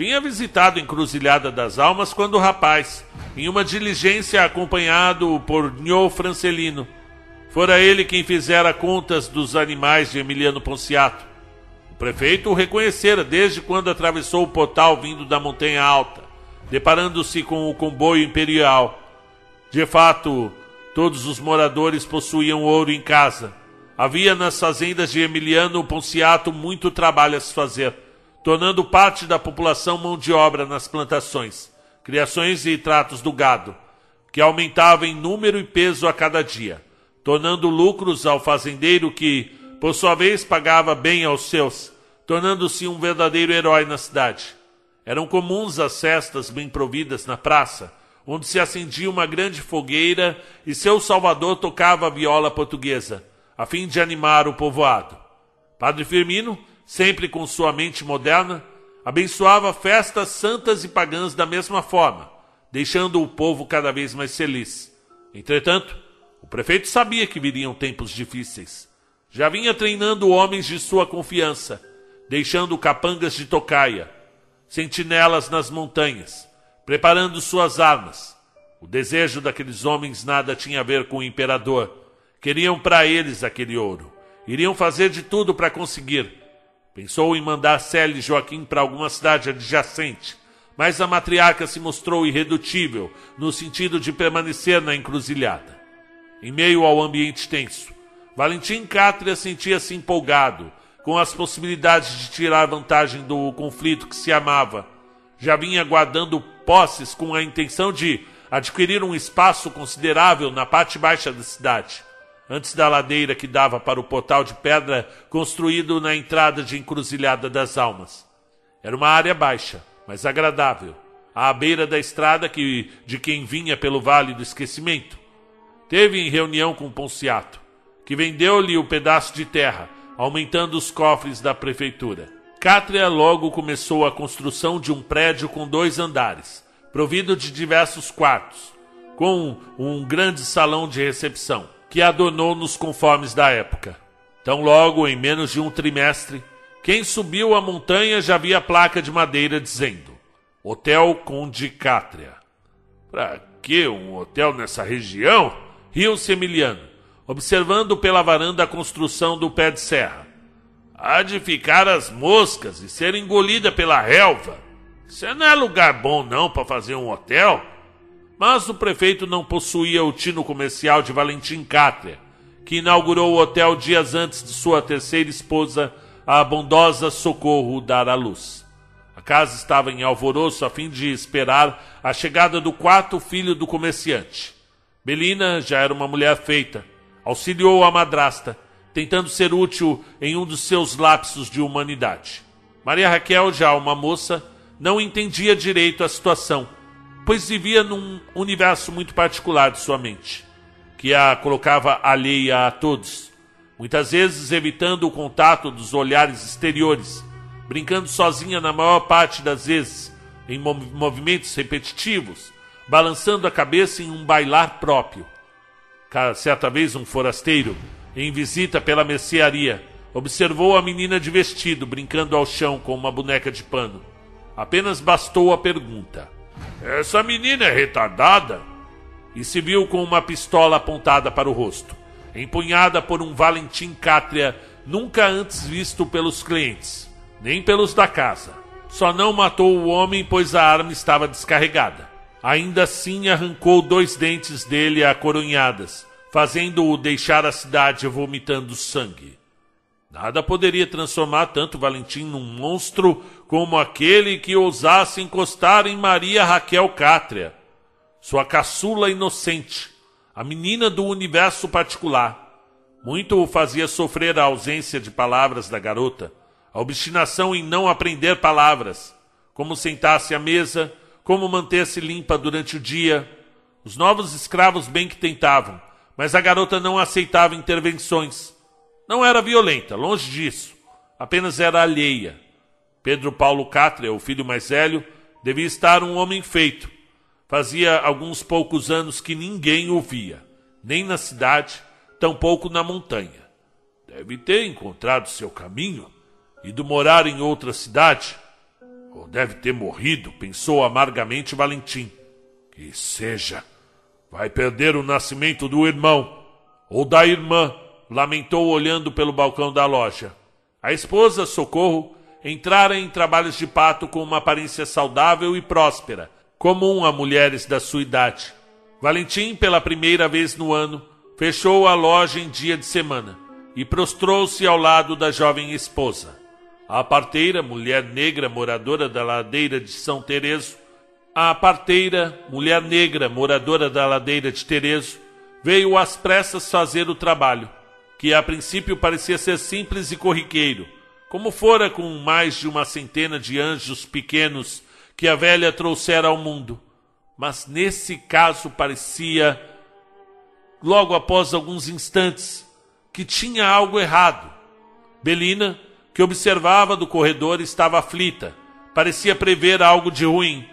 Tinha visitado Encruzilhada das Almas quando rapaz, em uma diligência acompanhado por Nho Francelino. Fora ele quem fizera contas dos animais de Emiliano Ponciato. O prefeito o reconhecera desde quando atravessou o portal vindo da Montanha Alta, deparando-se com o comboio imperial. De fato, todos os moradores possuíam ouro em casa. Havia nas fazendas de Emiliano Ponciato muito trabalho a se fazer tornando parte da população mão de obra nas plantações, criações e tratos do gado, que aumentava em número e peso a cada dia, tornando lucros ao fazendeiro que, por sua vez, pagava bem aos seus, tornando-se um verdadeiro herói na cidade. Eram comuns as festas bem providas na praça, onde se acendia uma grande fogueira e seu salvador tocava a viola portuguesa, a fim de animar o povoado. Padre Firmino sempre com sua mente moderna, abençoava festas santas e pagãs da mesma forma, deixando o povo cada vez mais feliz. Entretanto, o prefeito sabia que viriam tempos difíceis. Já vinha treinando homens de sua confiança, deixando capangas de tocaia, sentinelas nas montanhas, preparando suas armas. O desejo daqueles homens nada tinha a ver com o imperador. Queriam para eles aquele ouro. Iriam fazer de tudo para conseguir Pensou em mandar Célia e Joaquim para alguma cidade adjacente, mas a matriarca se mostrou irredutível no sentido de permanecer na encruzilhada. Em meio ao ambiente tenso, Valentim Cátria sentia-se empolgado com as possibilidades de tirar vantagem do conflito que se amava. Já vinha guardando posses com a intenção de adquirir um espaço considerável na parte baixa da cidade antes da ladeira que dava para o portal de pedra construído na entrada de Encruzilhada das Almas. Era uma área baixa, mas agradável, à beira da estrada que, de quem vinha pelo Vale do Esquecimento. Teve em reunião com Ponciato, que vendeu-lhe o pedaço de terra, aumentando os cofres da prefeitura. Cátria logo começou a construção de um prédio com dois andares, provido de diversos quartos, com um grande salão de recepção que adornou nos conformes da época. Tão logo, em menos de um trimestre, quem subiu a montanha já via placa de madeira dizendo: Hotel Conde Cátria. Pra que um hotel nessa região? Riu-se Emiliano, observando pela varanda a construção do pé de serra. Há de ficar as moscas e ser engolida pela relva. Isso não é lugar bom não para fazer um hotel. Mas o prefeito não possuía o tino comercial de Valentim Cátria, que inaugurou o hotel dias antes de sua terceira esposa, a bondosa Socorro, dar à luz. A casa estava em alvoroço a fim de esperar a chegada do quarto filho do comerciante. Belina já era uma mulher feita, auxiliou a madrasta, tentando ser útil em um dos seus lapsos de humanidade. Maria Raquel, já uma moça, não entendia direito a situação pois vivia num universo muito particular de sua mente, que a colocava alheia a todos, muitas vezes evitando o contato dos olhares exteriores, brincando sozinha na maior parte das vezes, em movimentos repetitivos, balançando a cabeça em um bailar próprio. Certa vez, um forasteiro, em visita pela mercearia, observou a menina de vestido brincando ao chão com uma boneca de pano. Apenas bastou a pergunta: essa menina é retardada? E se viu com uma pistola apontada para o rosto, empunhada por um Valentim Cátria nunca antes visto pelos clientes, nem pelos da casa. Só não matou o homem pois a arma estava descarregada. Ainda assim arrancou dois dentes dele a coronhadas, fazendo-o deixar a cidade vomitando sangue. Nada poderia transformar tanto Valentim num monstro como aquele que ousasse encostar em Maria Raquel Cátria, sua caçula inocente, a menina do universo particular. Muito o fazia sofrer a ausência de palavras da garota, a obstinação em não aprender palavras, como sentar-se à mesa, como manter-se limpa durante o dia. Os novos escravos bem que tentavam, mas a garota não aceitava intervenções não era violenta, longe disso, apenas era alheia. Pedro Paulo Cátria, o filho mais velho, devia estar um homem feito. Fazia alguns poucos anos que ninguém o via, nem na cidade, tampouco na montanha. Deve ter encontrado seu caminho, ido morar em outra cidade. Ou deve ter morrido, pensou amargamente Valentim. Que seja. Vai perder o nascimento do irmão ou da irmã, lamentou olhando pelo balcão da loja. A esposa, Socorro, entrara em trabalhos de pato com uma aparência saudável e próspera, comum a mulheres da sua idade. Valentim, pela primeira vez no ano, fechou a loja em dia de semana e prostrou-se ao lado da jovem esposa. A parteira, mulher negra moradora da ladeira de São Tereso, a parteira, mulher negra moradora da ladeira de Tereso, veio às pressas fazer o trabalho, que a princípio parecia ser simples e corriqueiro, como fora com mais de uma centena de anjos pequenos que a velha trouxera ao mundo. Mas nesse caso parecia logo após alguns instantes, que tinha algo errado. Belina, que observava do corredor, estava aflita. Parecia prever algo de ruim.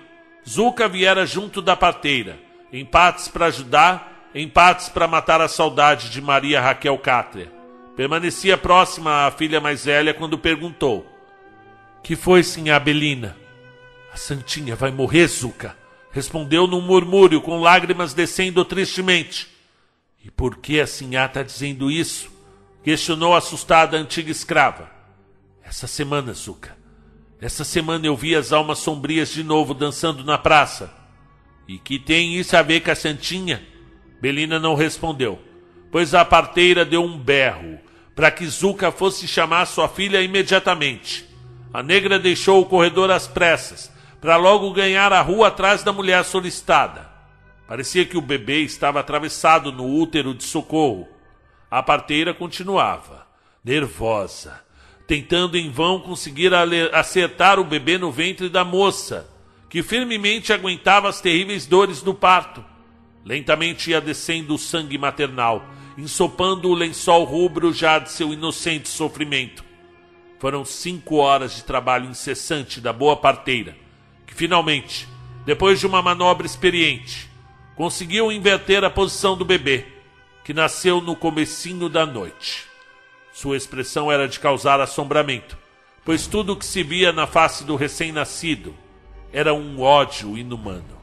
Zuca viera junto da parteira, em partes para ajudar, em partes para matar a saudade de Maria Raquel Cátria. Permanecia próxima à filha mais velha quando perguntou: Que foi, sinha Belina? A Santinha vai morrer, Zuca. Respondeu num murmúrio, com lágrimas descendo tristemente. E por que a sinhá está dizendo isso? Questionou assustada a antiga escrava. Essa semana, Zuka. Essa semana eu vi as almas sombrias de novo dançando na praça. E que tem isso a ver com a Santinha? Belina não respondeu, pois a parteira deu um berro para que Zuka fosse chamar sua filha imediatamente. A negra deixou o corredor às pressas, para logo ganhar a rua atrás da mulher solicitada. Parecia que o bebê estava atravessado no útero de socorro. A parteira continuava, nervosa, tentando em vão conseguir acertar o bebê no ventre da moça, que firmemente aguentava as terríveis dores do parto. Lentamente ia descendo o sangue maternal, ensopando o lençol rubro já de seu inocente sofrimento. Foram cinco horas de trabalho incessante da boa parteira, que finalmente, depois de uma manobra experiente, conseguiu inverter a posição do bebê, que nasceu no comecinho da noite. Sua expressão era de causar assombramento, pois tudo o que se via na face do recém-nascido era um ódio inumano,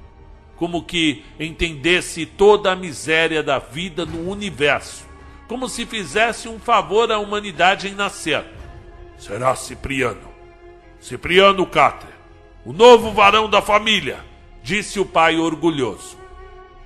como que entendesse toda a miséria da vida no universo, como se fizesse um favor à humanidade em nascer. Será Cipriano. Cipriano Cáter, o novo varão da família, disse o pai orgulhoso.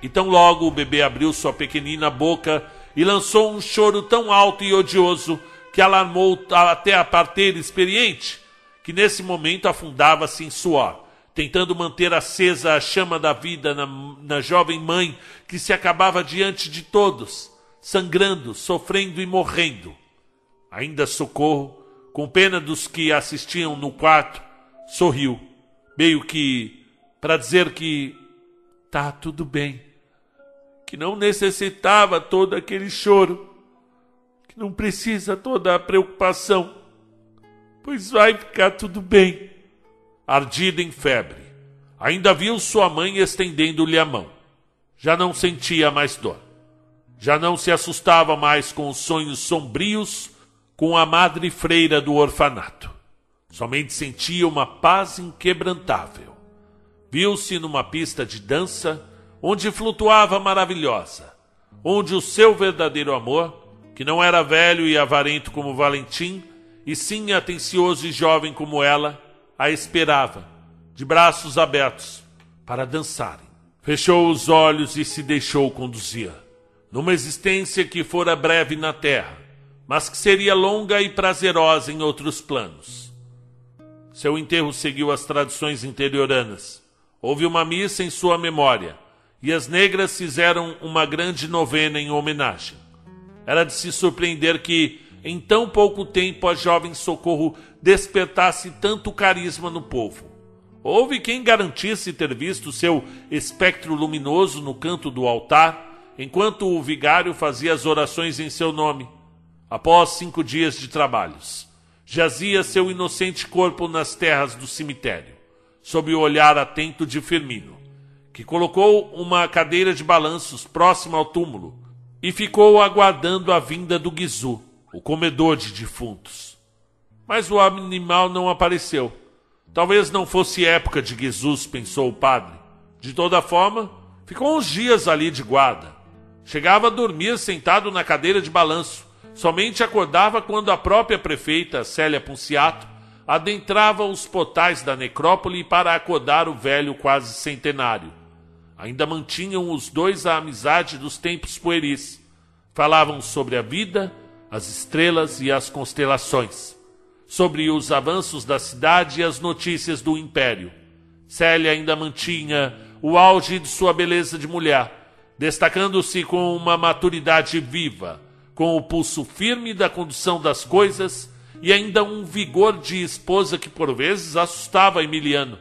E tão logo o bebê abriu sua pequenina boca e lançou um choro tão alto e odioso que alarmou até a parteira experiente, que nesse momento afundava-se em suor, tentando manter acesa a chama da vida na, na jovem mãe que se acabava diante de todos, sangrando, sofrendo e morrendo. Ainda socorro, com pena dos que assistiam no quarto, sorriu, meio que para dizer que tá tudo bem que não necessitava todo aquele choro, que não precisa toda a preocupação, pois vai ficar tudo bem. Ardida em febre, ainda viu sua mãe estendendo-lhe a mão. Já não sentia mais dor. Já não se assustava mais com os sonhos sombrios com a madre freira do orfanato. Somente sentia uma paz inquebrantável. Viu-se numa pista de dança onde flutuava maravilhosa, onde o seu verdadeiro amor, que não era velho e avarento como Valentim, e sim atencioso e jovem como ela, a esperava, de braços abertos, para dançarem. Fechou os olhos e se deixou conduzir, numa existência que fora breve na terra, mas que seria longa e prazerosa em outros planos. Seu enterro seguiu as tradições interioranas. Houve uma missa em sua memória e as negras fizeram uma grande novena em homenagem. Era de se surpreender que, em tão pouco tempo, a jovem Socorro despertasse tanto carisma no povo. Houve quem garantisse ter visto seu espectro luminoso no canto do altar, enquanto o vigário fazia as orações em seu nome. Após cinco dias de trabalhos, jazia seu inocente corpo nas terras do cemitério, sob o olhar atento de Firmino que colocou uma cadeira de balanços próxima ao túmulo e ficou aguardando a vinda do Guizu, o comedor de defuntos. Mas o animal não apareceu. Talvez não fosse época de Jesus, pensou o padre. De toda forma, ficou uns dias ali de guarda. Chegava a dormir sentado na cadeira de balanço. Somente acordava quando a própria prefeita, Célia Punciato, adentrava os portais da necrópole para acordar o velho quase centenário. Ainda mantinham os dois a amizade dos tempos pueris. Falavam sobre a vida, as estrelas e as constelações, sobre os avanços da cidade e as notícias do império. Célia ainda mantinha o auge de sua beleza de mulher, destacando-se com uma maturidade viva, com o pulso firme da condução das coisas e ainda um vigor de esposa que por vezes assustava Emiliano,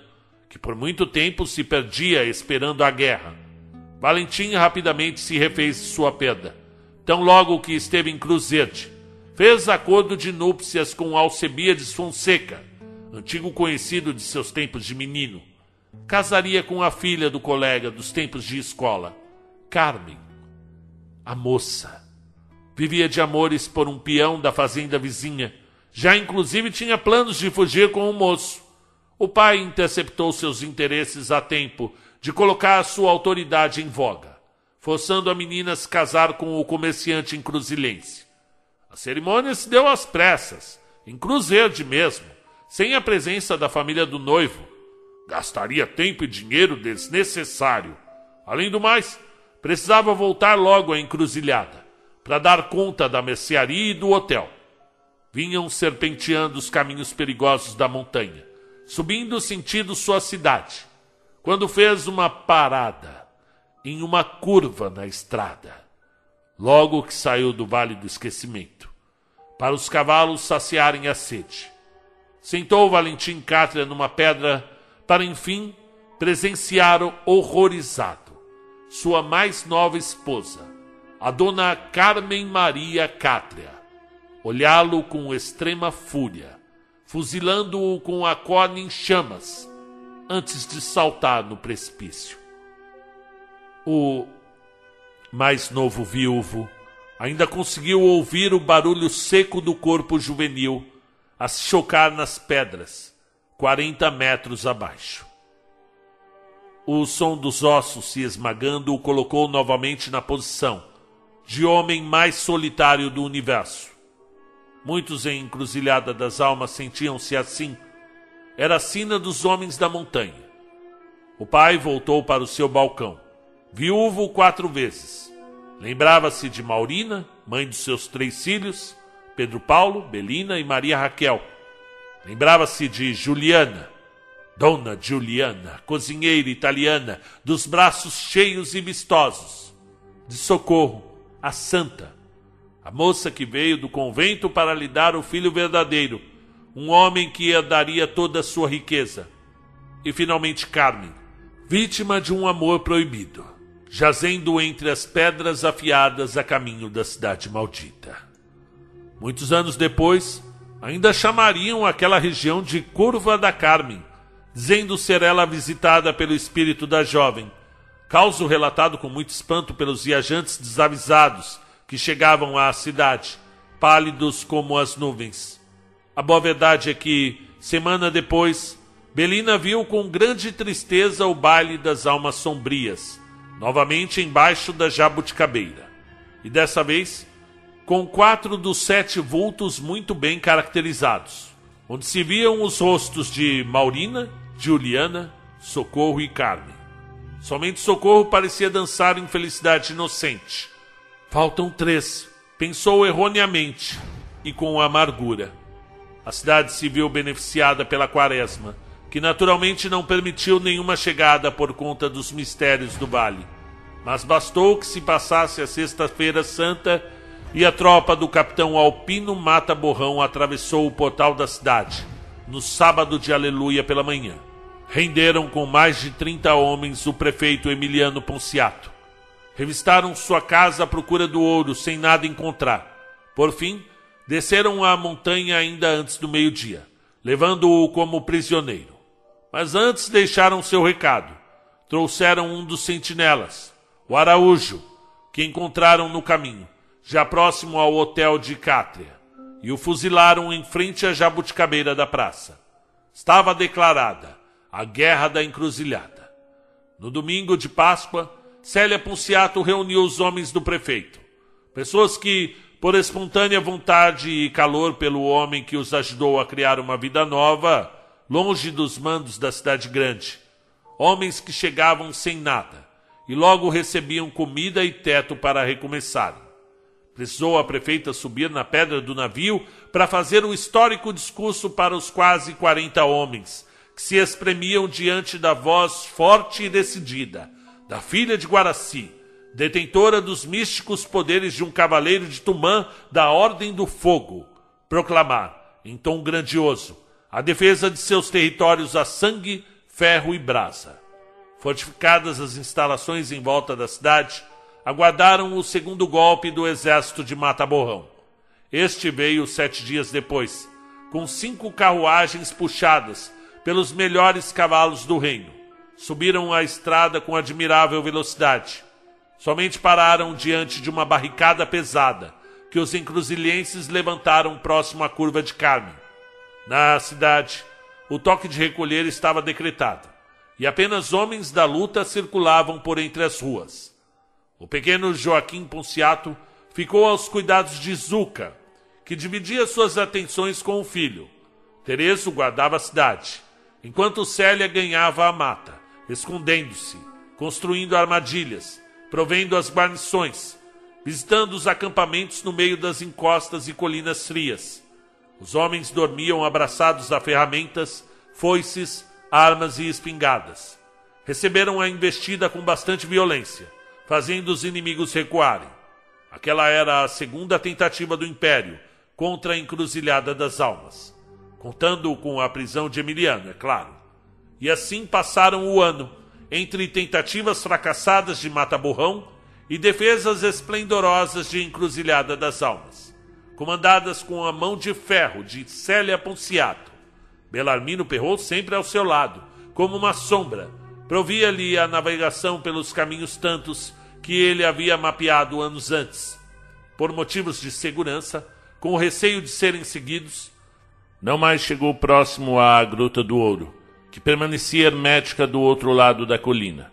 que por muito tempo se perdia esperando a guerra. Valentim rapidamente se refez de sua perda. Tão logo que esteve em Cruz Verde, fez acordo de núpcias com Alcebiades Fonseca, antigo conhecido de seus tempos de menino. Casaria com a filha do colega dos tempos de escola, Carmen. A moça. Vivia de amores por um peão da fazenda vizinha já inclusive tinha planos de fugir com o moço. O pai interceptou seus interesses a tempo de colocar sua autoridade em voga, forçando a menina a se casar com o comerciante encruzilhense. A cerimônia se deu às pressas, em Cruz Verde mesmo, sem a presença da família do noivo. Gastaria tempo e dinheiro desnecessário. Além do mais, precisava voltar logo à encruzilhada para dar conta da mercearia e do hotel vinham serpenteando os caminhos perigosos da montanha, subindo sentido sua cidade, quando fez uma parada em uma curva na estrada, logo que saiu do Vale do Esquecimento, para os cavalos saciarem a sede. Sentou Valentim Cátria numa pedra para, enfim, presenciar horrorizado sua mais nova esposa, a dona Carmen Maria Cátria, olhá-lo com extrema fúria, fuzilando-o com a corna em chamas, antes de saltar no precipício. O mais novo viúvo ainda conseguiu ouvir o barulho seco do corpo juvenil a se chocar nas pedras, quarenta metros abaixo. O som dos ossos se esmagando o colocou novamente na posição de homem mais solitário do universo Muitos em Encruzilhada das Almas sentiam-se assim. Era a sina dos homens da montanha. O pai voltou para o seu balcão, viúvo quatro vezes. Lembrava-se de Maurina, mãe dos seus três filhos, Pedro Paulo, Belina e Maria Raquel. Lembrava-se de Juliana, Dona Juliana, cozinheira italiana, dos braços cheios e vistosos. De Socorro, a santa, a moça que veio do convento para lhe dar o filho verdadeiro, um homem que herdaria toda a sua riqueza. E finalmente Carmen, vítima de um amor proibido, jazendo entre as pedras afiadas a caminho da cidade maldita. Muitos anos depois, ainda chamariam aquela região de Curva da Carmen, dizendo ser ela visitada pelo espírito da jovem, caso relatado com muito espanto pelos viajantes desavisados que chegavam à cidade, pálidos como as nuvens. A boa verdade é que, semana depois, Belina viu com grande tristeza o baile das almas sombrias, novamente embaixo da jabuticabeira. E dessa vez, com quatro dos sete vultos muito bem caracterizados, onde se viam os rostos de Maurina, Juliana, Socorro e Carmen. Somente Socorro parecia dançar em felicidade inocente Faltam três, pensou erroneamente e com amargura. A cidade se viu beneficiada pela quaresma, que naturalmente não permitiu nenhuma chegada por conta dos mistérios do vale. Mas bastou que se passasse a Sexta-feira Santa e a tropa do capitão Alpino Mata Borrão atravessou o portal da cidade, no sábado de Aleluia pela manhã. Renderam com mais de 30 homens o prefeito Emiliano Ponciato Revistaram sua casa à procura do ouro, sem nada encontrar. Por fim, desceram a montanha ainda antes do meio-dia, levando-o como prisioneiro. Mas antes deixaram seu recado. Trouxeram um dos sentinelas, o Araújo, que encontraram no caminho, já próximo ao hotel de Cátria, e o fuzilaram em frente à jabuticabeira da praça. Estava declarada a Guerra da Encruzilhada. No domingo de Páscoa, Célia Punciato reuniu os homens do prefeito, pessoas que, por espontânea vontade e calor pelo homem que os ajudou a criar uma vida nova, longe dos mandos da cidade grande, homens que chegavam sem nada e logo recebiam comida e teto para recomeçarem. Precisou a prefeita subir na pedra do navio para fazer o histórico discurso para os quase 40 homens que se espremiam diante da voz forte e decidida da filha de Guaraci, detentora dos místicos poderes de um cavaleiro de Tumã da Ordem do Fogo, proclamar, em tom grandioso, a defesa de seus territórios a sangue, ferro e brasa. Fortificadas as instalações em volta da cidade, aguardaram o segundo golpe do exército de Mata Borrão. Este veio sete dias depois, com cinco carruagens puxadas pelos melhores cavalos do reino. Subiram a estrada com admirável velocidade. Somente pararam diante de uma barricada pesada que os encruzilhenses levantaram próximo à curva de Carme. Na cidade, o toque de recolher estava decretado e apenas homens da luta circulavam por entre as ruas. O pequeno Joaquim Ponciato ficou aos cuidados de Zuca, que dividia suas atenções com o filho. Tereso guardava a cidade, enquanto Célia ganhava a mata, escondendo-se, construindo armadilhas, provendo as guarnições, visitando os acampamentos no meio das encostas e colinas frias. Os homens dormiam abraçados a ferramentas, foices armas e espingardas. Receberam a investida com bastante violência, fazendo os inimigos recuarem. Aquela era a segunda tentativa do Império contra a Encruzilhada das Almas, contando com a prisão de Emiliano, é claro. E assim passaram o ano, entre tentativas fracassadas de mata-borrão e defesas esplendorosas de Encruzilhada das Almas, comandadas com a mão de ferro de Célia Ponciato, Belarmino Perrault sempre ao seu lado, como uma sombra, provia-lhe a navegação pelos caminhos tantos que ele havia mapeado anos antes. Por motivos de segurança, com o receio de serem seguidos, não mais chegou próximo à Gruta do Ouro, que permanecia hermética do outro lado da colina.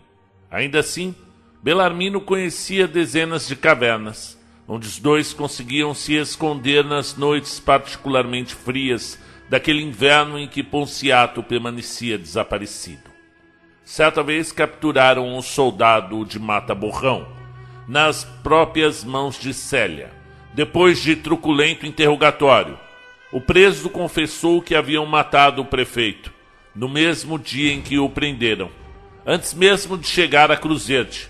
Ainda assim, Belarmino conhecia dezenas de cavernas, onde os dois conseguiam se esconder nas noites particularmente frias daquele inverno em que Ponciato permanecia desaparecido. Certa vez capturaram um soldado de Mata Borrão, nas próprias mãos de Célia. Depois de truculento interrogatório, o preso confessou que haviam matado o prefeito, no mesmo dia em que o prenderam, antes mesmo de chegar a Cruzerde.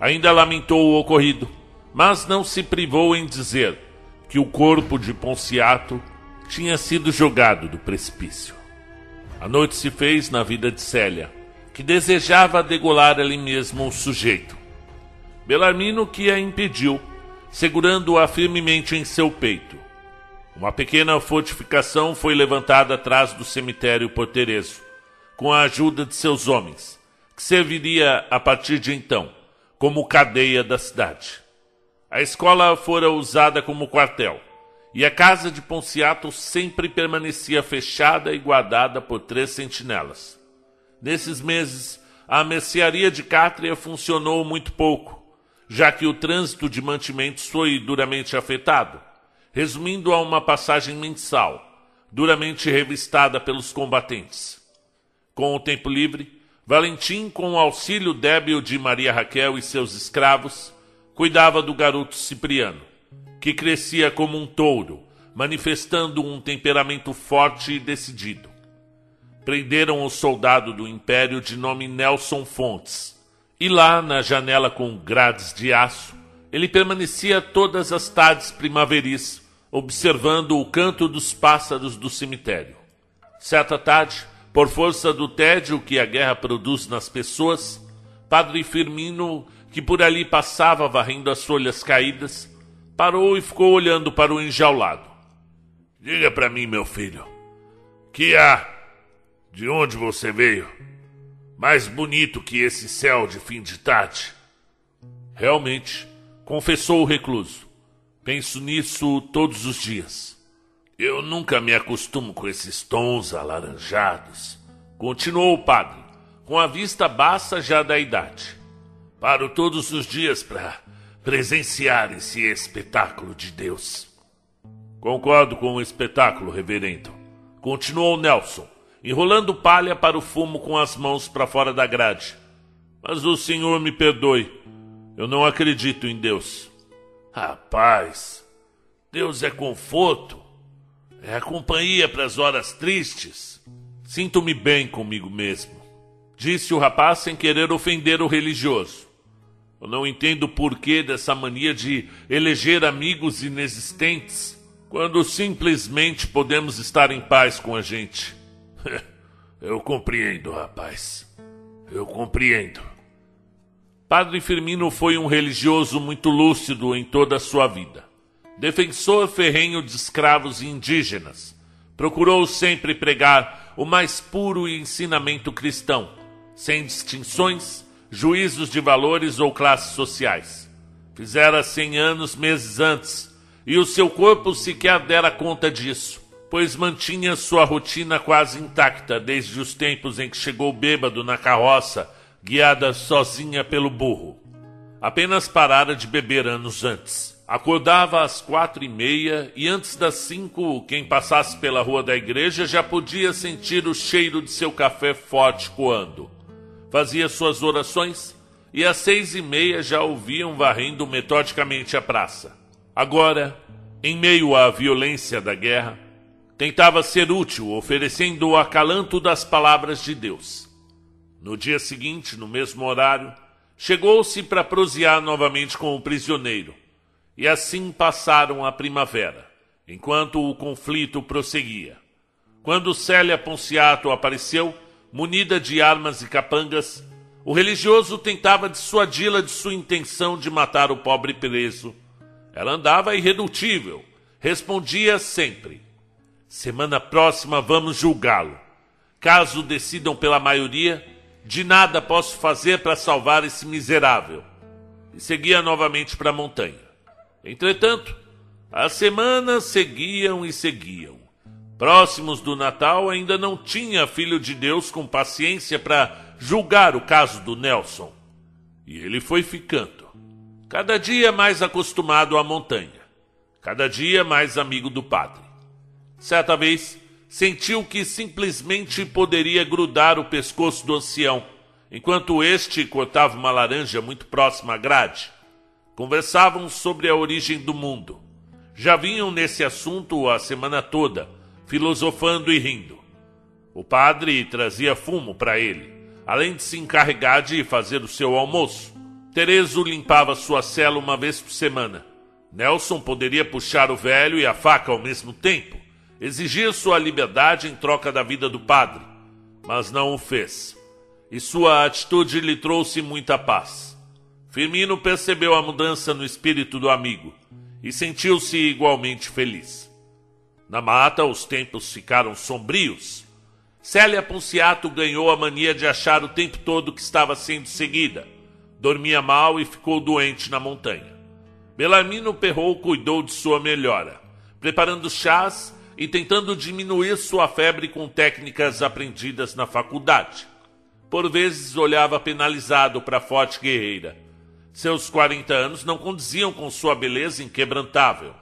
Ainda lamentou o ocorrido, mas não se privou em dizer que o corpo de Ponciato tinha sido jogado do precipício. A noite se fez na vida de Célia, que desejava degolar ali mesmo o sujeito. Belarmino que a impediu, segurando-a firmemente em seu peito. Uma pequena fortificação foi levantada atrás do cemitério portereso, com a ajuda de seus homens, que serviria a partir de então como cadeia da cidade. A escola fora usada como quartel e a casa de Ponciato sempre permanecia fechada e guardada por três sentinelas. Nesses meses, a mercearia de Cátria funcionou muito pouco, já que o trânsito de mantimentos foi duramente afetado, resumindo a uma passagem mensal, duramente revistada pelos combatentes. Com o tempo livre, Valentim, com o auxílio débil de Maria Raquel e seus escravos, cuidava do garoto Cipriano que crescia como um touro, manifestando um temperamento forte e decidido. Prenderam o soldado do Império de nome Nelson Fontes, e lá, na janela com grades de aço, ele permanecia todas as tardes primaveris, observando o canto dos pássaros do cemitério. Certa tarde, por força do tédio que a guerra produz nas pessoas, Padre Firmino, que por ali passava varrendo as folhas caídas, parou e ficou olhando para o enjaulado. Diga para mim, meu filho, que há? De onde você veio? Mais bonito que esse céu de fim de tarde. Realmente, confessou o recluso. Penso nisso todos os dias. Eu nunca me acostumo com esses tons alaranjados, continuou o padre, com a vista baixa já da idade. Paro todos os dias para presenciar esse espetáculo de Deus. Concordo com o espetáculo, reverendo. Continuou Nelson, enrolando palha para o fumo com as mãos para fora da grade. Mas o senhor me perdoe. Eu não acredito em Deus. Rapaz, Deus é conforto. É a companhia para as horas tristes. Sinto-me bem comigo mesmo, disse o rapaz sem querer ofender o religioso. Eu não entendo o porquê dessa mania de eleger amigos inexistentes quando simplesmente podemos estar em paz com a gente. Eu compreendo, rapaz. Eu compreendo. Padre Firmino foi um religioso muito lúcido em toda a sua vida. Defensor ferrenho de escravos e indígenas, procurou sempre pregar o mais puro ensinamento cristão, sem distinções, juízos de valores ou classes sociais. Fizera cem anos meses antes e o seu corpo sequer dera conta disso, pois mantinha sua rotina quase intacta desde os tempos em que chegou bêbado na carroça, guiada sozinha pelo burro. Apenas parara de beber anos antes. Acordava às quatro e meia e antes das cinco, quem passasse pela rua da igreja já podia sentir o cheiro de seu café forte coando. Fazia suas orações e às seis e meia já ouviam varrendo metodicamente a praça. Agora, em meio à violência da guerra, tentava ser útil, oferecendo o acalanto das palavras de Deus. No dia seguinte, no mesmo horário, chegou-se para prosear novamente com o prisioneiro, e assim passaram a primavera, enquanto o conflito prosseguia. Quando Célia Ponciato apareceu, munida de armas e capangas, o religioso tentava dissuadi-la de sua intenção de matar o pobre preso ela andava irredutível, respondia sempre: Semana próxima vamos julgá-lo. Caso decidam pela maioria, de nada posso fazer para salvar esse miserável. E seguia novamente para a montanha. Entretanto, as semanas seguiam e seguiam. Próximos do Natal, ainda não tinha Filho de Deus com paciência para julgar o caso do Nelson. E ele foi ficando cada dia mais acostumado à montanha, cada dia mais amigo do padre. Certa vez, sentiu que simplesmente poderia grudar o pescoço do ancião, enquanto este cortava uma laranja muito próxima à grade. Conversavam sobre a origem do mundo. Já vinham nesse assunto a semana toda, filosofando e rindo. O padre trazia fumo para ele, além de se encarregar de fazer o seu almoço. Terezo limpava sua cela uma vez por semana. Nelson poderia puxar o velho e a faca ao mesmo tempo, exigir sua liberdade em troca da vida do padre, mas não o fez. E sua atitude lhe trouxe muita paz. Firmino percebeu a mudança no espírito do amigo e sentiu-se igualmente feliz. Na mata, os tempos ficaram sombrios. Célia Punciato ganhou a mania de achar o tempo todo que estava sendo seguida dormia mal e ficou doente na montanha. Belarmino Perrou cuidou de sua melhora, preparando chás e tentando diminuir sua febre com técnicas aprendidas na faculdade. Por vezes olhava penalizado para a forte guerreira. Seus 40 anos não condiziam com sua beleza inquebrantável.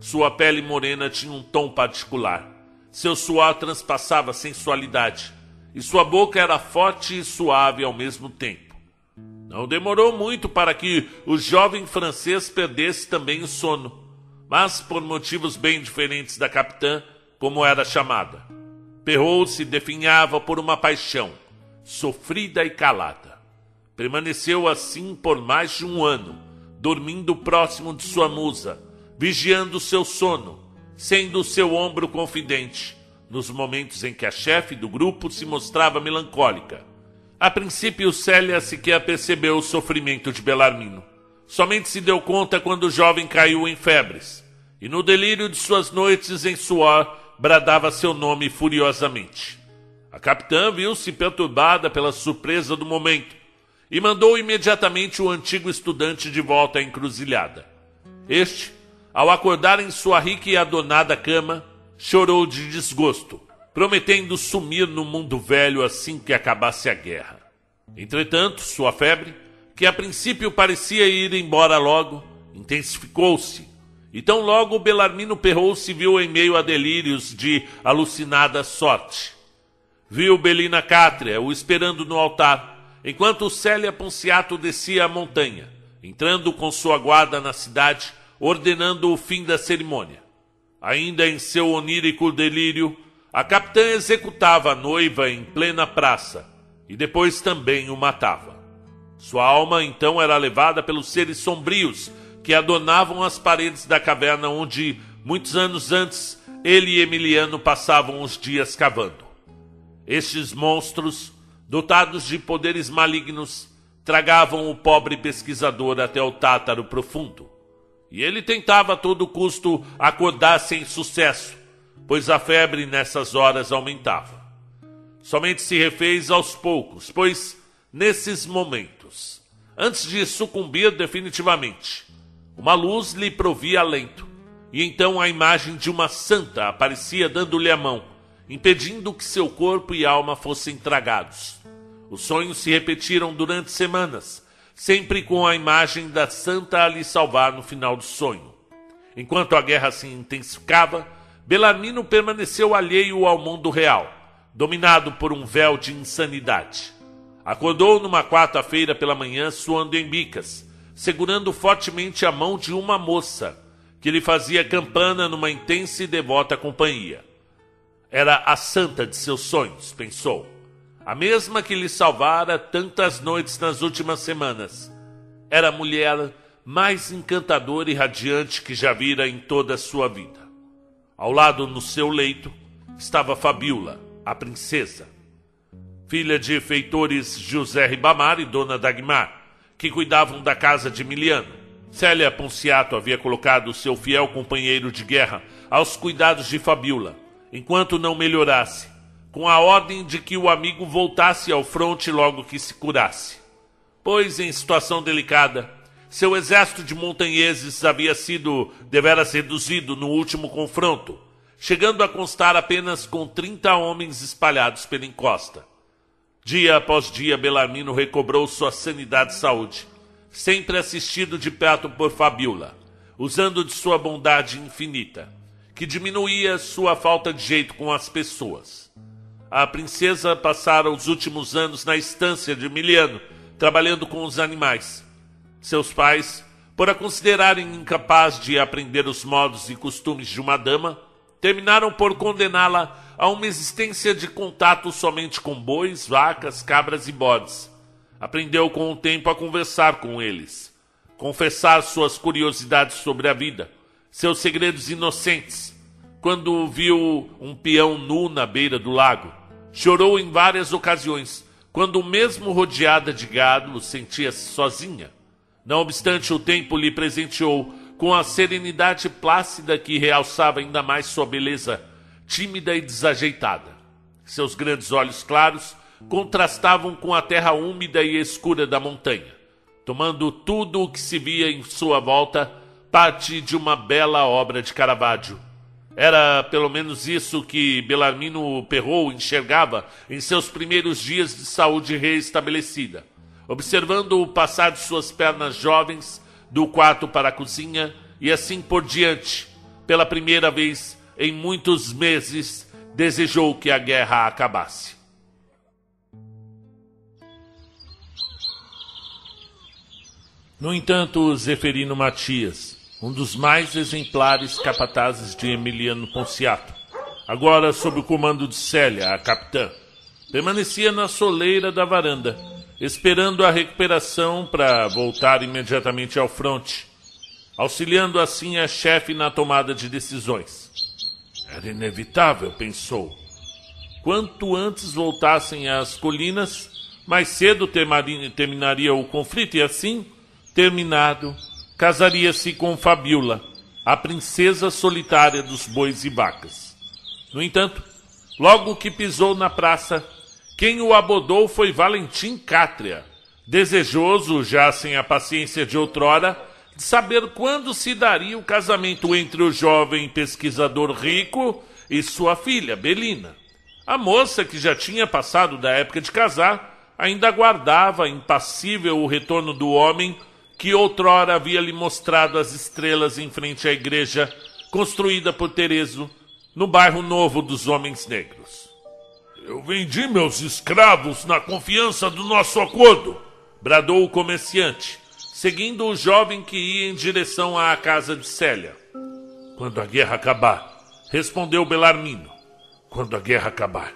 Sua pele morena tinha um tom particular. Seu suor transpassava sensualidade. E sua boca era forte e suave ao mesmo tempo. Não demorou muito para que o jovem francês perdesse também o sono, mas por motivos bem diferentes da capitã, como era chamada. Perrault se definhava por uma paixão, sofrida e calada. Permaneceu assim por mais de um ano, dormindo próximo de sua musa, vigiando seu sono, sendo o seu ombro confidente, nos momentos em que a chefe do grupo se mostrava melancólica a princípio, Célia sequer percebeu o sofrimento de Belarmino. Somente se deu conta quando o jovem caiu em febres, e no delírio de suas noites em suor, bradava seu nome furiosamente. A capitã viu-se perturbada pela surpresa do momento e mandou imediatamente o antigo estudante de volta à encruzilhada. Este, ao acordar em sua rica e adornada cama, chorou de desgosto, prometendo sumir no mundo velho assim que acabasse a guerra. Entretanto, sua febre, que a princípio parecia ir embora logo, intensificou-se, e tão logo Belarmino Perrou se viu em meio a delírios de alucinada sorte. Viu Belina Cátria o esperando no altar, enquanto Célia Ponciato descia a montanha, entrando com sua guarda na cidade, ordenando o fim da cerimônia. Ainda em seu onírico delírio, a capitã executava a noiva em plena praça e depois também o matava. Sua alma então era levada pelos seres sombrios que adornavam as paredes da caverna onde, muitos anos antes, ele e Emiliano passavam os dias cavando. Estes monstros, dotados de poderes malignos, tragavam o pobre pesquisador até o Tátaro profundo. E ele tentava a todo custo acordar sem sucesso, pois a febre nessas horas aumentava. Somente se refez aos poucos, pois nesses momentos, antes de sucumbir definitivamente, uma luz lhe provia alento, e então a imagem de uma santa aparecia dando-lhe a mão, impedindo que seu corpo e alma fossem tragados. Os sonhos se repetiram durante semanas, sempre com a imagem da santa a lhe salvar no final do sonho. Enquanto a guerra se intensificava, Belarmino permaneceu alheio ao mundo real, dominado por um véu de insanidade. Acordou numa quarta-feira pela manhã suando em bicas, segurando fortemente a mão de uma moça que lhe fazia campana numa intensa e devota companhia. Era a santa de seus sonhos, pensou. A mesma que lhe salvara tantas noites nas últimas semanas. Era a mulher mais encantadora e radiante que já vira em toda a sua vida. Ao lado, no seu leito, estava Fabiola, a princesa, filha de feitores José Ribamar e Dona Dagmar que cuidavam da casa de Emiliano. Célia Ponciato havia colocado seu fiel companheiro de guerra aos cuidados de Fabiola, enquanto não melhorasse, com a ordem de que o amigo voltasse ao fronte logo que se curasse. Pois, em situação delicada, seu exército de montanheses havia sido deveras reduzido no último confronto, chegando a constar apenas com 30 homens espalhados pela encosta. Dia após dia, Belarmino recobrou sua sanidade e saúde, sempre assistido de perto por Fabiola, usando de sua bondade infinita, que diminuía sua falta de jeito com as pessoas. A princesa passara os últimos anos na estância de Emiliano, trabalhando com os animais. Seus pais, por a considerarem incapaz de aprender os modos e costumes de uma dama, terminaram por condená-la a uma existência de contato somente com bois, vacas, cabras e bodes. Aprendeu com o tempo a conversar com eles, confessar suas curiosidades sobre a vida, seus segredos inocentes. Quando viu um peão nu na beira do lago, chorou em várias ocasiões, quando, mesmo rodeada de gado, sentia-se sozinha. Não obstante, o tempo lhe presenteou com a serenidade plácida que realçava ainda mais sua beleza tímida e desajeitada. Seus grandes olhos claros contrastavam com a terra úmida e escura da montanha, tomando tudo o que se via em sua volta parte de uma bela obra de Caravaggio. Era pelo menos isso que Belarmino Perrault enxergava em seus primeiros dias de saúde reestabelecida, observando o passar de suas pernas jovens do quarto para a cozinha e assim por diante, pela primeira vez em muitos meses, desejou que a guerra acabasse. No entanto, Zeferino Matias, um dos mais exemplares capatazes de Emiliano Ponciato, agora sob o comando de Célia, a capitã, permanecia na soleira da varanda, esperando a recuperação para voltar imediatamente ao fronte, auxiliando assim a chefe na tomada de decisões. Era inevitável, pensou. Quanto antes voltassem às colinas, mais cedo terminaria o conflito e assim, terminado, casaria-se com Fabiola, a princesa solitária dos bois e vacas. No entanto, logo que pisou na praça, quem o abordou foi Valentim Cátria, desejoso, já sem a paciência de outrora, de saber quando se daria o casamento entre o jovem pesquisador rico e sua filha, Belina. A moça, que já tinha passado da época de casar, ainda aguardava impassível o retorno do homem que outrora havia lhe mostrado as estrelas em frente à igreja construída por Tereso no bairro novo dos Homens Negros. Eu vendi meus escravos na confiança do nosso acordo, bradou o comerciante, seguindo o jovem que ia em direção à casa de Célia. Quando a guerra acabar, respondeu Belarmino. Quando a guerra acabar.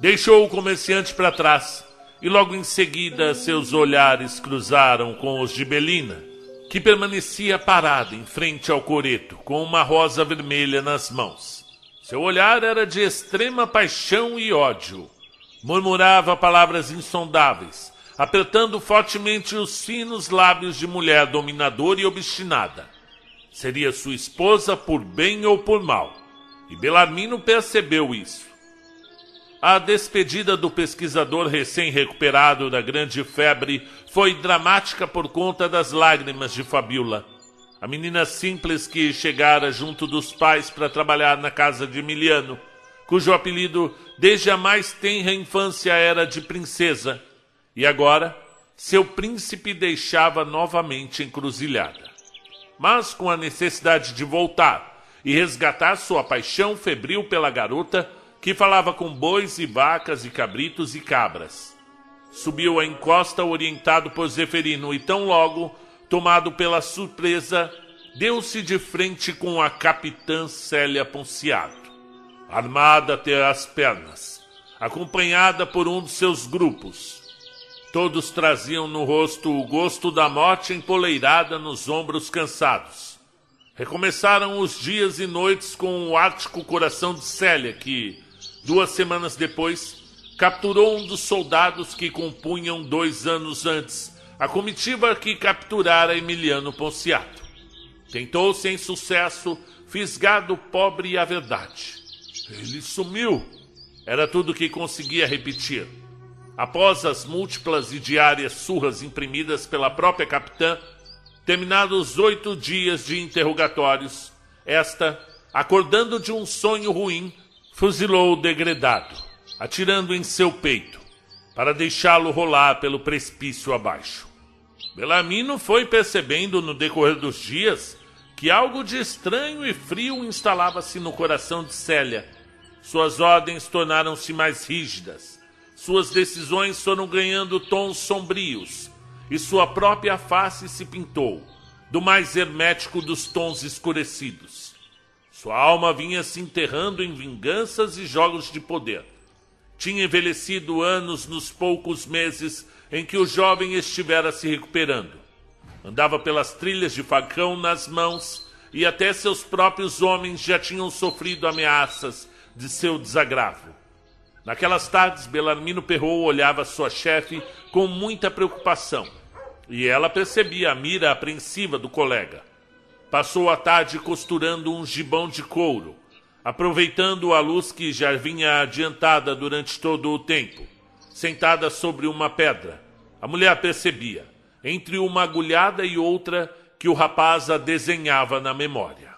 Deixou o comerciante para trás e logo em seguida seus olhares cruzaram com os de Belina, que permanecia parada em frente ao coreto, com uma rosa vermelha nas mãos. Seu olhar era de extrema paixão e ódio. Murmurava palavras insondáveis, apertando fortemente os finos lábios de mulher dominadora e obstinada. Seria sua esposa por bem ou por mal, e Belarmino percebeu isso. A despedida do pesquisador recém-recuperado da grande febre foi dramática por conta das lágrimas de Fabiola. A menina simples que chegara junto dos pais para trabalhar na casa de Emiliano, cujo apelido desde a mais tenra infância era de princesa, e agora seu príncipe deixava novamente encruzilhada. Mas com a necessidade de voltar e resgatar sua paixão febril pela garota, que falava com bois e vacas e cabritos e cabras. Subiu a encosta orientado por Zeferino e tão logo, tomado pela surpresa, deu-se de frente com a capitã Célia Ponciato, armada até as pernas, acompanhada por um de seus grupos. Todos traziam no rosto o gosto da morte empoleirada nos ombros cansados. Recomeçaram os dias e noites com o ártico coração de Célia, que, Duas semanas depois, capturou um dos soldados que compunham dois anos antes a comitiva que capturara Emiliano Ponciato. Tentou sem sucesso fisgar do pobre a verdade. Ele sumiu. Era tudo que conseguia repetir. Após as múltiplas e diárias surras imprimidas pela própria capitã, terminados oito dias de interrogatórios, esta, acordando de um sonho ruim, fuzilou o degredado, atirando em seu peito, para deixá-lo rolar pelo precipício abaixo. Belarmino foi percebendo no decorrer dos dias que algo de estranho e frio instalava-se no coração de Célia. Suas ordens tornaram-se mais rígidas, suas decisões foram ganhando tons sombrios, e sua própria face se pintou, do mais hermético dos tons escurecidos. Sua alma vinha se enterrando em vinganças e jogos de poder. Tinha envelhecido anos nos poucos meses em que o jovem estivera se recuperando. Andava pelas trilhas de facão nas mãos e até seus próprios homens já tinham sofrido ameaças de seu desagravo. Naquelas tardes, Belarmino Perrou olhava sua chefe com muita preocupação e ela percebia a mira apreensiva do colega. Passou a tarde costurando um gibão de couro, aproveitando a luz que já vinha adiantada durante todo o tempo. Sentada sobre uma pedra, a mulher percebia, entre uma agulhada e outra, que o rapaz a desenhava na memória.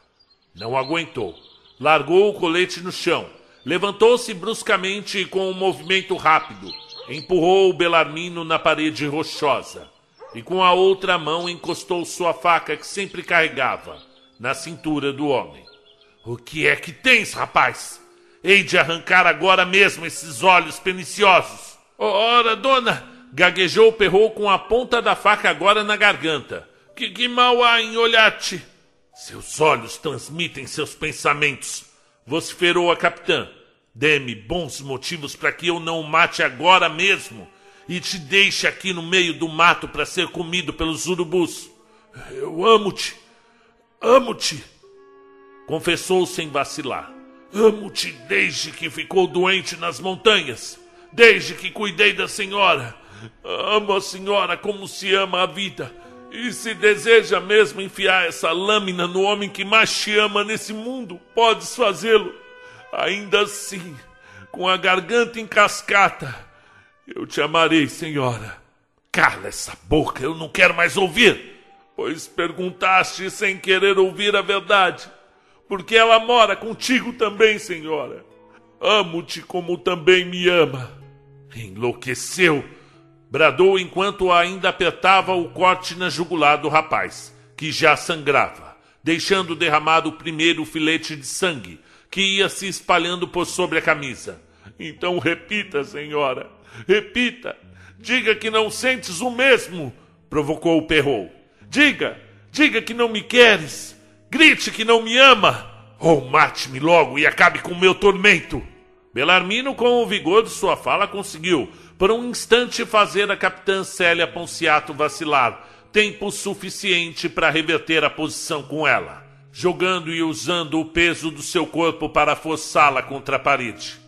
Não aguentou. Largou o colete no chão, levantou-se bruscamente e, com um movimento rápido, empurrou o Belarmino na parede rochosa e com a outra mão encostou sua faca que sempre carregava na cintura do homem. O que é que tens, rapaz? Hei de arrancar agora mesmo esses olhos perniciosos. Ora, dona, gaguejou o perrou com a ponta da faca agora na garganta. Que, que mal há em olhar-te? Seus olhos transmitem seus pensamentos, vociferou a capitã. Dê-me bons motivos para que eu não o mate agora mesmo e te deixe aqui no meio do mato para ser comido pelos urubus. Eu amo-te, amo-te, confessou sem vacilar. Amo-te desde que ficou doente nas montanhas, desde que cuidei da senhora. Amo a senhora como se ama a vida. E se deseja mesmo enfiar essa lâmina no homem que mais te ama nesse mundo, podes fazê-lo. Ainda assim, com a garganta em cascata, eu te amarei, senhora. Cala essa boca, eu não quero mais ouvir. Pois perguntaste sem querer ouvir a verdade. porque ela mora contigo também, senhora. Amo-te como também me ama. Enlouqueceu, bradou enquanto ainda apertava o corte na jugular do rapaz, que já sangrava, deixando derramado o primeiro filete de sangue que ia se espalhando por sobre a camisa. Então repita, senhora, repita. Diga que não sentes o mesmo, provocou o perrou. Diga, diga que não me queres. Grite que não me ama. Ou mate-me logo e acabe com o meu tormento. Belarmino, com o vigor de sua fala, conseguiu, por um instante, fazer a capitã Célia Ponciato vacilar, tempo suficiente para reverter a posição com ela, jogando e usando o peso do seu corpo para forçá-la contra a parede.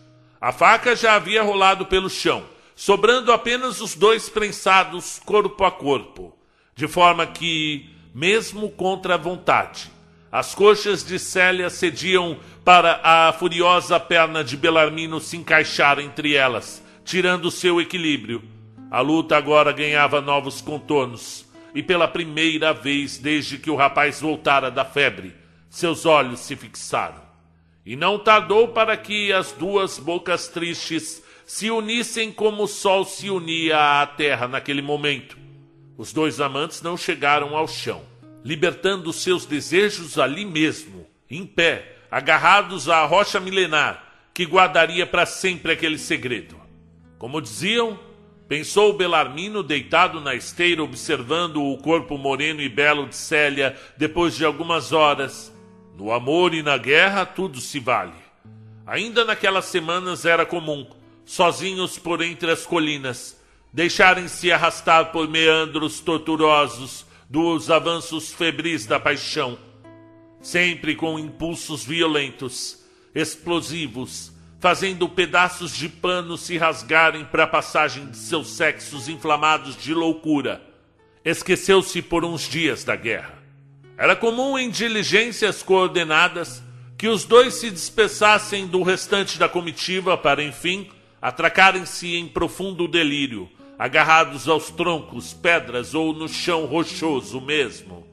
A faca já havia rolado pelo chão, sobrando apenas os dois prensados corpo a corpo, de forma que, mesmo contra a vontade, as coxas de Célia cediam para a furiosa perna de Belarmino se encaixar entre elas, tirando seu equilíbrio. A luta agora ganhava novos contornos, e pela primeira vez desde que o rapaz voltara da febre, seus olhos se fixaram. E não tardou para que as duas bocas tristes se unissem como o sol se unia à terra naquele momento. Os dois amantes não chegaram ao chão libertando seus desejos ali mesmo, em pé, agarrados à rocha milenar que guardaria para sempre aquele segredo. Como diziam, pensou Belarmino deitado na esteira observando o corpo moreno e belo de Célia depois de algumas horas. No amor e na guerra tudo se vale. Ainda naquelas semanas era comum, sozinhos por entre as colinas, deixarem-se arrastar por meandros torturosos dos avanços febris da paixão, sempre com impulsos violentos, explosivos, fazendo pedaços de pano se rasgarem para a passagem de seus sexos inflamados de loucura. Esqueceu-se por uns dias da guerra. Era comum em diligências coordenadas que os dois se dispersassem do restante da comitiva para, enfim, atracarem-se em profundo delírio agarrados aos troncos, pedras ou no chão rochoso mesmo.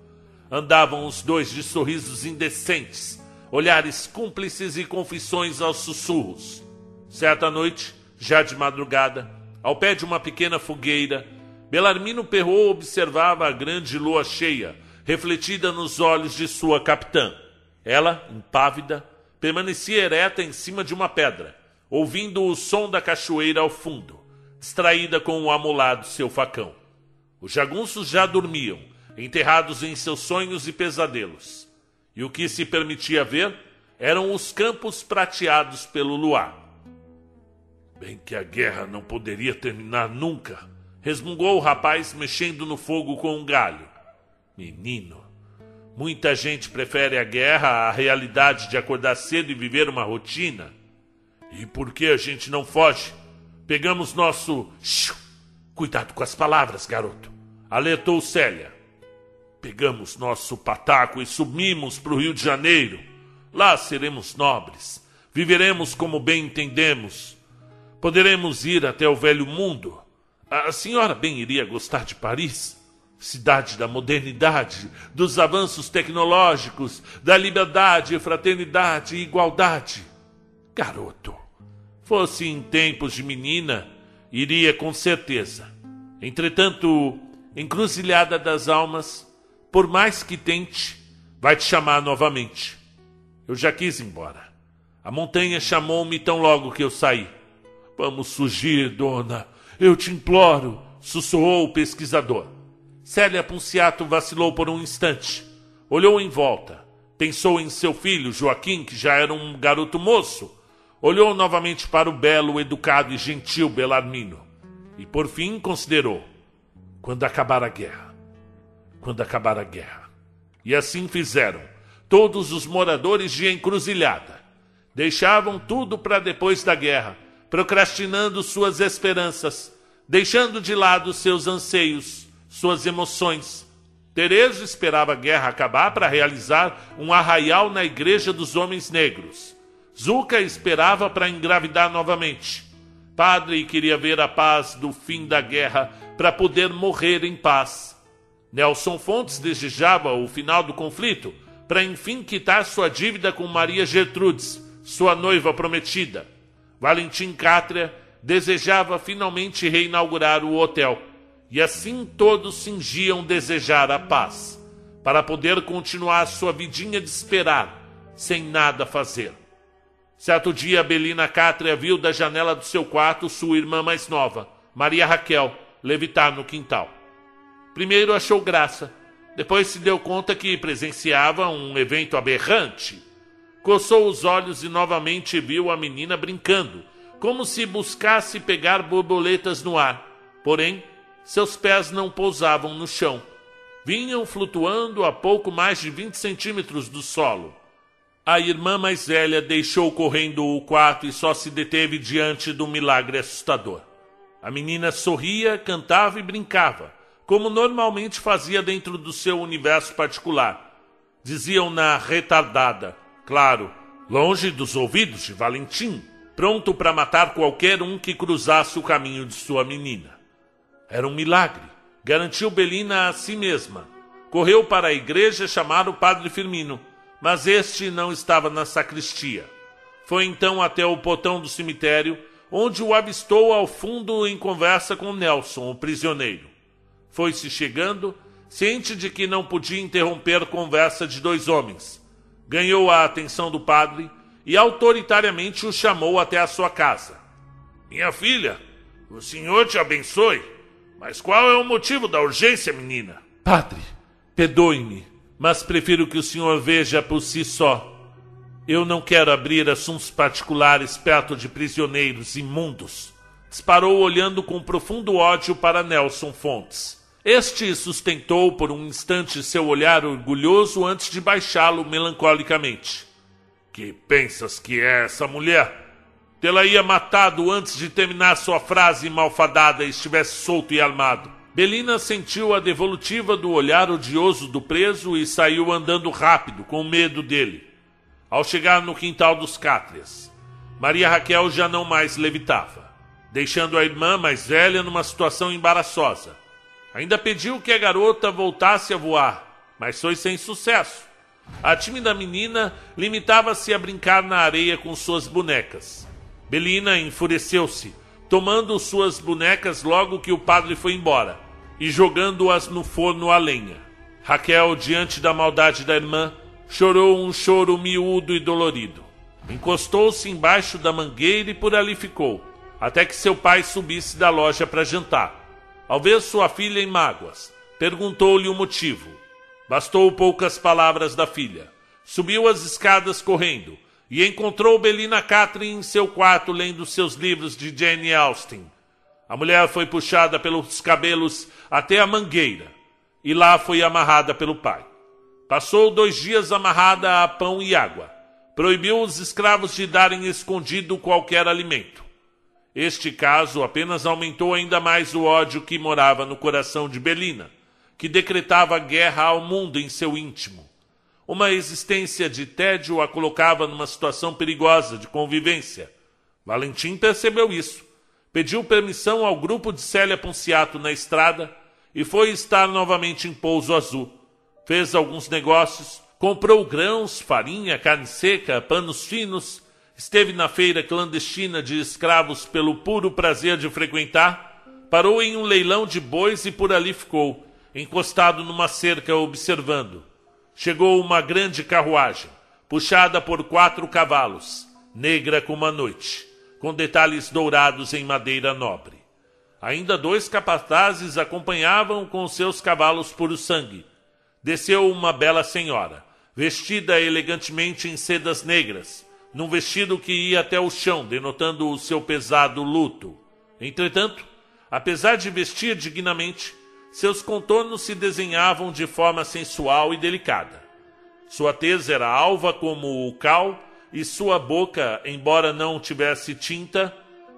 Andavam os dois de sorrisos indecentes, olhares cúmplices e confissões aos sussurros. Certa noite, já de madrugada, ao pé de uma pequena fogueira, Belarmino Perrault observava a grande lua cheia, refletida nos olhos de sua capitã. Ela, impávida, permanecia ereta em cima de uma pedra, ouvindo o som da cachoeira ao fundo distraída com o amolado seu facão. Os jagunços já dormiam, enterrados em seus sonhos e pesadelos. E o que se permitia ver eram os campos prateados pelo luar. Bem que a guerra não poderia terminar nunca, resmungou o rapaz, mexendo no fogo com um galho. Menino, muita gente prefere a guerra à realidade de acordar cedo e viver uma rotina. E por que a gente não foge? Pegamos nosso. Cuidado com as palavras, garoto. Alertou Célia. Pegamos nosso pataco e subimos para o Rio de Janeiro. Lá seremos nobres. Viveremos como bem entendemos. Poderemos ir até o velho mundo. A senhora bem iria gostar de Paris? Cidade da modernidade, dos avanços tecnológicos, da liberdade, fraternidade e igualdade. Garoto, Fosse em tempos de menina, iria com certeza. Entretanto, encruzilhada das almas, por mais que tente, vai te chamar novamente. Eu já quis ir embora. A montanha chamou-me tão logo que eu saí. Vamos fugir, dona. Eu te imploro, sussurrou o pesquisador. Célia Punciato vacilou por um instante. Olhou em volta. Pensou em seu filho, Joaquim, que já era um garoto moço Olhou novamente para o belo, educado e gentil Belarmino e, por fim, considerou: quando acabar a guerra. Quando acabar a guerra. E assim fizeram todos os moradores de Encruzilhada. Deixavam tudo para depois da guerra, procrastinando suas esperanças, deixando de lado seus anseios, suas emoções. Terezo esperava a guerra acabar para realizar um arraial na Igreja dos Homens Negros Zuka esperava para engravidar novamente. Padre queria ver a paz do fim da guerra para poder morrer em paz. Nelson Fontes desejava o final do conflito para enfim quitar sua dívida com Maria Gertrudes, sua noiva prometida. Valentim Cátria desejava finalmente reinaugurar o hotel, e assim todos fingiam desejar a paz, para poder continuar sua vidinha de esperar, sem nada fazer. Certo dia, Belina Cátria viu da janela do seu quarto sua irmã mais nova, Maria Raquel, levitar no quintal. Primeiro achou graça, depois se deu conta que presenciava um evento aberrante. Coçou os olhos e novamente viu a menina brincando, como se buscasse pegar borboletas no ar. Porém, seus pés não pousavam no chão. Vinham flutuando a pouco mais de 20 centímetros do solo. A irmã mais velha deixou correndo o quarto e só se deteve diante do milagre assustador. A menina sorria, cantava e brincava como normalmente fazia dentro do seu universo particular. Diziam-na retardada, claro, longe dos ouvidos de Valentim, pronto para matar qualquer um que cruzasse o caminho de sua menina. Era um milagre, garantiu Belina a si mesma. Correu para a igreja chamar o padre Firmino, mas este não estava na sacristia. Foi então até o portão do cemitério, onde o avistou ao fundo em conversa com Nelson, o prisioneiro. Foi-se chegando, ciente de que não podia interromper conversa de dois homens. Ganhou a atenção do padre e autoritariamente o chamou até a sua casa. Minha filha, o senhor te abençoe. Mas qual é o motivo da urgência, menina? Padre, perdoe-me, mas prefiro que o senhor veja por si só. Eu não quero abrir assuntos particulares perto de prisioneiros imundos. Disparou olhando com profundo ódio para Nelson Fontes. Este sustentou por um instante seu olhar orgulhoso antes de baixá-lo melancolicamente. Que pensas que é essa mulher? Tê-la ia matado antes de terminar sua frase malfadada e estivesse solto e armado. Belina sentiu a devolutiva do olhar odioso do preso e saiu andando rápido, com medo dele. Ao chegar no quintal dos Cátrias, Maria Raquel já não mais levitava, deixando a irmã mais velha numa situação embaraçosa. Ainda pediu que a garota voltasse a voar, mas foi sem sucesso. A tímida menina limitava-se a brincar na areia com suas bonecas. Belina enfureceu-se, tomando suas bonecas logo que o padre foi embora e jogando-as no forno a lenha. Raquel, diante da maldade da irmã, chorou um choro miúdo e dolorido. Encostou-se embaixo da mangueira e por ali ficou, até que seu pai subisse da loja para jantar. Ao ver sua filha em mágoas, perguntou-lhe o motivo. Bastou poucas palavras da filha. Subiu as escadas correndo e encontrou Belina Catherine em seu quarto lendo seus livros de Jane Austen. A mulher foi puxada pelos cabelos até a mangueira e lá foi amarrada pelo pai. Passou dois dias amarrada a pão e água. Proibiu os escravos de darem escondido qualquer alimento. Este caso apenas aumentou ainda mais o ódio que morava no coração de Belina, que decretava guerra ao mundo em seu íntimo. Uma existência de tédio a colocava numa situação perigosa de convivência. Valentim percebeu isso. Pediu permissão ao grupo de Célia Ponciato na estrada e foi estar novamente em Pouso Azul. Fez alguns negócios, comprou grãos, farinha, carne seca, panos finos esteve na feira clandestina de escravos pelo puro prazer de frequentar, parou em um leilão de bois e por ali ficou, encostado numa cerca observando. Chegou uma grande carruagem, puxada por quatro cavalos, negra como a noite, com detalhes dourados em madeira nobre. Ainda dois capatazes acompanhavam com seus cavalos puro sangue. Desceu uma bela senhora, vestida elegantemente em sedas negras, num vestido que ia até o chão, denotando o seu pesado luto. Entretanto, apesar de vestir dignamente, seus contornos se desenhavam de forma sensual e delicada. Sua tez era alva como o cal e sua boca, embora não tivesse tinta,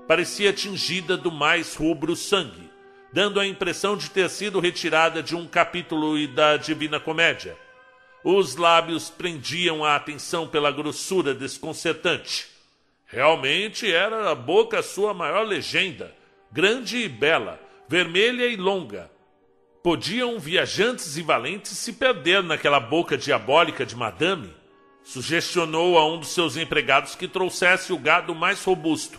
parecia tingida do mais rubro sangue, dando a impressão de ter sido retirada de um capítulo da Divina Comédia os lábios prendiam a atenção pela grossura desconcertante. Realmente era a boca sua maior legenda, grande e bela, vermelha e longa. Podiam viajantes e valentes se perder naquela boca diabólica de madame? Sugestionou a um dos seus empregados que trouxesse o gado mais robusto.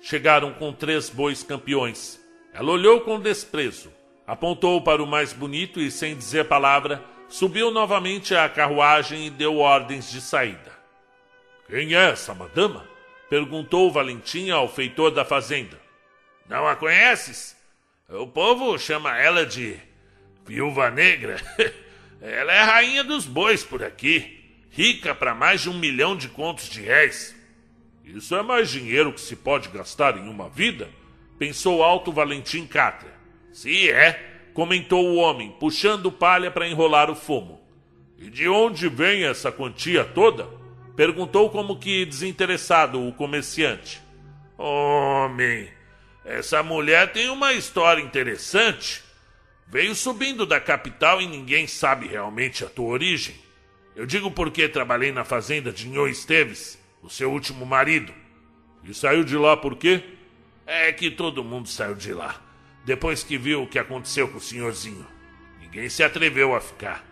Chegaram com três bois campeões. Ela olhou com desprezo, apontou para o mais bonito e, sem dizer palavra, subiu novamente à carruagem e deu ordens de saída. Quem é essa madama? perguntou Valentim ao feitor da fazenda. Não a conheces? O povo chama ela de Viúva Negra. ela é rainha dos bois por aqui, rica para mais de um milhão de contos de réis. Isso é mais dinheiro que se pode gastar em uma vida? Pensou alto Valentim Cátria. Se é, comentou o homem, puxando palha para enrolar o fumo. E de onde vem essa quantia toda? Perguntou como que desinteressado o comerciante. Homem, essa mulher tem uma história interessante. Veio subindo da capital e ninguém sabe realmente a tua origem. Eu digo porque trabalhei na fazenda de Nhô Esteves, o seu último marido. E saiu de lá por quê? É que todo mundo saiu de lá, depois que viu o que aconteceu com o senhorzinho. Ninguém se atreveu a ficar.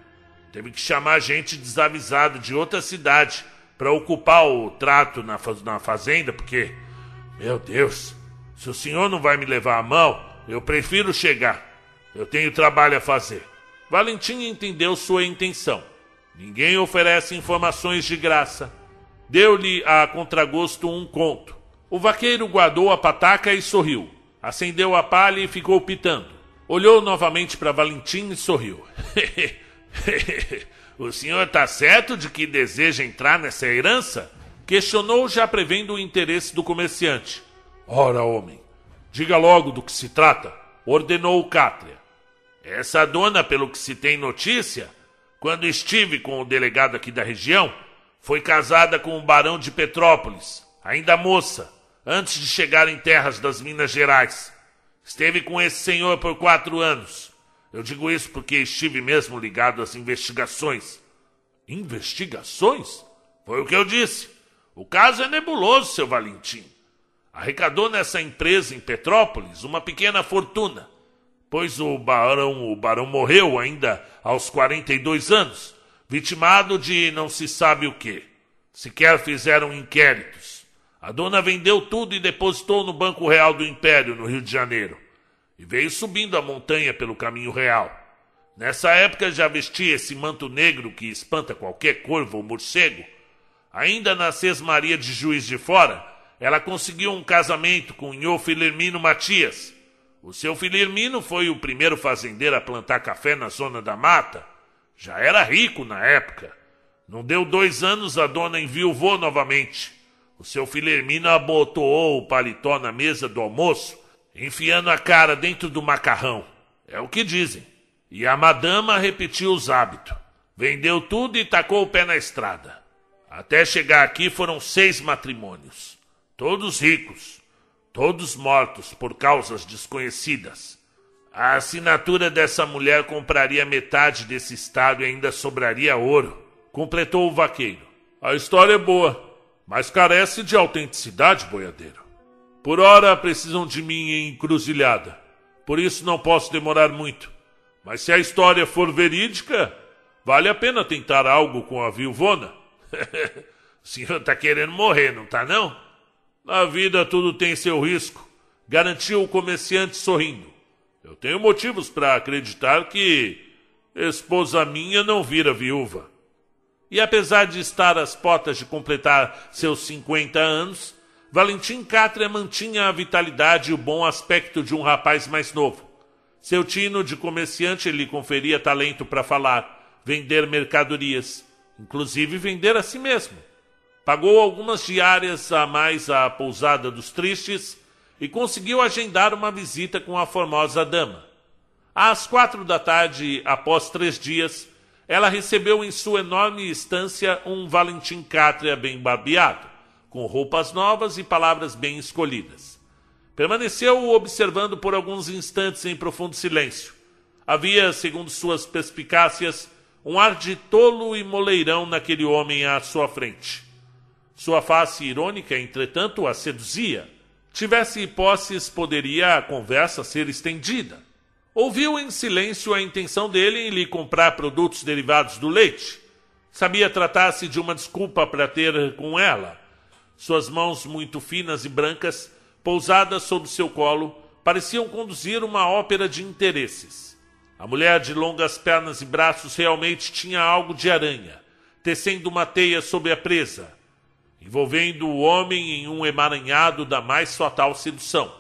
Teve que chamar gente desavisada de outra cidade para ocupar o trato na, na fazenda, porque, meu Deus, se o senhor não vai me levar a mão, eu prefiro chegar. Eu tenho trabalho a fazer. Valentim entendeu sua intenção. Ninguém oferece informações de graça. Deu-lhe a contragosto um conto. O vaqueiro guardou a pataca e sorriu. Acendeu a palha e ficou pitando. Olhou novamente para Valentim e sorriu. O senhor está certo de que deseja entrar nessa herança? Questionou, já prevendo o interesse do comerciante. Ora, homem, diga logo do que se trata, ordenou o Cátria. Essa dona, pelo que se tem notícia, quando estive com o delegado aqui da região, foi casada com o barão de Petrópolis, ainda moça, antes de chegar em terras das Minas Gerais. Esteve com esse senhor por quatro anos. Eu digo isso porque estive mesmo ligado às investigações. Investigações? Foi o que eu disse. O caso é nebuloso, seu Valentim. Arrecadou nessa empresa em Petrópolis uma pequena fortuna, pois o barão, o barão morreu ainda aos 42 anos, vitimado de não se sabe o que. Sequer fizeram inquéritos. A dona vendeu tudo e depositou no Banco Real do Império, no Rio de Janeiro e veio subindo a montanha pelo caminho real. Nessa época já vestia esse manto negro que espanta qualquer corvo ou morcego. Ainda na Sesmaria de Juiz de Fora, ela conseguiu um casamento com o Nhô Filermino Matias. O seu Filermino foi o primeiro fazendeiro a plantar café na zona da mata. Já era rico na época. Não deu dois anos, a dona enviuvou novamente. O seu Filermino abotoou o paletó na mesa do almoço enfiando a cara dentro do macarrão. É o que dizem. E a madama repetiu os hábitos. Vendeu tudo e tacou o pé na estrada. Até chegar aqui foram seis matrimônios. Todos ricos. Todos mortos por causas desconhecidas. A assinatura dessa mulher compraria metade desse estado e ainda sobraria ouro. Completou o vaqueiro. A história é boa, mas carece de autenticidade, boiadeiro. Por ora precisam de mim em encruzilhada. Por isso não posso demorar muito. Mas se a história for verídica, vale a pena tentar algo com a viuvona. o senhor está querendo morrer, não está não? Na vida tudo tem seu risco, garantiu o comerciante sorrindo. Eu tenho motivos para acreditar que esposa minha não vira viúva. E apesar de estar às portas de completar seus 50 anos, Valentim Cátria mantinha a vitalidade e o bom aspecto de um rapaz mais novo. Seu tino de comerciante lhe conferia talento para falar, vender mercadorias, inclusive vender a si mesmo. Pagou algumas diárias a mais à pousada dos tristes e conseguiu agendar uma visita com a formosa dama. Às quatro da tarde, após três dias, ela recebeu em sua enorme estância um Valentim Cátria bem barbeado com roupas novas e palavras bem escolhidas. Permaneceu observando por alguns instantes em profundo silêncio. Havia, segundo suas perspicácias, um ar de tolo e moleirão naquele homem à sua frente. Sua face irônica, entretanto, a seduzia. Tivesse hipóteses, poderia a conversa ser estendida. Ouviu em silêncio a intenção dele em lhe comprar produtos derivados do leite. Sabia tratar-se de uma desculpa para ter com ela. Suas mãos muito finas e brancas, pousadas sob seu colo, pareciam conduzir uma ópera de interesses. A mulher de longas pernas e braços realmente tinha algo de aranha, tecendo uma teia sobre a presa, envolvendo o homem em um emaranhado da mais fatal sedução.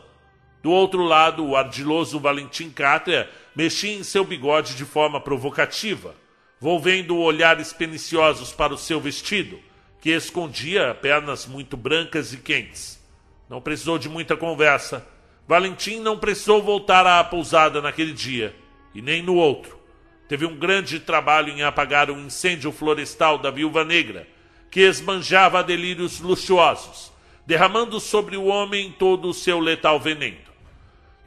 Do outro lado, o ardiloso Valentim Cátria mexia em seu bigode de forma provocativa, volvendo olhares perniciosos para o seu vestido, que escondia pernas muito brancas e quentes. Não precisou de muita conversa. Valentim não precisou voltar à pousada naquele dia, e nem no outro. Teve um grande trabalho em apagar o incêndio florestal da Viúva Negra, que esbanjava delírios luxuosos, derramando sobre o homem todo o seu letal veneno.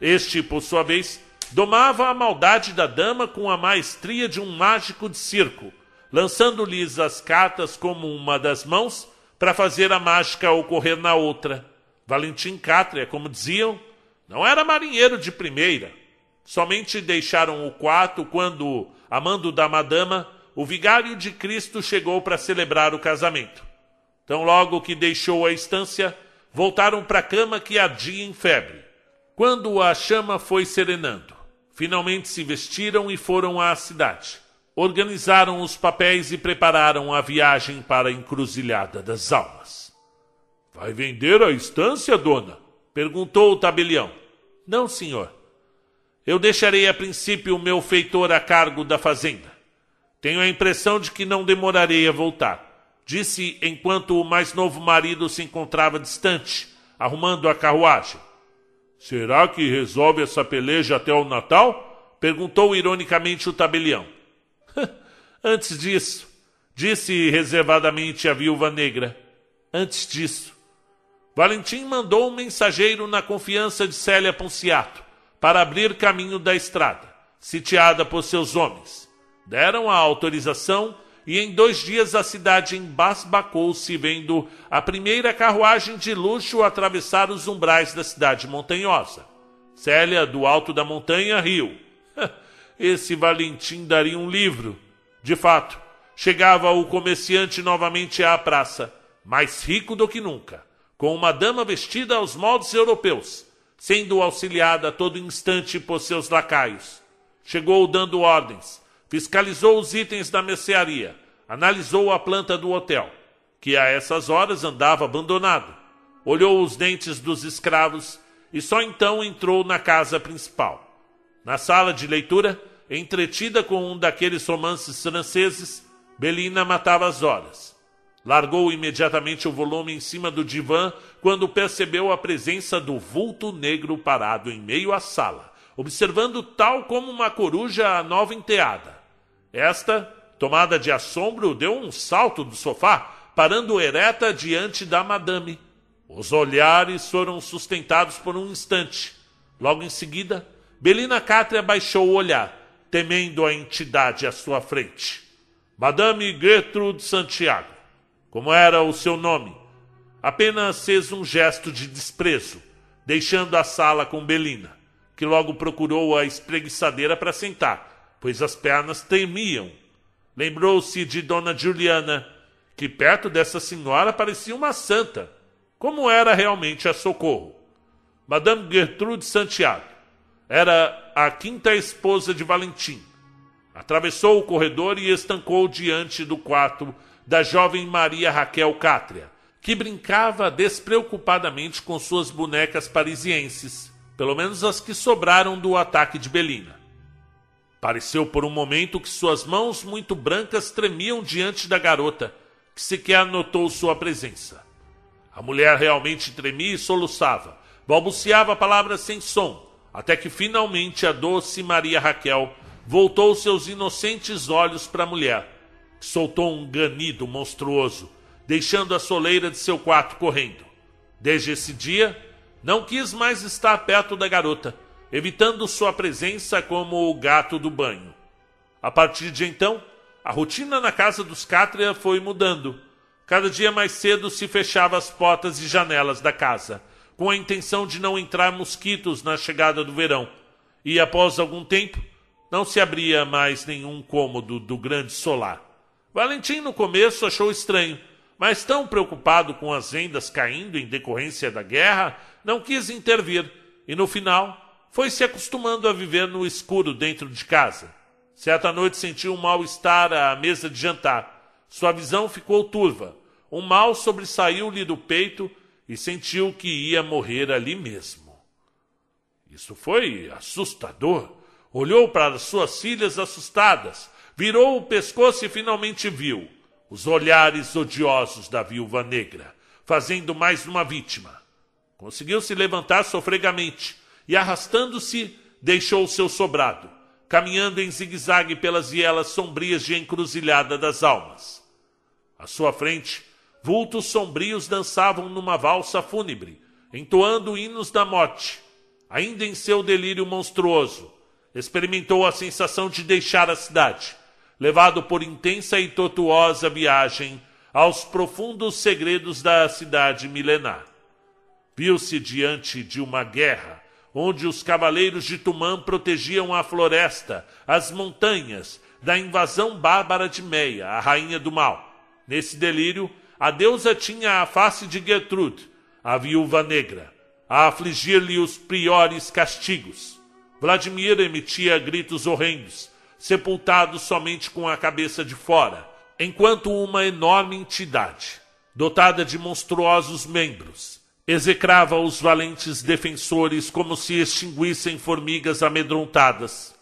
Este, por sua vez, domava a maldade da dama com a maestria de um mágico de circo, lançando-lhes as cartas como uma das mãos para fazer a mágica ocorrer na outra. Valentim Cátria, como diziam, não era marinheiro de primeira. Somente deixaram o quarto quando, amando da madama, o vigário de Cristo chegou para celebrar o casamento. Tão logo que deixou a estância, voltaram para a cama que ardia em febre. Quando a chama foi serenando, finalmente se vestiram e foram à cidade. Organizaram os papéis e prepararam a viagem para a encruzilhada das almas. Vai vender a estância, dona? perguntou o tabelião. Não, senhor. Eu deixarei a princípio o meu feitor a cargo da fazenda. Tenho a impressão de que não demorarei a voltar, disse enquanto o mais novo marido se encontrava distante, arrumando a carruagem. Será que resolve essa peleja até o Natal? Perguntou ironicamente o tabelião. Antes disso, disse reservadamente a viúva negra. Antes disso. Valentim mandou um mensageiro na confiança de Célia Ponciato para abrir caminho da estrada, sitiada por seus homens. Deram a autorização e em dois dias a cidade embasbacou-se vendo a primeira carruagem de luxo atravessar os umbrais da cidade montanhosa. Célia, do alto da montanha, riu. Esse Valentim daria um livro. De fato, chegava o comerciante novamente à praça, mais rico do que nunca, com uma dama vestida aos moldes europeus, sendo auxiliada a todo instante por seus lacaios. Chegou dando ordens, fiscalizou os itens da mercearia, analisou a planta do hotel, que a essas horas andava abandonado, olhou os dentes dos escravos e só então entrou na casa principal. Na sala de leitura, entretida com um daqueles romances franceses, Belina matava as horas. Largou imediatamente o volume em cima do divã quando percebeu a presença do vulto negro parado em meio à sala, observando tal como uma coruja a nova enteada. Esta, tomada de assombro, deu um salto do sofá, parando ereta diante da madame. Os olhares foram sustentados por um instante. Logo em seguida, Belina Cátria baixou o olhar, temendo a entidade à sua frente. Madame Gertrude Santiago, como era o seu nome, apenas fez um gesto de desprezo, deixando a sala com Belina, que logo procurou a espreguiçadeira para sentar pois as pernas tremiam. Lembrou-se de Dona Juliana, que perto dessa senhora parecia uma santa, como era realmente a Socorro. Madame Gertrude Santiago era a quinta esposa de Valentim. Atravessou o corredor e estancou diante do quarto da jovem Maria Raquel Cátria, que brincava despreocupadamente com suas bonecas parisienses, pelo menos as que sobraram do ataque de Belina. Pareceu por um momento que suas mãos muito brancas tremiam diante da garota, que sequer notou sua presença. A mulher realmente tremia e soluçava, balbuciava palavras sem som, até que finalmente a doce Maria Raquel voltou seus inocentes olhos para a mulher, que soltou um ganido monstruoso, deixando a soleira de seu quarto correndo. Desde esse dia, não quis mais estar perto da garota evitando sua presença como o gato do banho. A partir de então, a rotina na casa dos Cátria foi mudando. Cada dia mais cedo se fechava as portas e janelas da casa, com a intenção de não entrar mosquitos na chegada do verão, e após algum tempo não se abria mais nenhum cômodo do grande solar. Valentim no começo achou estranho, mas tão preocupado com as vendas caindo em decorrência da guerra, não quis intervir e no final foi se acostumando a viver no escuro dentro de casa. Certa noite sentiu um mal-estar à mesa de jantar. Sua visão ficou turva. Um mal sobressaiu-lhe do peito e sentiu que ia morrer ali mesmo. Isso foi assustador. Olhou para suas filhas assustadas, virou o pescoço e finalmente viu os olhares odiosos da viúva negra, fazendo mais uma vítima. Conseguiu se levantar sofregamente e, arrastando-se, deixou o seu sobrado, caminhando em zigue-zague pelas vielas sombrias de encruzilhada das almas. À sua frente, vultos sombrios dançavam numa valsa fúnebre, entoando hinos da morte. Ainda em seu delírio monstruoso, experimentou a sensação de deixar a cidade, levado por intensa e tortuosa viagem aos profundos segredos da cidade milenar. Viu-se diante de uma guerra onde os cavaleiros de Tumã protegiam a floresta, as montanhas, da invasão bárbara de Meia, a rainha do mal. Nesse delírio, a deusa tinha a face de Gertrude, a viúva negra, a afligir-lhe os piores castigos. Vladimir emitia gritos horrendos, sepultado somente com a cabeça de fora, enquanto uma enorme entidade, dotada de monstruosos membros, execrava os valentes defensores como se extinguissem formigas amedrontadas.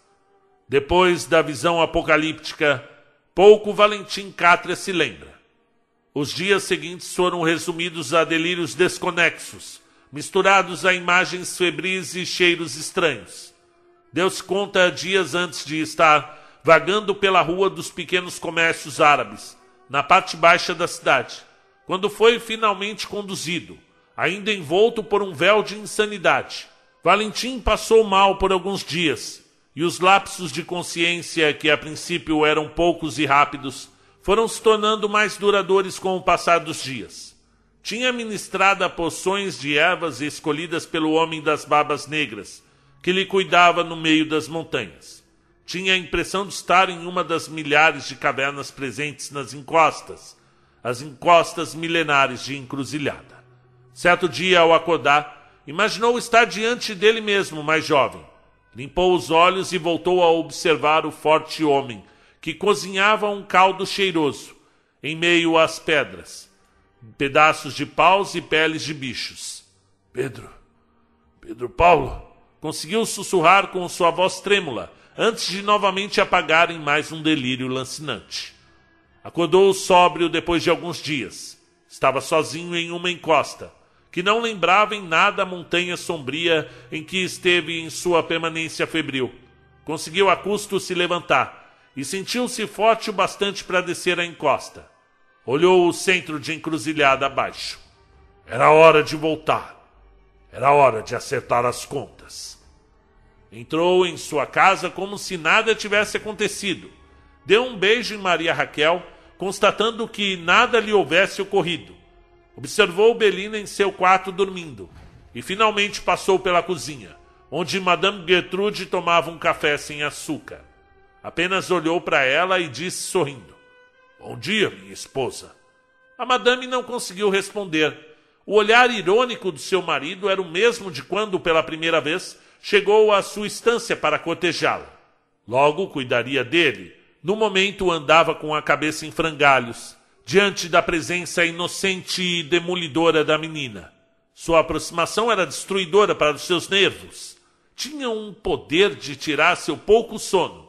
Depois da visão apocalíptica, pouco Valentim Cátria se lembra. Os dias seguintes foram resumidos a delírios desconexos, misturados a imagens febris e cheiros estranhos. Deus conta dias antes de estar vagando pela rua dos pequenos comércios árabes, na parte baixa da cidade, quando foi finalmente conduzido, ainda envolto por um véu de insanidade. Valentim passou mal por alguns dias, e os lapsos de consciência, que a princípio eram poucos e rápidos, foram se tornando mais duradouros com o passar dos dias. Tinha ministrado poções de ervas escolhidas pelo homem das barbas negras, que lhe cuidava no meio das montanhas. Tinha a impressão de estar em uma das milhares de cavernas presentes nas encostas, as encostas milenares de encruzilhada. Certo dia, ao acordar, imaginou estar diante dele mesmo, mais jovem. Limpou os olhos e voltou a observar o forte homem, que cozinhava um caldo cheiroso, em meio às pedras, pedaços de paus e peles de bichos. Pedro, Pedro Paulo, conseguiu sussurrar com sua voz trêmula, antes de novamente apagar em mais um delírio lancinante. Acordou sóbrio depois de alguns dias. Estava sozinho em uma encosta que não lembrava em nada a montanha sombria em que esteve em sua permanência febril. Conseguiu a custo se levantar e sentiu-se forte o bastante para descer a encosta. Olhou o centro de encruzilhada abaixo. Era hora de voltar. Era hora de acertar as contas. Entrou em sua casa como se nada tivesse acontecido. Deu um beijo em Maria Raquel, constatando que nada lhe houvesse ocorrido Observou Belina em seu quarto dormindo e finalmente passou pela cozinha, onde Madame Gertrude tomava um café sem açúcar. Apenas olhou para ela e disse sorrindo: Bom dia, minha esposa. A madame não conseguiu responder. O olhar irônico do seu marido era o mesmo de quando, pela primeira vez, chegou à sua estância para cortejá-la. Logo cuidaria dele. No momento andava com a cabeça em frangalhos, diante da presença inocente e demolidora da menina. Sua aproximação era destruidora para os seus nervos. Tinha um poder de tirar seu pouco sono.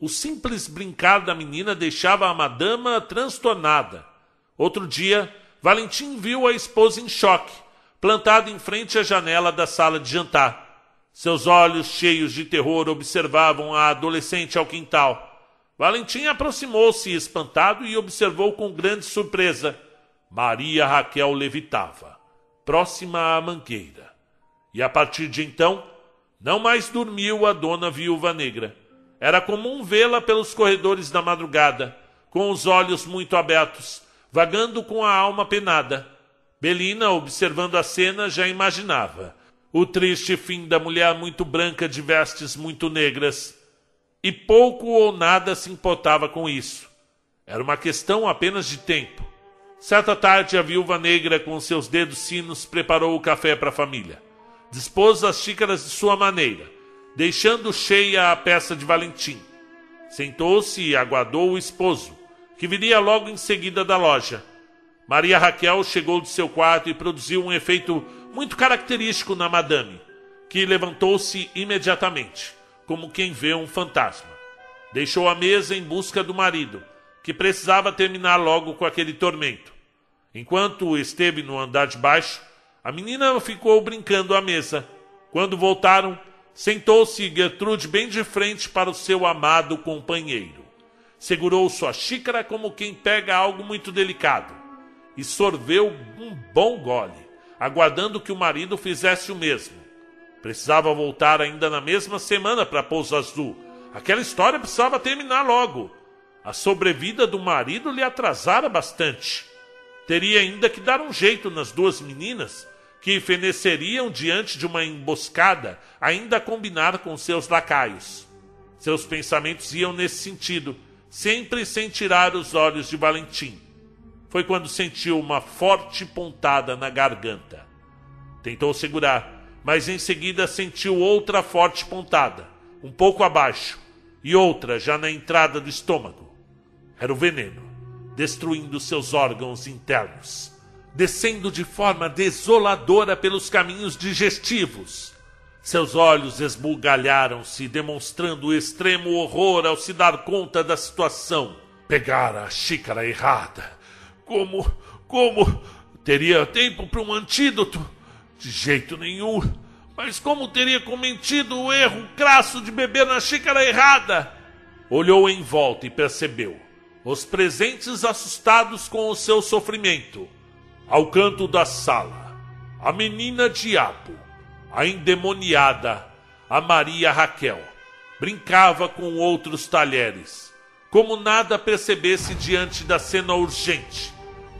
O simples brincar da menina deixava a madama transtornada. Outro dia, Valentim viu a esposa em choque, plantada em frente à janela da sala de jantar. Seus olhos cheios de terror observavam a adolescente ao quintal. Valentim aproximou-se espantado e observou com grande surpresa. Maria Raquel levitava, próxima à mangueira. E a partir de então, não mais dormiu a dona viúva negra. Era comum vê-la pelos corredores da madrugada, com os olhos muito abertos, vagando com a alma penada. Belina, observando a cena, já imaginava o triste fim da mulher muito branca de vestes muito negras. E pouco ou nada se importava com isso. Era uma questão apenas de tempo. Certa tarde, a viúva negra, com seus dedos finos, preparou o café para a família. Dispôs as xícaras de sua maneira, deixando cheia a peça de Valentim. Sentou-se e aguardou o esposo, que viria logo em seguida da loja. Maria Raquel chegou de seu quarto e produziu um efeito muito característico na madame, que levantou-se imediatamente, como quem vê um fantasma. Deixou a mesa em busca do marido, que precisava terminar logo com aquele tormento. Enquanto esteve no andar de baixo, a menina ficou brincando à mesa. Quando voltaram, sentou-se Gertrude bem de frente para o seu amado companheiro. Segurou sua xícara como quem pega algo muito delicado e sorveu um bom gole, aguardando que o marido fizesse o mesmo. Precisava voltar ainda na mesma semana para Pouso Azul. Aquela história precisava terminar logo. A sobrevida do marido lhe atrasara bastante. Teria ainda que dar um jeito nas duas meninas, que feneceriam diante de uma emboscada, ainda a combinar com seus lacaios. Seus pensamentos iam nesse sentido, sempre sem tirar os olhos de Valentim foi quando sentiu uma forte pontada na garganta. Tentou segurar, mas em seguida sentiu outra forte pontada, um pouco abaixo, e outra já na entrada do estômago. Era o veneno, destruindo seus órgãos internos, descendo de forma desoladora pelos caminhos digestivos. Seus olhos esbugalharam-se, demonstrando extremo horror ao se dar conta da situação. Pegara a xícara errada como, como teria tempo para um antídoto? De jeito nenhum. Mas como teria cometido o erro crasso de beber na xícara errada? Olhou em volta e percebeu os presentes assustados com o seu sofrimento. Ao canto da sala, a menina diabo, a endemoniada, a Maria Raquel, brincava com outros talheres, como nada percebesse diante da cena urgente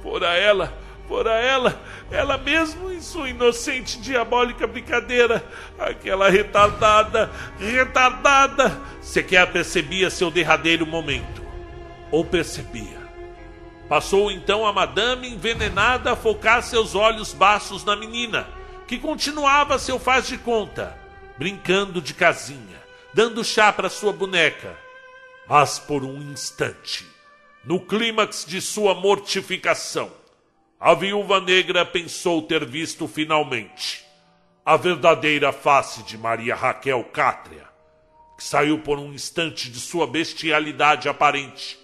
Fora ela, fora ela, ela mesmo em sua inocente diabólica brincadeira, aquela retardada, retardada, sequer percebia seu derradeiro momento. Ou percebia. Passou então a madame envenenada a focar seus olhos baixos na menina, que continuava seu faz de conta, brincando de casinha, dando chá para sua boneca. Mas por um instante no clímax de sua mortificação, a viúva negra pensou ter visto finalmente a verdadeira face de Maria Raquel Cátria, que saiu por um instante de sua bestialidade aparente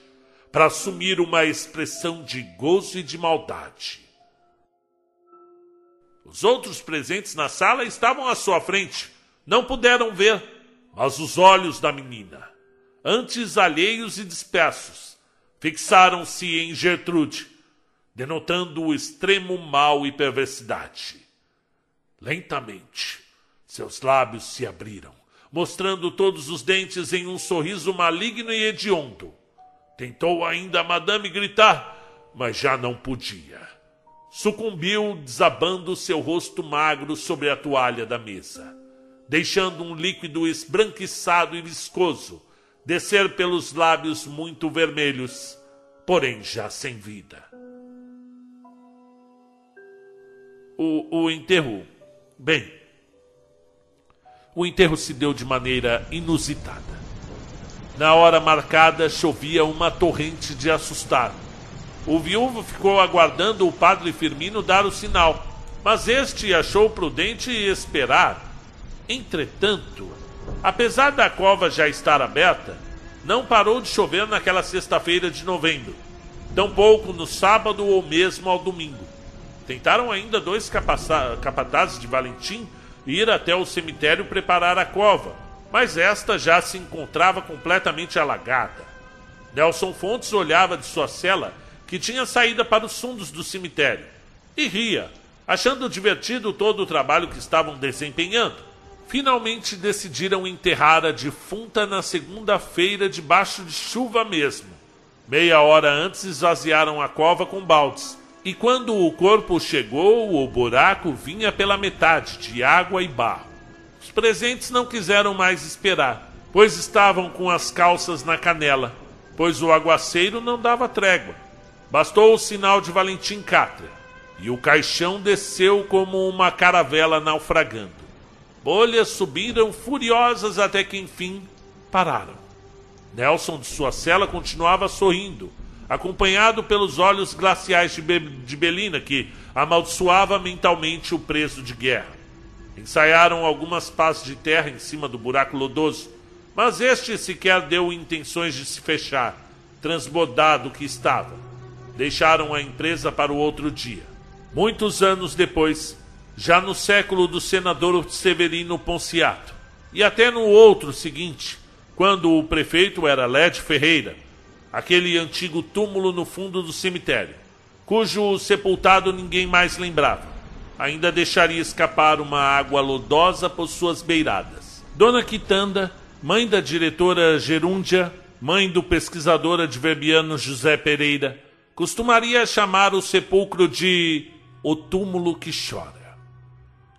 para assumir uma expressão de gozo e de maldade. Os outros presentes na sala estavam à sua frente, não puderam ver, mas os olhos da menina, antes alheios e dispersos, fixaram-se em Gertrude, denotando o extremo mal e perversidade. Lentamente, seus lábios se abriram, mostrando todos os dentes em um sorriso maligno e hediondo. Tentou ainda a madame gritar, mas já não podia. Sucumbiu, desabando seu rosto magro sobre a toalha da mesa, deixando um líquido esbranquiçado e viscoso descer pelos lábios muito vermelhos, porém já sem vida. O, o enterro. Bem, o enterro se deu de maneira inusitada. Na hora marcada chovia uma torrente de assustar. O viúvo ficou aguardando o padre Firmino dar o sinal, mas este achou prudente esperar. Entretanto, Apesar da cova já estar aberta, não parou de chover naquela sexta-feira de novembro, tampouco no sábado ou mesmo ao domingo. Tentaram ainda dois capatazes de Valentim ir até o cemitério preparar a cova, mas esta já se encontrava completamente alagada. Nelson Fontes olhava de sua cela, que tinha saída para os fundos do cemitério, e ria, achando divertido todo o trabalho que estavam desempenhando finalmente decidiram enterrar a defunta na segunda-feira debaixo de chuva mesmo. Meia hora antes esvaziaram a cova com baldes E quando o corpo chegou, o buraco vinha pela metade, de água e barro. Os presentes não quiseram mais esperar, pois estavam com as calças na canela, pois o aguaceiro não dava trégua. Bastou o sinal de Valentim Cátria, e o caixão desceu como uma caravela naufragando. Bolhas subiram furiosas até que enfim pararam. Nelson de sua cela continuava sorrindo, acompanhado pelos olhos glaciais de, Be de Belina, que amaldiçoava mentalmente o preso de guerra. Ensaiaram algumas pás de terra em cima do buraco lodoso, mas este sequer deu intenções de se fechar, transbordado que estava. Deixaram a empresa para o outro dia. Muitos anos depois, já no século do senador Severino Ponciato, e até no outro seguinte, quando o prefeito era Led Ferreira, aquele antigo túmulo no fundo do cemitério, cujo sepultado ninguém mais lembrava, ainda deixaria escapar uma água lodosa por suas beiradas. Dona Quitanda, mãe da diretora Gerúndia, mãe do pesquisador adverbiano José Pereira, costumaria chamar o sepulcro de o túmulo que chora.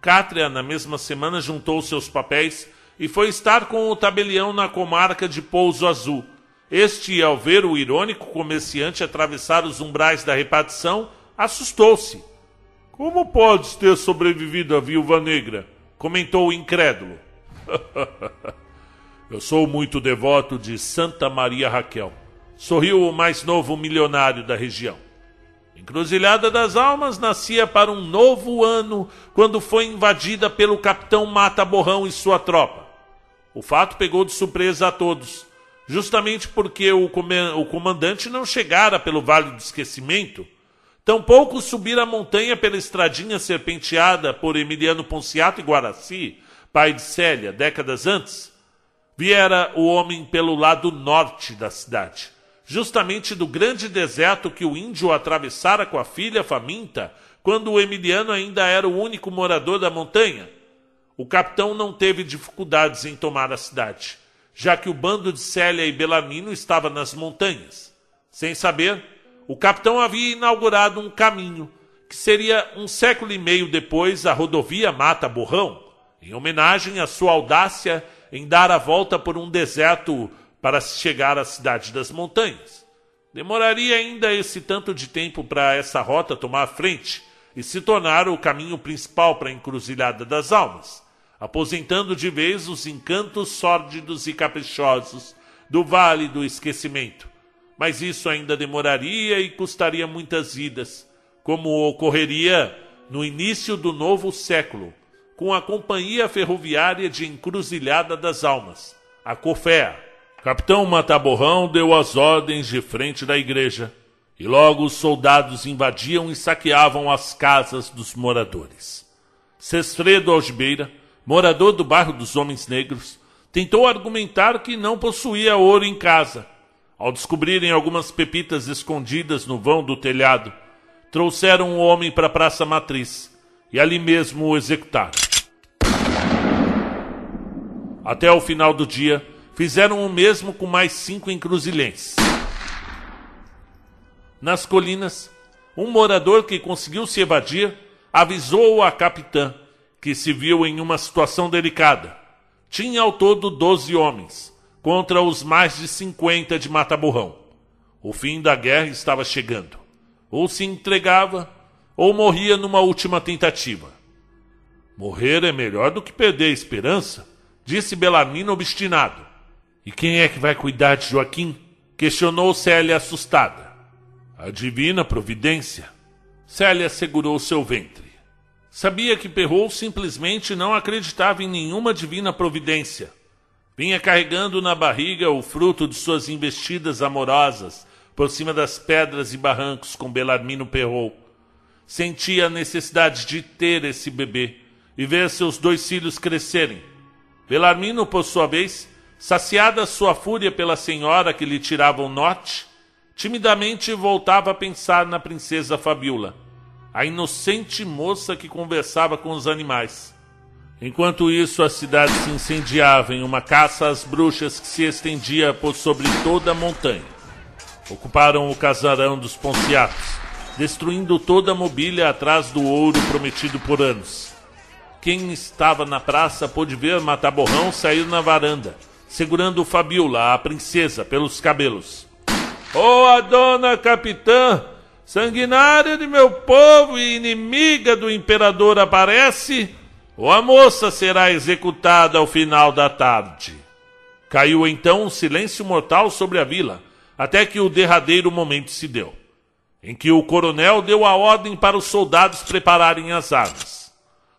Cátria, na mesma semana, juntou seus papéis e foi estar com o tabelião na comarca de Pouso Azul. Este, ao ver o irônico comerciante atravessar os umbrais da repartição, assustou-se. Como podes ter sobrevivido à viúva negra? comentou o incrédulo. Eu sou muito devoto de Santa Maria Raquel, sorriu o mais novo milionário da região. Encruzilhada das Almas nascia para um novo ano quando foi invadida pelo capitão Mata Borrão e sua tropa. O fato pegou de surpresa a todos, justamente porque o, comandante não chegara pelo Vale do Esquecimento, tampouco subira a montanha pela estradinha serpenteada por Emiliano Ponciato e Guaraci, pai de Célia, décadas antes. Viera o homem pelo lado norte da cidade, justamente do grande deserto que o índio atravessara com a filha faminta, quando o Emiliano ainda era o único morador da montanha o capitão não teve dificuldades em tomar a cidade, já que o bando de Célia e Belarmino estava nas montanhas. Sem saber, o capitão havia inaugurado um caminho, que seria um século e meio depois a rodovia Mata Borrão, em homenagem à sua audácia em dar a volta por um deserto para se chegar à cidade das montanhas. Demoraria ainda esse tanto de tempo para essa rota tomar frente e se tornar o caminho principal para a encruzilhada das almas aposentando de vez os encantos sórdidos e caprichosos do Vale do Esquecimento. Mas isso ainda demoraria e custaria muitas vidas, como ocorreria no início do novo século, com a Companhia Ferroviária de Encruzilhada das Almas, a COFEA. Capitão Mataborrão deu as ordens de frente da igreja, e logo os soldados invadiam e saqueavam as casas dos moradores. Sestredo Algibeira morador do bairro dos Homens Negros, tentou argumentar que não possuía ouro em casa. Ao descobrirem algumas pepitas escondidas no vão do telhado, trouxeram o homem para a Praça Matriz e ali mesmo o executaram. Até o final do dia, fizeram o mesmo com mais cinco encruzilhenses. Nas colinas, um morador que conseguiu se evadir avisou a capitã que se viu em uma situação delicada. Tinha ao todo doze homens, contra os mais de cinquenta de Mataburrão. O fim da guerra estava chegando. Ou se entregava, ou morria numa última tentativa. Morrer é melhor do que perder a esperança, disse Belarmino obstinado. E quem é que vai cuidar de Joaquim? questionou Célia assustada. A divina providência. Célia segurou seu ventre. Sabia que Perrault simplesmente não acreditava em nenhuma divina providência. Vinha carregando na barriga o fruto de suas investidas amorosas por cima das pedras e barrancos com Belarmino Perrault. Sentia a necessidade de ter esse bebê e ver seus dois filhos crescerem. Belarmino, por sua vez, saciada sua fúria pela senhora que lhe tirava o norte, timidamente voltava a pensar na princesa Fabiola a inocente moça que conversava com os animais. Enquanto isso, a cidade se incendiava em uma caça às bruxas que se estendia por sobre toda a montanha. Ocuparam o casarão dos Ponciatos, destruindo toda a mobília atrás do ouro prometido por anos. Quem estava na praça pôde ver Mataborrão sair na varanda, segurando Fabiola, a princesa, pelos cabelos. Oh, a dona capitã, sanguinária de meu povo e inimiga do imperador aparece, ou a moça será executada ao final da tarde. Caiu então um silêncio mortal sobre a vila, até que o derradeiro momento se deu, em que o coronel deu a ordem para os soldados prepararem as armas.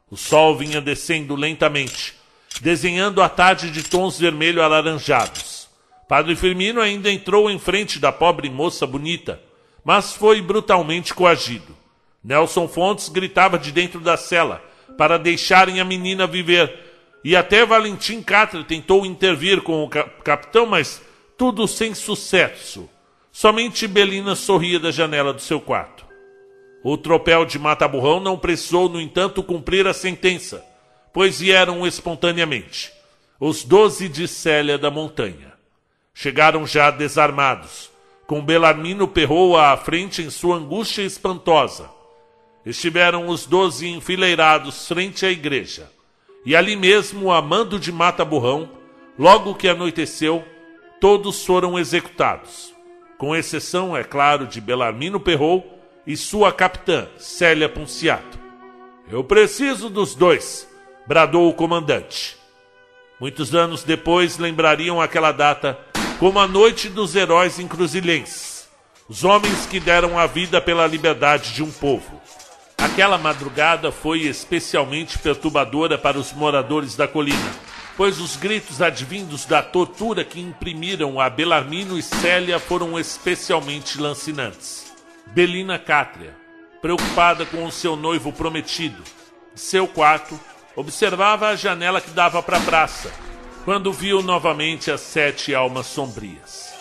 O sol vinha descendo lentamente, desenhando a tarde de tons vermelho alaranjados. Padre Firmino ainda entrou em frente da pobre moça bonita, mas foi brutalmente coagido. Nelson Fontes gritava de dentro da cela para deixarem a menina viver e até Valentim Catra tentou intervir com o capitão, mas tudo sem sucesso. Somente Belina sorria da janela do seu quarto. O tropel de Mataburrão não precisou, no entanto, cumprir a sentença, pois vieram espontaneamente os doze de Célia da Montanha. Chegaram já desarmados, com Belarmino Perrou à frente em sua angústia espantosa. Estiveram os doze enfileirados frente à igreja e ali mesmo, a mando de Mata Burrão, logo que anoiteceu, todos foram executados, com exceção, é claro, de Belarmino Perrou e sua capitã, Célia Ponciato. Eu preciso dos dois, bradou o comandante. Muitos anos depois lembrariam aquela data como a noite dos heróis encruzilhenses, os homens que deram a vida pela liberdade de um povo. Aquela madrugada foi especialmente perturbadora para os moradores da colina, pois os gritos advindos da tortura que imprimiram a Belarmino e Célia foram especialmente lancinantes. Belina Cátria, preocupada com o seu noivo prometido, seu quarto, observava a janela que dava para a praça, quando viu novamente as sete almas sombrias.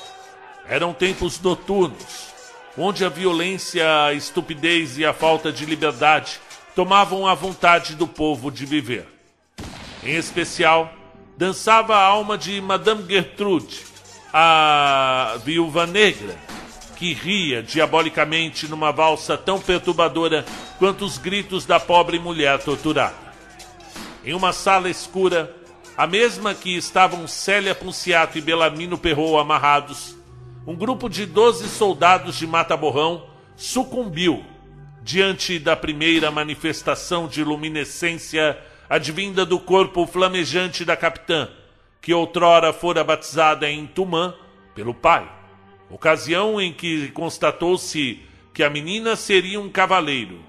Eram tempos noturnos, onde a violência, a estupidez e a falta de liberdade tomavam a vontade do povo de viver. Em especial, dançava a alma de Madame Gertrude, a viúva negra, que ria diabolicamente numa valsa tão perturbadora quanto os gritos da pobre mulher torturada. Em uma sala escura, a mesma que estavam Célia Punciato e Belarmino Perrot amarrados, um grupo de doze soldados de Mata-Borrão sucumbiu diante da primeira manifestação de luminescência advinda do corpo flamejante da capitã, que outrora fora batizada em Tumã pelo pai, ocasião em que constatou-se que a menina seria um cavaleiro,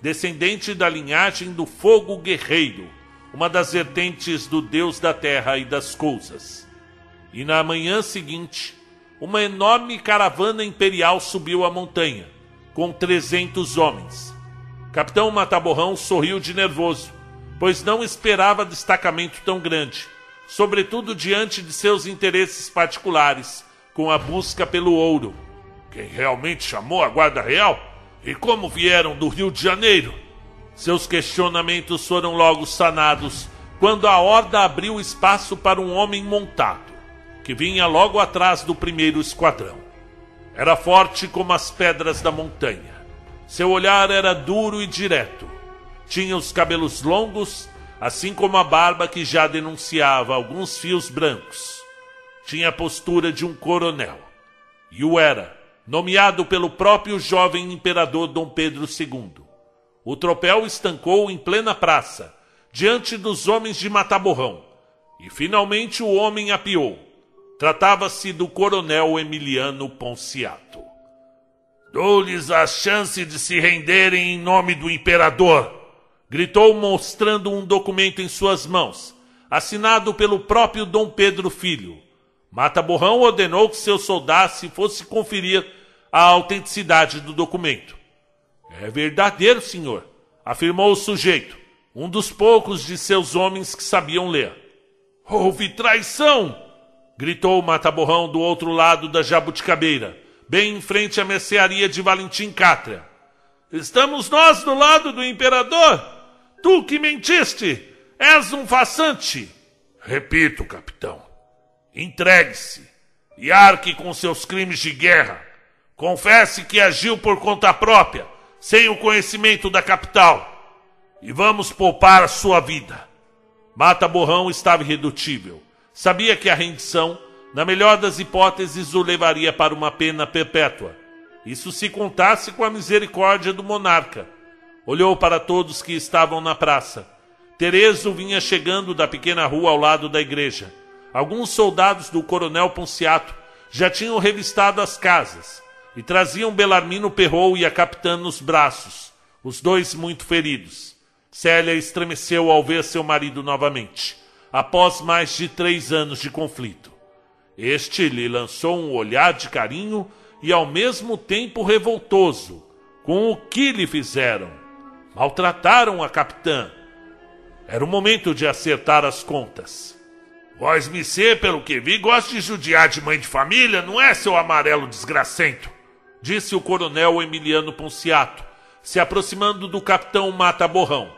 descendente da linhagem do fogo guerreiro, uma das vertentes do deus da terra e das coisas. E na manhã seguinte, uma enorme caravana imperial subiu a montanha, com 300 homens. Capitão Mataborrão sorriu de nervoso, pois não esperava destacamento tão grande, sobretudo diante de seus interesses particulares, com a busca pelo ouro. Quem realmente chamou a Guarda Real? E como vieram do Rio de Janeiro? Seus questionamentos foram logo sanados quando a horda abriu espaço para um homem montado que vinha logo atrás do primeiro esquadrão. Era forte como as pedras da montanha. Seu olhar era duro e direto. Tinha os cabelos longos, assim como a barba que já denunciava alguns fios brancos. Tinha a postura de um coronel. E o era, nomeado pelo próprio jovem imperador Dom Pedro II. O tropel estancou em plena praça, diante dos homens de Mataborrão. E finalmente o homem apiou Tratava-se do coronel Emiliano Ponciato. Dou-lhes a chance de se renderem em nome do imperador, gritou mostrando um documento em suas mãos, assinado pelo próprio Dom Pedro Filho. Mata Borrão ordenou que seus soldados fossem conferir a autenticidade do documento. É verdadeiro, senhor, afirmou o sujeito, um dos poucos de seus homens que sabiam ler. Houve traição! gritou o mata-borrão do outro lado da jabuticabeira, bem em frente à mercearia de Valentim Cátria. Estamos nós do lado do imperador? Tu que mentiste! És um façante! Repito, capitão. Entregue-se e arque com seus crimes de guerra. Confesse que agiu por conta própria, sem o conhecimento da capital, e vamos poupar a sua vida. Mata Borrão estava irredutível. Sabia que a rendição, na melhor das hipóteses, o levaria para uma pena perpétua. Isso se contasse com a misericórdia do monarca. Olhou para todos que estavam na praça. Terezo vinha chegando da pequena rua ao lado da igreja. Alguns soldados do coronel Ponciato já tinham revistado as casas e traziam Belarmino Perrou e a capitã nos braços, os dois muito feridos. Célia estremeceu ao ver seu marido novamente, após mais de três anos de conflito. Este lhe lançou um olhar de carinho e ao mesmo tempo revoltoso com o que lhe fizeram. Maltrataram a capitã. Era o momento de acertar as contas. Vós, me ser, pelo que vi, gosta de judiar de mãe de família, não é, seu amarelo desgracento? Disse o coronel Emiliano Ponciato, se aproximando do capitão Mata Borrão,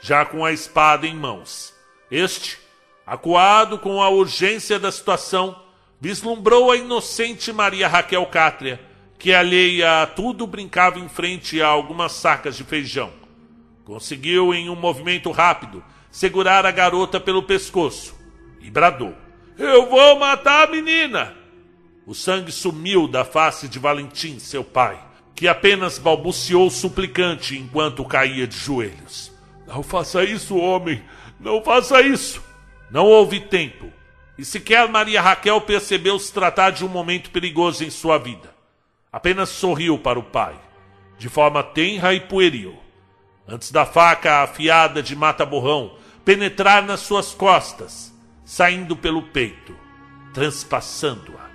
já com a espada em mãos. Este, acuado com a urgência da situação, vislumbrou a inocente Maria Raquel Cátria, que alheia a tudo brincava em frente a algumas sacas de feijão. Conseguiu, em um movimento rápido, segurar a garota pelo pescoço e bradou: Eu vou matar a menina! O sangue sumiu da face de Valentim, seu pai, que apenas balbuciou suplicante enquanto caía de joelhos. Não faça isso, homem! Não faça isso! Não houve tempo, e sequer Maria Raquel percebeu se tratar de um momento perigoso em sua vida. Apenas sorriu para o pai, de forma tenra e pueril. Antes da faca afiada de mata-borrão penetrar nas suas costas, saindo pelo peito, transpassando-a.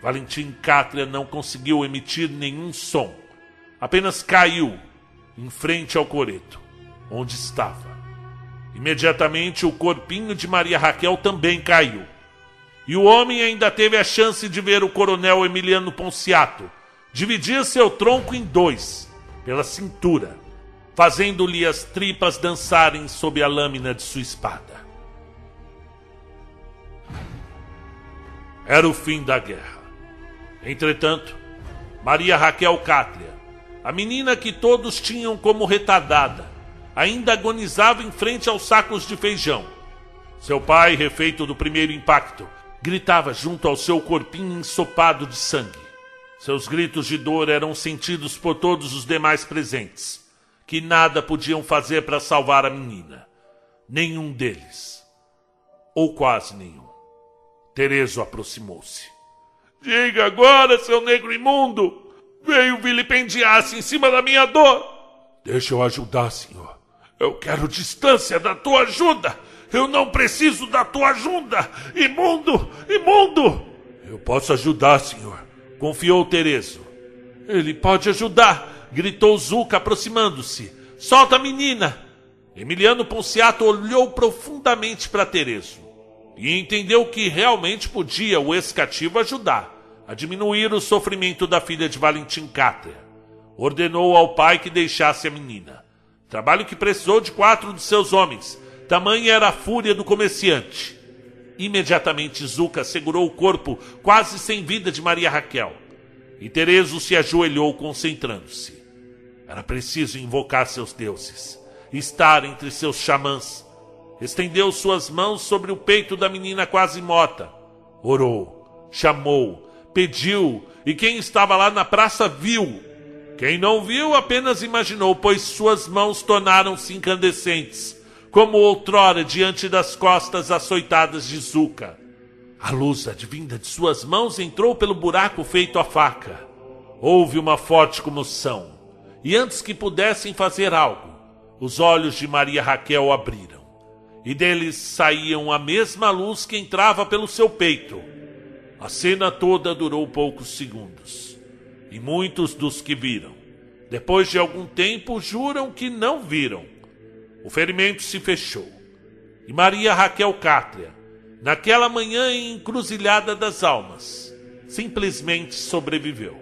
Valentim Cátria não conseguiu emitir nenhum som, apenas caiu em frente ao coreto, onde estava. Imediatamente o corpinho de Maria Raquel também caiu. E o homem ainda teve a chance de ver o coronel Emiliano Ponciato dividir seu tronco em dois, pela cintura, fazendo-lhe as tripas dançarem sob a lâmina de sua espada. Era o fim da guerra. Entretanto, Maria Raquel Cátria, a menina que todos tinham como retardada, ainda agonizava em frente aos sacos de feijão. Seu pai, refeito do primeiro impacto, gritava junto ao seu corpinho ensopado de sangue. Seus gritos de dor eram sentidos por todos os demais presentes, que nada podiam fazer para salvar a menina. Nenhum deles. Ou quase nenhum. Terezo aproximou-se. Diga agora, seu negro imundo! Veio vilipendiar-se em cima da minha dor! Deixa eu ajudar, senhor. Eu quero distância da tua ajuda! Eu não preciso da tua ajuda! Imundo! Imundo! Eu posso ajudar, senhor, confiou Terezo. Ele pode ajudar! gritou Zuca, aproximando-se. Solta a menina! Emiliano Ponciato olhou profundamente para Terezo e entendeu que realmente podia o ex-cativo ajudar a diminuir o sofrimento da filha de Valentim Cáter. Ordenou ao pai que deixasse a menina. Trabalho que precisou de quatro de seus homens. Tamanha era a fúria do comerciante. Imediatamente Zuca segurou o corpo quase sem vida de Maria Raquel. E Terezo se ajoelhou concentrando-se. Era preciso invocar seus deuses, estar entre seus xamãs, estendeu suas mãos sobre o peito da menina quase morta. Orou, chamou, pediu, e quem estava lá na praça viu. Quem não viu apenas imaginou, pois suas mãos tornaram-se incandescentes, como outrora diante das costas açoitadas de Zuca. A luz advinda de suas mãos entrou pelo buraco feito à faca. Houve uma forte comoção, e antes que pudessem fazer algo, os olhos de Maria Raquel abriram e deles saíam a mesma luz que entrava pelo seu peito. A cena toda durou poucos segundos, e muitos dos que viram, depois de algum tempo, juram que não viram. O ferimento se fechou, e Maria Raquel Cátria, naquela manhã encruzilhada das almas, simplesmente sobreviveu.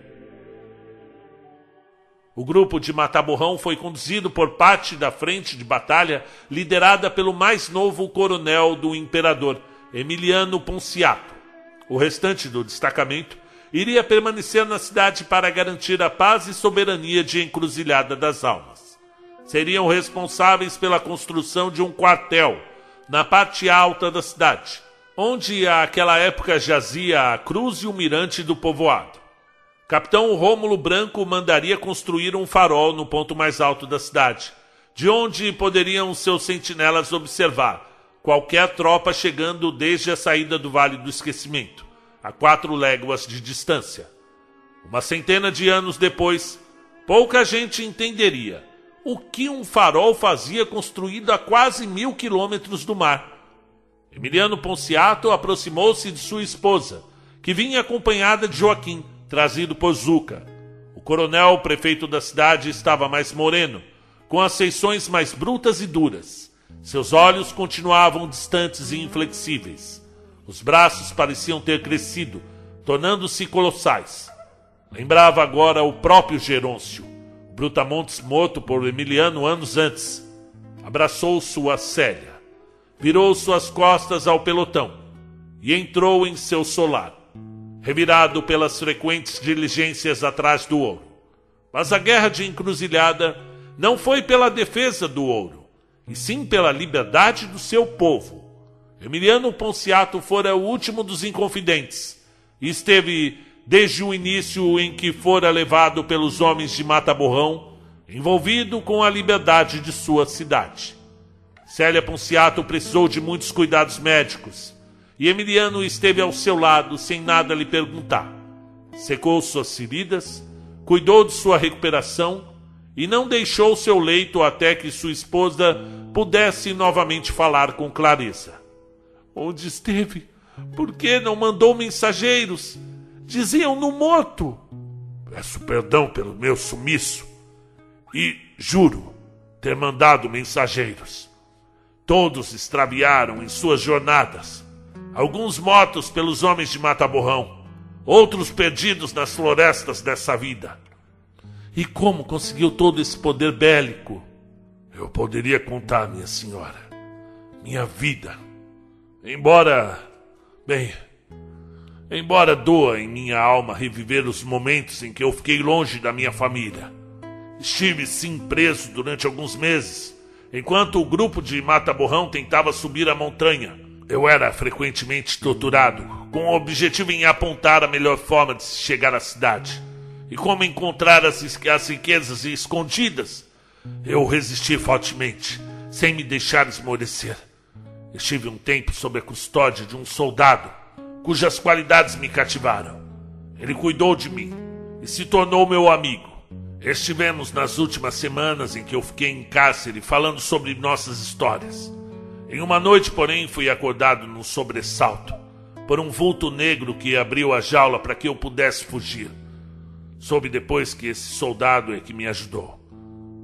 O grupo de Mataborrão foi conduzido por parte da frente de batalha liderada pelo mais novo coronel do imperador, Emiliano Ponciato. O restante do destacamento iria permanecer na cidade para garantir a paz e soberania de Encruzilhada das Almas. Seriam responsáveis pela construção de um quartel na parte alta da cidade, onde àquela época jazia a cruz e o mirante do povoado. Capitão Rômulo Branco mandaria construir um farol no ponto mais alto da cidade, de onde poderiam seus sentinelas observar qualquer tropa chegando desde a saída do Vale do Esquecimento, a quatro léguas de distância. Uma centena de anos depois, pouca gente entenderia o que um farol fazia construído a quase mil quilômetros do mar. Emiliano Ponciato aproximou-se de sua esposa, que vinha acompanhada de Joaquim, trazido por Zuca. O coronel, prefeito da cidade, estava mais moreno, com as mais brutas e duras. Seus olhos continuavam distantes e inflexíveis. Os braços pareciam ter crescido, tornando-se colossais. Lembrava agora o próprio Gerôncio, Brutamontes morto por Emiliano anos antes. Abraçou sua Célia, virou suas costas ao pelotão e entrou em seu solar, revirado pelas frequentes diligências atrás do ouro. Mas a guerra de encruzilhada não foi pela defesa do ouro, e sim pela liberdade do seu povo. Emiliano Ponciato fora o último dos inconfidentes e esteve desde o início em que fora levado pelos homens de Mata Borrão, envolvido com a liberdade de sua cidade. Célia Ponciato precisou de muitos cuidados médicos e Emiliano esteve ao seu lado sem nada lhe perguntar. Secou suas feridas, cuidou de sua recuperação e não deixou seu leito até que sua esposa pudesse novamente falar com clareza. Onde esteve? Por que não mandou mensageiros? Diziam no morto. Peço perdão pelo meu sumiço e juro ter mandado mensageiros. Todos extraviaram em suas jornadas. Alguns mortos pelos homens de Mata-Borrão, outros perdidos nas florestas dessa vida. E como conseguiu todo esse poder bélico? Eu poderia contar, minha senhora, minha vida. Embora, bem, embora doa em minha alma reviver os momentos em que eu fiquei longe da minha família. Estive sim preso durante alguns meses, enquanto o grupo de Mata-Borrão tentava subir a montanha. Eu era frequentemente torturado, com o objetivo em apontar a melhor forma de se chegar à cidade e como encontrar as, as riquezas escondidas, eu resisti fortemente, sem me deixar esmorecer. Estive um tempo sob a custódia de um soldado, cujas qualidades me cativaram. Ele cuidou de mim e se tornou meu amigo. Estivemos nas últimas semanas em que eu fiquei em cárcere falando sobre nossas histórias. Em uma noite, porém, fui acordado num sobressalto por um vulto negro que abriu a jaula para que eu pudesse fugir. Soube depois que esse soldado é que me ajudou.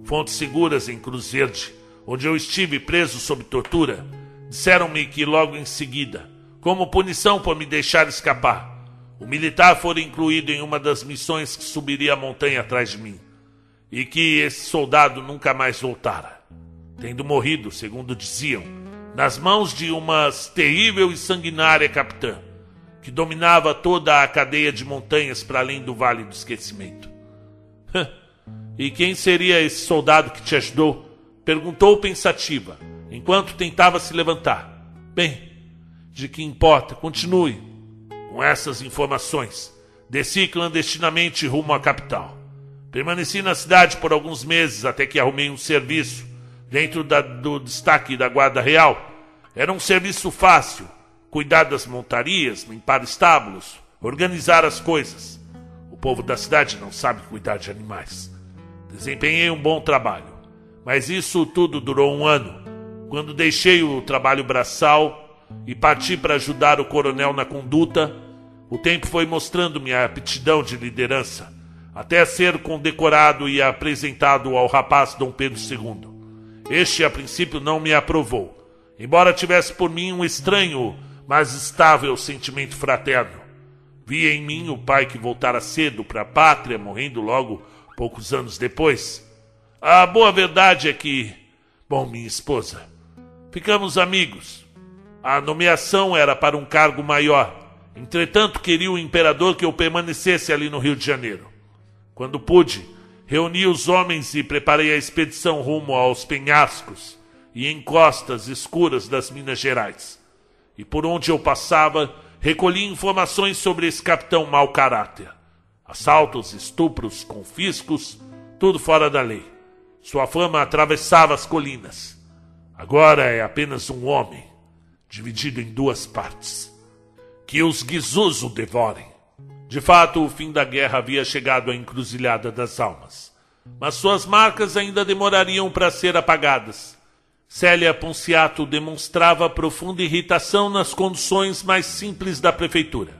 Fontes seguras em Cruz Verde, onde eu estive preso sob tortura, disseram-me que logo em seguida, como punição por me deixar escapar, o militar fora incluído em uma das missões que subiria a montanha atrás de mim, e que esse soldado nunca mais voltara, tendo morrido, segundo diziam, nas mãos de uma terrível e sanguinária capitã que dominava toda a cadeia de montanhas para além do Vale do Esquecimento. e quem seria esse soldado que te ajudou? Perguntou pensativa, enquanto tentava se levantar. Bem, de que importa? Continue. Com essas informações, desci clandestinamente rumo à capital. Permaneci na cidade por alguns meses até que arrumei um serviço dentro da, do destaque da Guarda Real. Era um serviço fácil, cuidar das montarias, limpar estábulos, organizar as coisas. O povo da cidade não sabe cuidar de animais. Desempenhei um bom trabalho, mas isso tudo durou um ano, quando deixei o trabalho braçal e parti para ajudar o coronel na conduta. O tempo foi mostrando minha aptidão de liderança, até ser condecorado e apresentado ao rapaz Dom Pedro II. Este, a princípio, não me aprovou, embora tivesse por mim um estranho mas estável sentimento fraterno. Via em mim o pai que voltara cedo para a pátria, morrendo logo poucos anos depois. A boa verdade é que, bom, minha esposa, ficamos amigos. A nomeação era para um cargo maior Entretanto, queria o imperador que eu permanecesse ali no Rio de Janeiro. Quando pude, reuni os homens e preparei a expedição rumo aos penhascos e encostas escuras das Minas Gerais. E por onde eu passava, recolhi informações sobre esse capitão mau caráter. Assaltos, estupros, confiscos, tudo fora da lei. Sua fama atravessava as colinas. Agora é apenas um homem, dividido em duas partes. Que os guizos o devorem. De fato, o fim da guerra havia chegado à encruzilhada das almas. Mas suas marcas ainda demorariam para ser apagadas. Célia Ponciato demonstrava profunda irritação nas condições mais simples da prefeitura.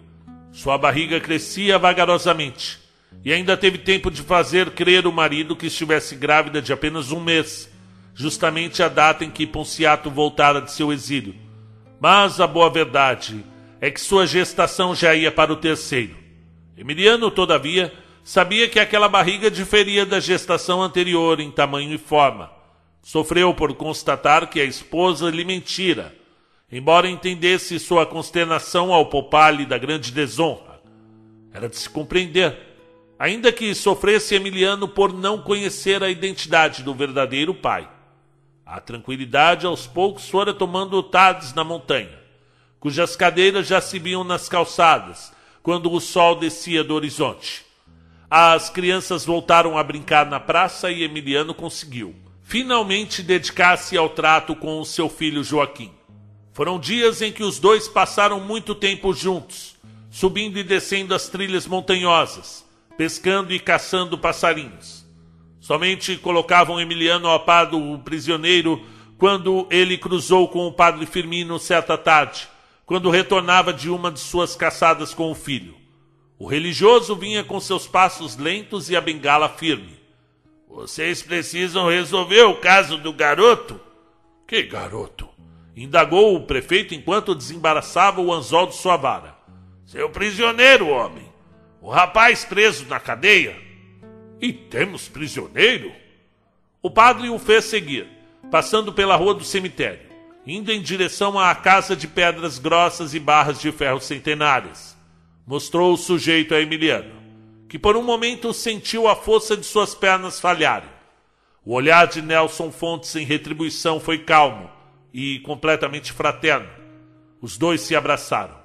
Sua barriga crescia vagarosamente e ainda teve tempo de fazer crer o marido que estivesse grávida de apenas um mês, justamente a data em que Ponciato voltara de seu exílio. Mas a boa verdade é que sua gestação já ia para o terceiro. Emiliano, todavia, sabia que aquela barriga diferia da gestação anterior em tamanho e forma. Sofreu por constatar que a esposa lhe mentira, embora entendesse sua consternação ao poupar-lhe da grande desonra. Era de se compreender ainda que sofresse Emiliano por não conhecer a identidade do verdadeiro pai. A tranquilidade aos poucos fora tomando tardes na montanha, cujas cadeiras já se viam nas calçadas, quando o sol descia do horizonte. As crianças voltaram a brincar na praça e Emiliano conseguiu, finalmente, dedicar-se ao trato com o seu filho Joaquim. Foram dias em que os dois passaram muito tempo juntos, subindo e descendo as trilhas montanhosas, pescando e caçando passarinhos. Somente colocavam Emiliano ao par do prisioneiro quando ele cruzou com o padre Firmino certa tarde, quando retornava de uma de suas caçadas com o filho. O religioso vinha com seus passos lentos e a bengala firme. Vocês precisam resolver o caso do garoto? Que garoto? Indagou o prefeito enquanto desembaraçava o anzol de sua vara. Seu prisioneiro, homem. O rapaz preso na cadeia. E temos prisioneiro? O padre o fez seguir, passando pela rua do cemitério, indo em direção à casa de pedras grossas e barras de ferro centenárias. Mostrou o sujeito a Emiliano, que por um momento sentiu a força de suas pernas falharem. O olhar de Nelson Fontes em retribuição foi calmo e completamente fraterno. Os dois se abraçaram.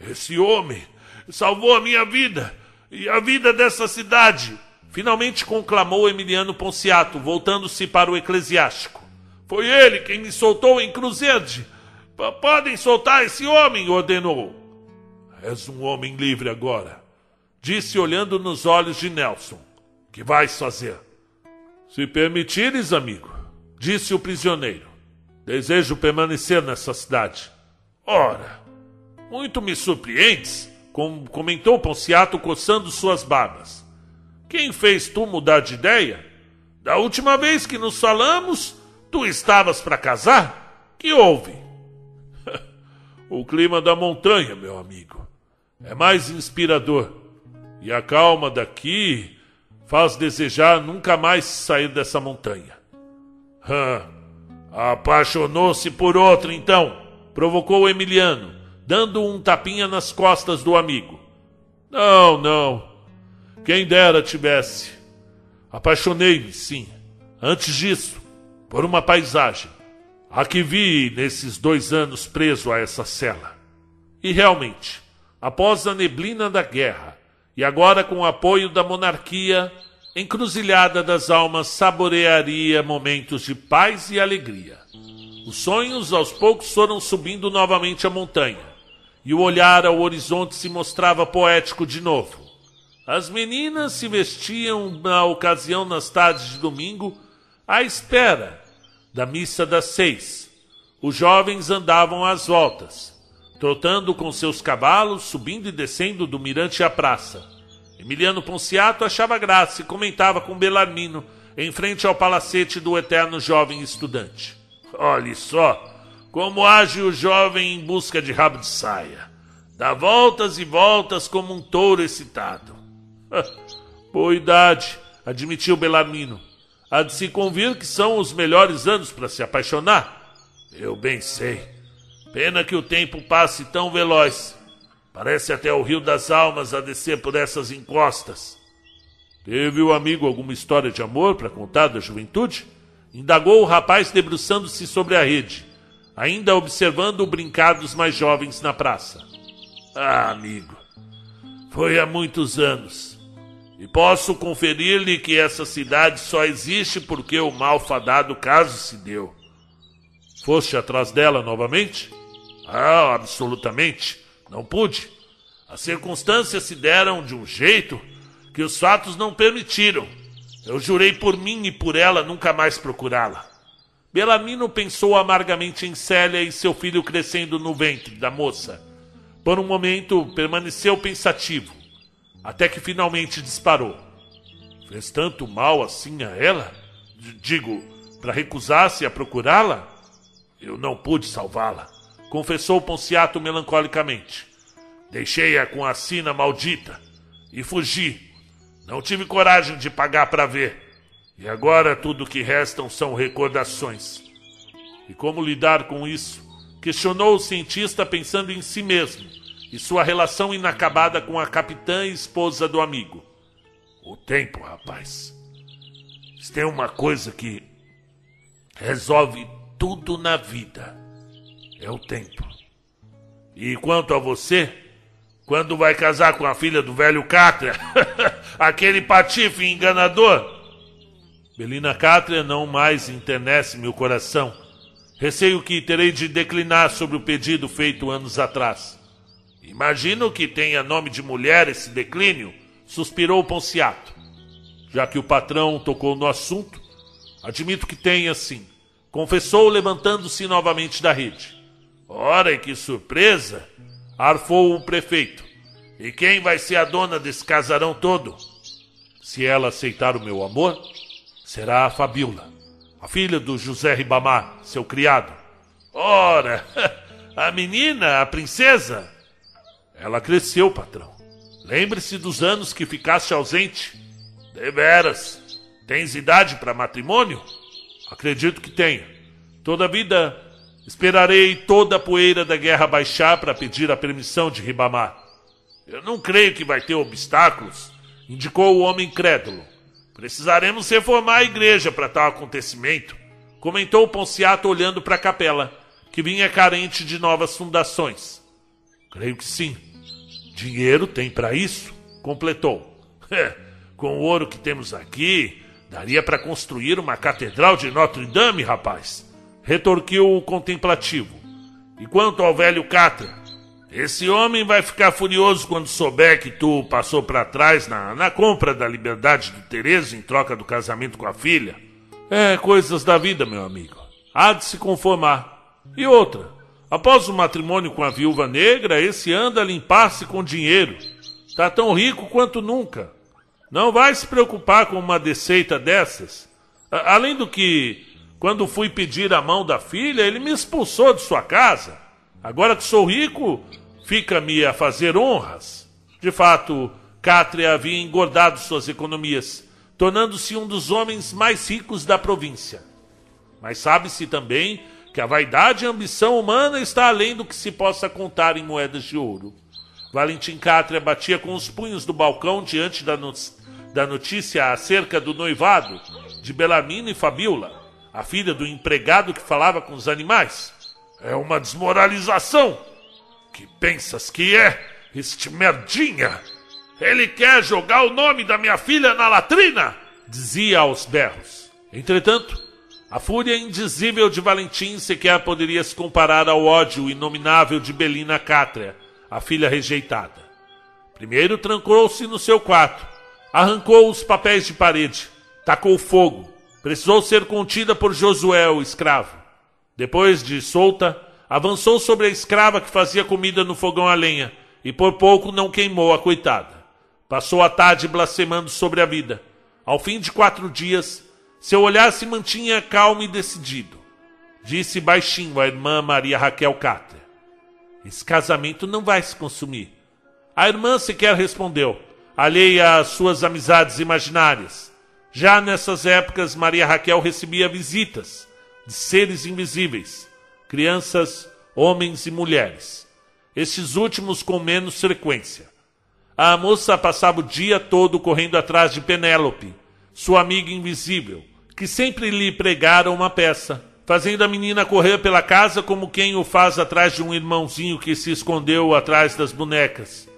Esse homem salvou a minha vida e a vida dessa cidade. Finalmente conclamou Emiliano Ponciato, voltando-se para o eclesiástico. Foi ele quem me soltou em Cruzerde. Podem soltar esse homem, ordenou. És um homem livre agora, disse olhando nos olhos de Nelson. Que vais fazer? Se permitires, amigo, disse o prisioneiro. Desejo permanecer nessa cidade. Ora, muito me surpreendes com, comentou Ponciato coçando suas barbas. Quem fez tu mudar de ideia? Da última vez que nos falamos, tu estavas para casar? Que houve? o clima da montanha, meu amigo, é mais inspirador. E a calma daqui faz desejar nunca mais sair dessa montanha. Apaixonou-se por outro então, provocou Emiliano dando um tapinha nas costas do amigo. Não, não. Quem dera tivesse. Apaixonei-me, sim. Antes disso, por uma paisagem. A que vi nesses dois anos preso a essa cela. E realmente, após a neblina da guerra, e agora com o apoio da monarquia, encruzilhada das almas saborearia momentos de paz e alegria. Os sonhos aos poucos foram subindo novamente a montanha e o olhar ao horizonte se mostrava poético de novo. As meninas se vestiam na ocasião nas tardes de domingo à espera da missa das seis. Os jovens andavam às voltas, trotando com seus cavalos, subindo e descendo do mirante à praça. Emiliano Ponciato achava graça e comentava com Belarmino em frente ao palacete do eterno jovem estudante. Olhe só, como age o jovem em busca de rabo de saia. Dá voltas e voltas como um touro excitado. Boa idade, admitiu Belarmino. Há de se convir que são os melhores anos para se apaixonar. Eu bem sei. Pena que o tempo passe tão veloz. Parece até o Rio das Almas a descer por essas encostas. Teve o amigo alguma história de amor para contar da juventude? Indagou o rapaz debruçando-se sobre a rede, ainda observando o brincar dos mais jovens na praça. Ah, amigo, foi há muitos anos. E posso conferir-lhe que essa cidade só existe porque o malfadado caso se deu. Foste atrás dela novamente? Ah, absolutamente. Não pude. As circunstâncias se deram de um jeito que os fatos não permitiram. Eu jurei por mim e por ela nunca mais procurá-la. Belamino pensou amargamente em Célia e seu filho crescendo no ventre da moça. Por um momento permaneceu pensativo, até que finalmente disparou. Fez tanto mal assim a ela? D digo, para recusar-se a procurá-la? Eu não pude salvá-la, confessou Ponciato melancolicamente. Deixei-a com a sina maldita e fugi não tive coragem de pagar para ver. E agora tudo que restam são recordações. E como lidar com isso? Questionou o cientista pensando em si mesmo e sua relação inacabada com a capitã e esposa do amigo. O tempo, rapaz. Se tem uma coisa que resolve tudo na vida, é o tempo. E quanto a você, quando vai casar com a filha do velho Cátria? Aquele patife enganador? Belina Cátria não mais internece meu coração. Receio que terei de declinar sobre o pedido feito anos atrás. Imagino que tenha nome de mulher esse declínio, suspirou Ponciato. Já que o patrão tocou no assunto, admito que tenha sim, confessou levantando-se novamente da rede. Ora, que surpresa! arfou o prefeito. E quem vai ser a dona desse casarão todo? Se ela aceitar o meu amor, será a Fabiola, a filha do José Ribamar, seu criado. Ora, a menina, a princesa? Ela cresceu, patrão. Lembre-se dos anos que ficaste ausente. Deveras. Tens idade para matrimônio? Acredito que tenha. Toda vida Esperarei toda a poeira da guerra baixar para pedir a permissão de Ribamar. Eu não creio que vai ter obstáculos, indicou o homem crédulo. Precisaremos reformar a igreja para tal acontecimento, comentou Ponciato olhando para a capela, que vinha carente de novas fundações. Creio que sim. Dinheiro tem para isso, completou. É, com o ouro que temos aqui, daria para construir uma catedral de Notre Dame, rapaz retorquiu o contemplativo. E quanto ao velho Catra, esse homem vai ficar furioso quando souber que tu passou para trás na, na compra da liberdade do Tereza em troca do casamento com a filha. É, coisas da vida, meu amigo. Há de se conformar. E outra, após o matrimônio com a viúva negra, esse anda a limpar-se com dinheiro. Tá tão rico quanto nunca. Não vai se preocupar com uma deceita dessas. A além do que quando fui pedir a mão da filha, ele me expulsou de sua casa. Agora que sou rico, fica-me a fazer honras. De fato, Cátria havia engordado suas economias, tornando-se um dos homens mais ricos da província. Mas sabe-se também que a vaidade e a ambição humana está além do que se possa contar em moedas de ouro. Valentim Cátria batia com os punhos do balcão diante da, no da notícia acerca do noivado de Belarmino e Fabiola a filha do empregado que falava com os animais. É uma desmoralização. Que pensas que é, este merdinha? Ele quer jogar o nome da minha filha na latrina? Dizia aos berros. Entretanto, a fúria indizível de Valentim sequer poderia se comparar ao ódio inominável de Belina Cátria, a filha rejeitada. Primeiro trancou-se no seu quarto, arrancou os papéis de parede, tacou fogo, precisou ser contida por Josué, o escravo. Depois de solta, avançou sobre a escrava que fazia comida no fogão a lenha, e por pouco não queimou a coitada. Passou a tarde blasfemando sobre a vida. Ao fim de quatro dias, seu olhar se mantinha calmo e decidido. Disse baixinho à irmã Maria Raquel Cátia: Esse casamento não vai se consumir. A irmã sequer respondeu, alheia às suas amizades imaginárias. Já nessas épocas, Maria Raquel recebia visitas de seres invisíveis, crianças, homens e mulheres. estes últimos com menos frequência. A moça passava o dia todo correndo atrás de Penélope, sua amiga invisível, que sempre lhe pregara uma peça, fazendo a menina correr pela casa como quem o faz atrás de um irmãozinho que se escondeu atrás das bonecas.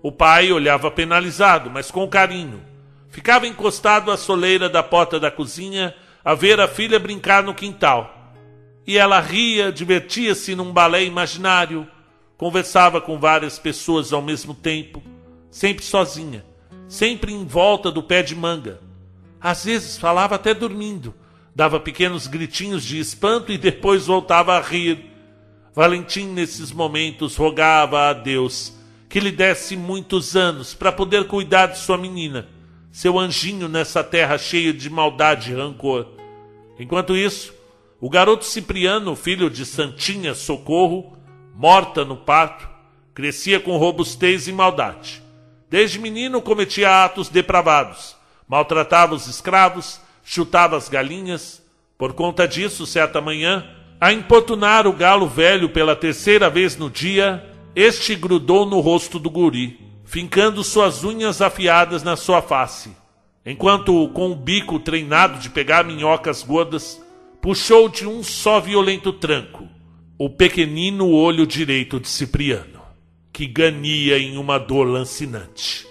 O pai olhava penalizado, mas com carinho. Ficava encostado à soleira da porta da cozinha a ver a filha brincar no quintal. E ela ria, divertia-se num balé imaginário, conversava com várias pessoas ao mesmo tempo sempre sozinha, sempre em volta do pé de manga. Às vezes falava até dormindo, dava pequenos gritinhos de espanto e depois voltava a rir. Valentim, nesses momentos, rogava a Deus que lhe desse muitos anos para poder cuidar de sua menina, seu anjinho nessa terra cheia de maldade e rancor. Enquanto isso, o garoto Cipriano, filho de Santinha Socorro, morta no parto, crescia com robustez e maldade. Desde menino cometia atos depravados, maltratava os escravos, chutava as galinhas. Por conta disso, certa manhã, a importunar o galo velho pela terceira vez no dia, este grudou no rosto do guri, fincando suas unhas afiadas na sua face, enquanto, com o bico treinado de pegar minhocas gordas, puxou de um só violento tranco o pequenino olho direito de Cipriano que gania em uma dor lancinante.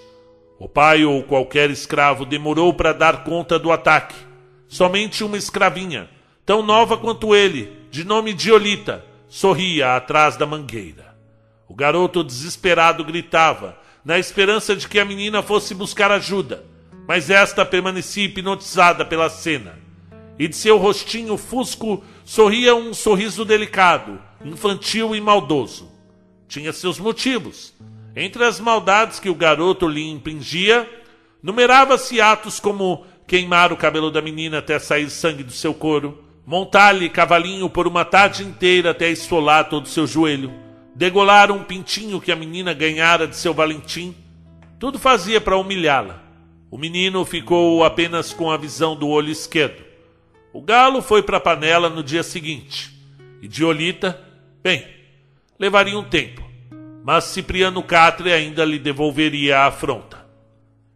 O pai ou qualquer escravo demorou para dar conta do ataque. Somente uma escravinha, tão nova quanto ele, de nome Diolita, sorria atrás da mangueira. O garoto desesperado gritava, na esperança de que a menina fosse buscar ajuda, mas esta permanecia hipnotizada pela cena. E de seu rostinho fusco sorria um sorriso delicado, infantil e maldoso tinha seus motivos. Entre as maldades que o garoto lhe impingia, numerava-se atos como queimar o cabelo da menina até sair sangue do seu couro, montar-lhe cavalinho por uma tarde inteira até esfolar todo o seu joelho, degolar um pintinho que a menina ganhara de seu Valentim. Tudo fazia para humilhá-la. O menino ficou apenas com a visão do olho esquerdo. O galo foi para a panela no dia seguinte. E Diolita, bem, levaria um tempo, mas Cipriano Catre ainda lhe devolveria a afronta.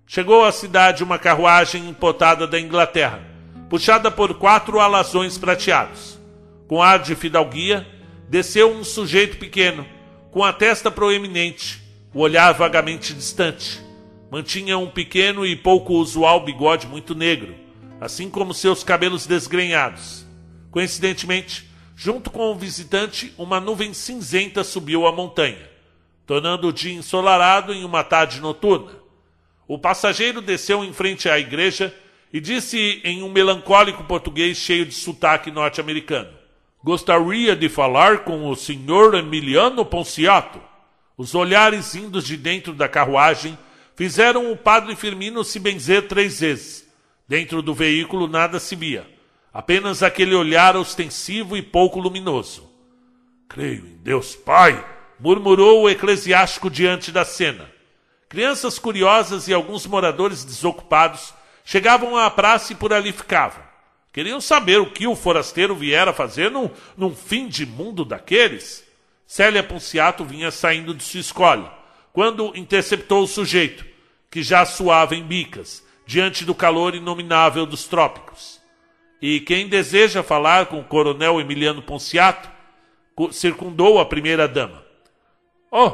Chegou à cidade uma carruagem importada da Inglaterra, puxada por quatro alazões prateados. Com ar de fidalguia, desceu um sujeito pequeno, com a testa proeminente, o olhar vagamente distante. Mantinha um pequeno e pouco usual bigode muito negro, assim como seus cabelos desgrenhados. Coincidentemente, Junto com o visitante, uma nuvem cinzenta subiu a montanha, tornando o dia ensolarado em uma tarde noturna. O passageiro desceu em frente à igreja e disse em um melancólico português cheio de sotaque norte-americano: Gostaria de falar com o senhor Emiliano Ponciato. Os olhares vindos de dentro da carruagem fizeram o padre Firmino se benzer três vezes. Dentro do veículo nada se via apenas aquele olhar ostensivo e pouco luminoso. Creio em Deus Pai, murmurou o eclesiástico diante da cena. Crianças curiosas e alguns moradores desocupados chegavam à praça e por ali ficavam. Queriam saber o que o forasteiro viera fazer num, num fim de mundo daqueles. Célia Ponciato vinha saindo de sua escola, quando interceptou o sujeito, que já suava em bicas, diante do calor inominável dos trópicos. E quem deseja falar com o coronel Emiliano Ponciato circundou a primeira dama. Oh,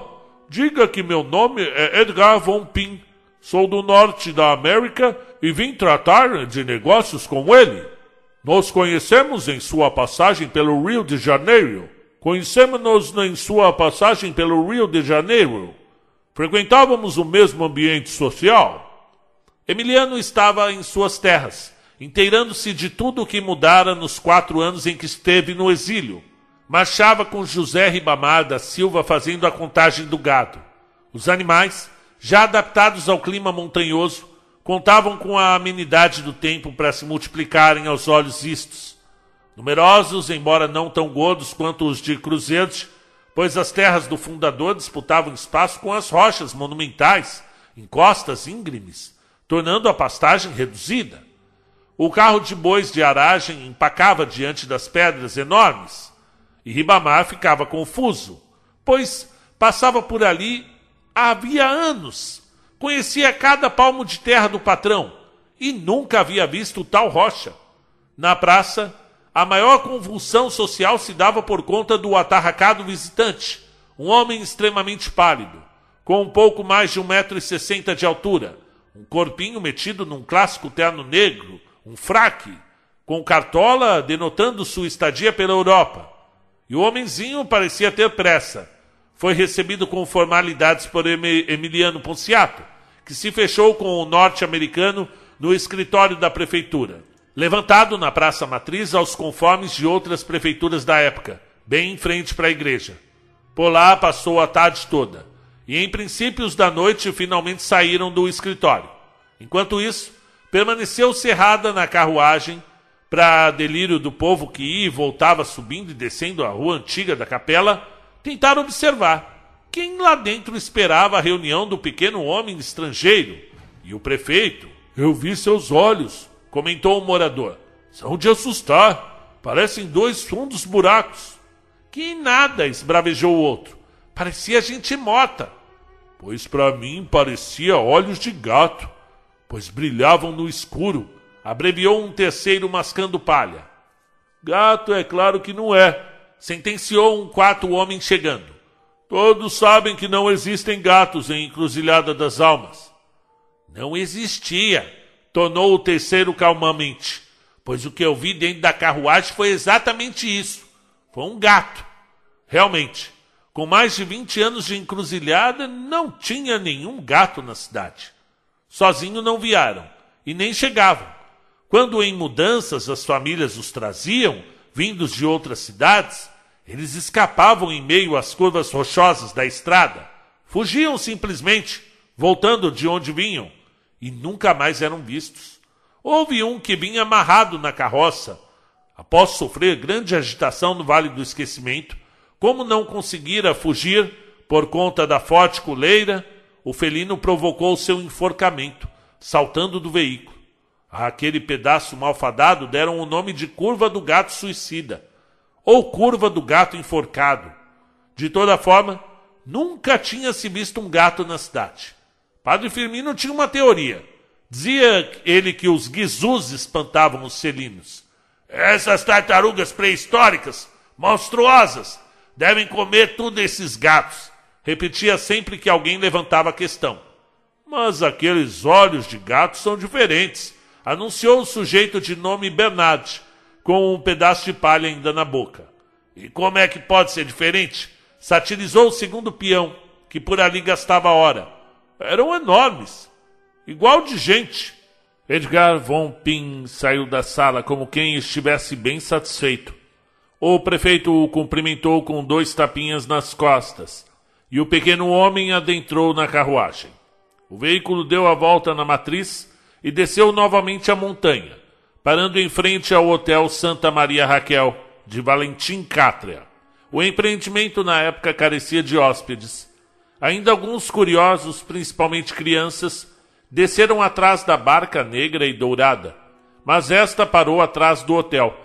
diga que meu nome é Edgar Von Pin. Sou do norte da América e vim tratar de negócios com ele. Nos conhecemos em sua passagem pelo Rio de Janeiro. Conhecemos-nos em sua passagem pelo Rio de Janeiro. Frequentávamos o mesmo ambiente social. Emiliano estava em suas terras inteirando-se de tudo o que mudara nos quatro anos em que esteve no exílio. Marchava com José Ribamar da Silva fazendo a contagem do gado. Os animais, já adaptados ao clima montanhoso, contavam com a amenidade do tempo para se multiplicarem aos olhos vistos. Numerosos, embora não tão gordos quanto os de Cruzeiros, pois as terras do fundador disputavam espaço com as rochas monumentais, em costas íngremes, tornando a pastagem reduzida. O carro de bois de aragem empacava diante das pedras enormes, e Ribamar ficava confuso, pois passava por ali havia anos. Conhecia cada palmo de terra do patrão e nunca havia visto tal rocha. Na praça, a maior convulsão social se dava por conta do atarracado visitante, um homem extremamente pálido, com um pouco mais de um metro e sessenta de altura, um corpinho metido num clássico terno negro, um fraque, com cartola denotando sua estadia pela Europa. E o homenzinho parecia ter pressa. Foi recebido com formalidades por Emiliano Ponciato, que se fechou com o norte-americano no escritório da prefeitura, levantado na Praça Matriz aos conformes de outras prefeituras da época, bem em frente para a igreja. Por lá passou a tarde toda, e em princípios da noite finalmente saíram do escritório. Enquanto isso, permaneceu cerrada na carruagem, para delírio do povo que ia e voltava subindo e descendo a rua antiga da capela, tentar observar quem lá dentro esperava a reunião do pequeno homem estrangeiro e o prefeito, eu vi seus olhos, comentou o morador. São de assustar. Parecem dois fundos buracos. Que nada, esbravejou o outro. Parecia gente morta. Pois para mim parecia olhos de gato, pois brilhavam no escuro, abreviou um terceiro mascando palha. Gato é claro que não é, sentenciou um quarto homem chegando. Todos sabem que não existem gatos em Encruzilhada das Almas. Não existia, tornou o terceiro calmamente, pois o que eu vi dentro da carruagem foi exatamente isso. Foi um gato. Realmente, com mais de 20 anos de encruzilhada, não tinha nenhum gato na cidade. Sozinho não vieram e nem chegavam. Quando em mudanças as famílias os traziam, vindos de outras cidades, eles escapavam em meio às curvas rochosas da estrada, fugiam simplesmente, voltando de onde vinham e nunca mais eram vistos. Houve um que vinha amarrado na carroça. Após sofrer grande agitação no Vale do Esquecimento, como não conseguira fugir por conta da forte coleira, o felino provocou seu enforcamento, saltando do veículo. Aquele pedaço malfadado deram o nome de curva do gato suicida, ou curva do gato enforcado. De toda forma, nunca tinha se visto um gato na cidade. Padre Firmino tinha uma teoria. Dizia ele que os guizus espantavam os felinos. Essas tartarugas pré-históricas, monstruosas, devem comer tudo esses gatos. Repetia sempre que alguém levantava a questão. Mas aqueles olhos de gato são diferentes, anunciou o sujeito de nome Bernard, com um pedaço de palha ainda na boca. E como é que pode ser diferente? Satirizou o segundo peão, que por ali gastava hora eram enormes, igual de gente. Edgar von Pin saiu da sala como quem estivesse bem satisfeito. O prefeito o cumprimentou com dois tapinhas nas costas e o pequeno homem adentrou na carruagem. O veículo deu a volta na matriz e desceu novamente a montanha, parando em frente ao Hotel Santa Maria Raquel, de Valentim Cátria. O empreendimento na época carecia de hóspedes Ainda alguns curiosos, principalmente crianças, desceram atrás da barca negra e dourada, mas esta parou atrás do hotel,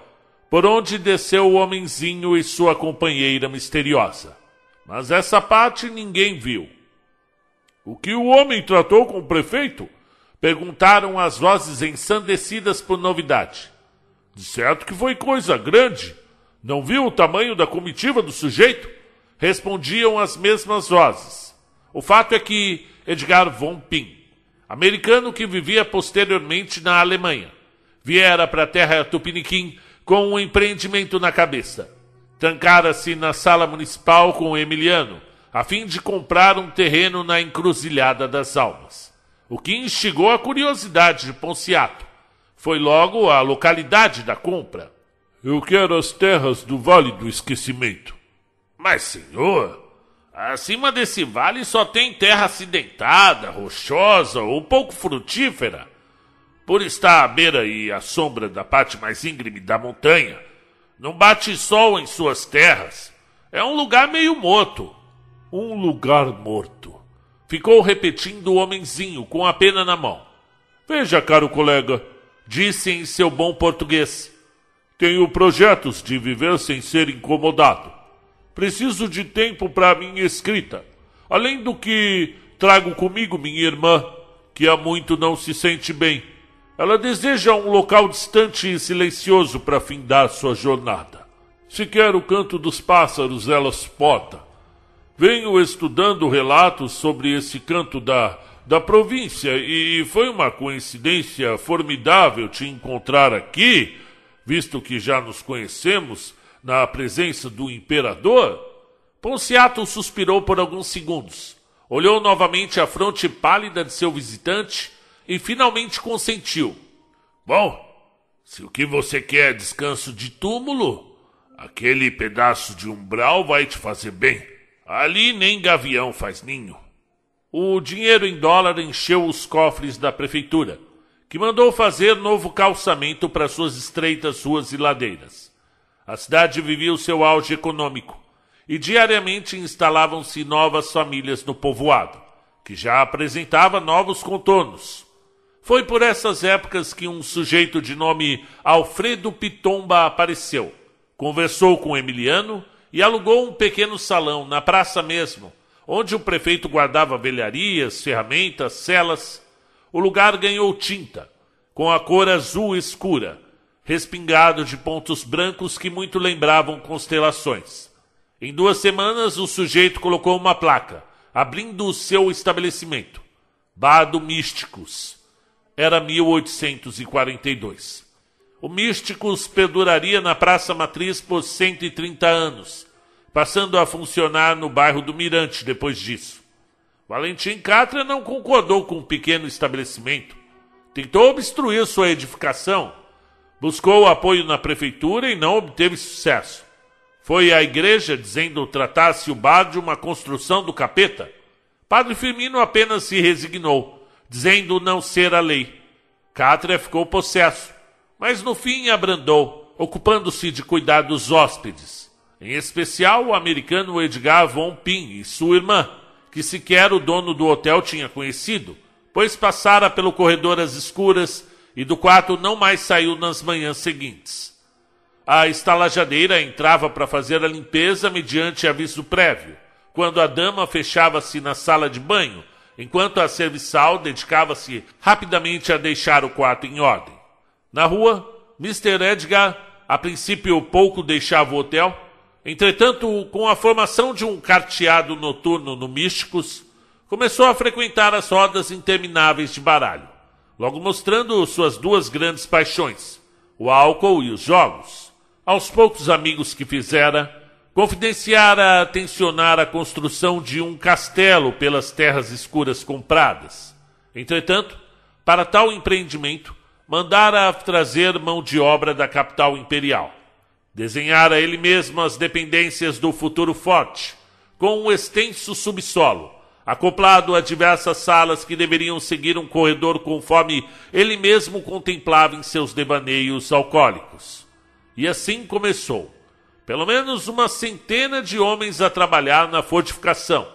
por onde desceu o homenzinho e sua companheira misteriosa. Mas essa parte ninguém viu. O que o homem tratou com o prefeito? Perguntaram as vozes ensandecidas por novidade. De certo que foi coisa grande. Não viu o tamanho da comitiva do sujeito? Respondiam as mesmas vozes. O fato é que Edgar von Pin, americano que vivia posteriormente na Alemanha, viera para a terra tupiniquim com um empreendimento na cabeça. Trancara-se na sala municipal com Emiliano, a fim de comprar um terreno na encruzilhada das almas. O que instigou a curiosidade de Ponciato foi logo a localidade da compra. Eu quero as terras do Vale do Esquecimento. Mas, senhor, Acima desse vale só tem terra acidentada, rochosa ou pouco frutífera. Por estar à beira e à sombra da parte mais íngreme da montanha, não bate sol em suas terras. É um lugar meio morto. Um lugar morto. Ficou repetindo o homenzinho com a pena na mão. Veja, caro colega, disse em seu bom português. Tenho projetos de viver sem ser incomodado. Preciso de tempo para minha escrita. Além do que trago comigo minha irmã, que há muito não se sente bem. Ela deseja um local distante e silencioso para findar sua jornada. Se quer o canto dos pássaros, ela suporta. Venho estudando relatos sobre esse canto da, da província e foi uma coincidência formidável te encontrar aqui, visto que já nos conhecemos na presença do imperador. Ponciato suspirou por alguns segundos, olhou novamente a fronte pálida de seu visitante e finalmente consentiu. Bom, se o que você quer é descanso de túmulo, aquele pedaço de umbral vai te fazer bem. Ali nem gavião faz ninho. O dinheiro em dólar encheu os cofres da prefeitura, que mandou fazer novo calçamento para suas estreitas ruas e ladeiras. A cidade vivia o seu auge econômico, e diariamente instalavam-se novas famílias no povoado, que já apresentava novos contornos. Foi por essas épocas que um sujeito de nome Alfredo Pitomba apareceu, conversou com Emiliano e alugou um pequeno salão na praça mesmo, onde o prefeito guardava velharias, ferramentas, celas. O lugar ganhou tinta, com a cor azul escura, respingado de pontos brancos que muito lembravam constelações. Em duas semanas, o sujeito colocou uma placa, abrindo o seu estabelecimento. Bado Místicos. Era 1842. O Místicos perduraria na Praça Matriz por 130 anos, passando a funcionar no bairro do Mirante depois disso. Valentim Catra não concordou com o pequeno estabelecimento. Tentou obstruir sua edificação, buscou apoio na prefeitura e não obteve sucesso. Foi à igreja dizendo tratar-se o bar de uma construção do capeta. Padre Firmino apenas se resignou, dizendo não ser a lei. Cátria ficou possesso mas no fim abrandou, ocupando-se de cuidar dos hóspedes, em especial o americano Edgar Von Pin e sua irmã, que sequer o dono do hotel tinha conhecido, pois passara pelo corredor às escuras e do quarto não mais saiu nas manhãs seguintes. A estalajadeira entrava para fazer a limpeza mediante aviso prévio, quando a dama fechava-se na sala de banho, enquanto a serviçal dedicava-se rapidamente a deixar o quarto em ordem. Na rua, Mr. Edgar, a princípio pouco deixava o hotel. Entretanto, com a formação de um carteado noturno no Místicos, começou a frequentar as rodas intermináveis de baralho, logo mostrando suas duas grandes paixões, o álcool e os jogos. Aos poucos amigos que fizera, confidenciara tensionar a construção de um castelo pelas terras escuras compradas. Entretanto, para tal empreendimento, mandara trazer mão de obra da capital imperial. Desenhara ele mesmo as dependências do futuro forte, com um extenso subsolo, acoplado a diversas salas que deveriam seguir um corredor conforme ele mesmo contemplava em seus devaneios alcoólicos. E assim começou. Pelo menos uma centena de homens a trabalhar na fortificação,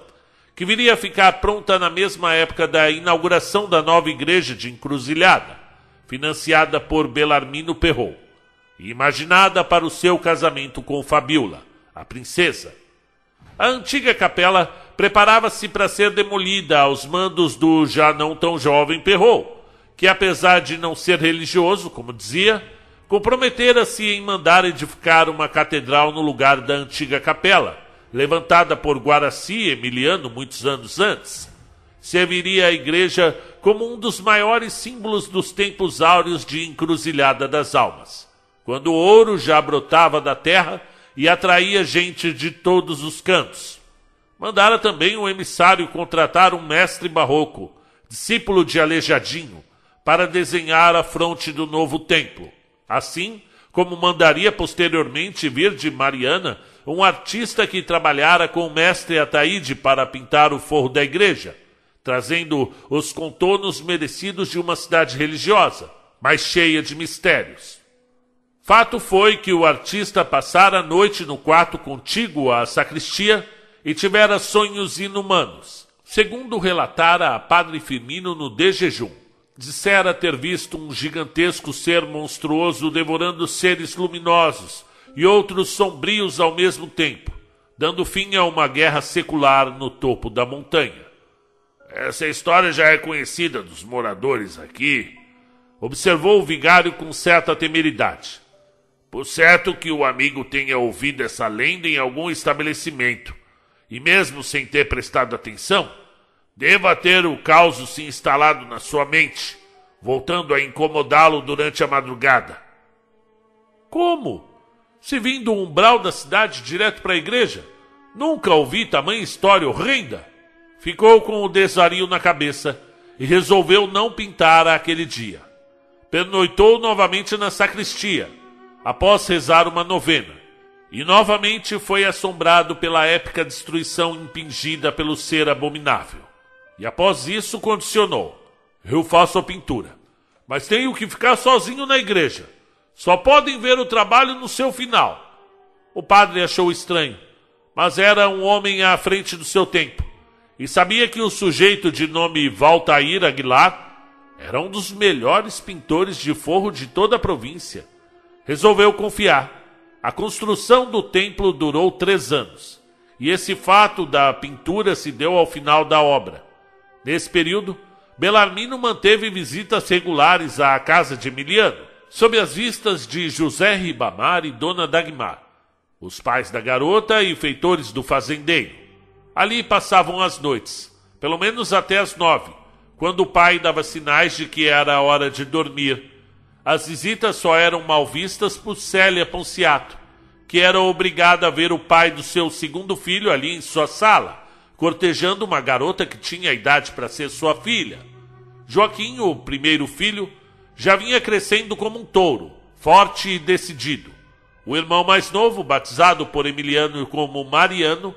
que viria a ficar pronta na mesma época da inauguração da nova igreja de Encruzilhada financiada por Belarmino Perrault, imaginada para o seu casamento com Fabiola, a princesa. A antiga capela preparava-se para ser demolida aos mandos do já não tão jovem Perrault, que apesar de não ser religioso, como dizia, comprometera-se em mandar edificar uma catedral no lugar da antiga capela, levantada por Guaraci Emiliano muitos anos antes. Serviria a igreja como um dos maiores símbolos dos tempos áureos de encruzilhada das almas, quando o ouro já brotava da terra e atraía gente de todos os cantos. Mandara também um emissário contratar um mestre barroco, discípulo de Aleijadinho, para desenhar a fronte do novo templo. Assim como mandaria posteriormente vir de Mariana um artista que trabalhara com o mestre Ataíde para pintar o forro da igreja trazendo os contornos merecidos de uma cidade religiosa, mas cheia de mistérios. Fato foi que o artista passara a noite no quarto contíguo à sacristia e tivera sonhos inumanos, segundo relatara a Padre Firmino no De Jejum. Dissera ter visto um gigantesco ser monstruoso devorando seres luminosos e outros sombrios ao mesmo tempo, dando fim a uma guerra secular no topo da montanha. Essa história já é conhecida dos moradores aqui, observou o vigário com certa temeridade. Por certo que o amigo tenha ouvido essa lenda em algum estabelecimento, e mesmo sem ter prestado atenção, deva ter o caos se instalado na sua mente, voltando a incomodá-lo durante a madrugada. Como? Se vim do umbral da cidade direto para a igreja? Nunca ouvi tamanha história horrenda. Ficou com o desvario na cabeça e resolveu não pintar aquele dia. Pernoitou novamente na sacristia, após rezar uma novena, e novamente foi assombrado pela épica destruição impingida pelo ser abominável. E após isso condicionou: Eu faço a pintura, mas tenho que ficar sozinho na igreja. Só podem ver o trabalho no seu final. O padre achou estranho, mas era um homem à frente do seu tempo e sabia que o sujeito de nome Valtair Aguilar era um dos melhores pintores de forro de toda a província. Resolveu confiar. A construção do templo durou três anos, e esse fato da pintura se deu ao final da obra. Nesse período, Belarmino manteve visitas regulares à casa de Emiliano, sob as vistas de José Ribamar e Dona Dagmar, os pais da garota e feitores do fazendeiro. Ali passavam as noites, pelo menos até as nove, quando o pai dava sinais de que era hora de dormir. As visitas só eram mal vistas por Célia Ponciato, que era obrigada a ver o pai do seu segundo filho ali em sua sala, cortejando uma garota que tinha idade para ser sua filha. Joaquim, o primeiro filho, já vinha crescendo como um touro, forte e decidido. O irmão mais novo, batizado por Emiliano como Mariano,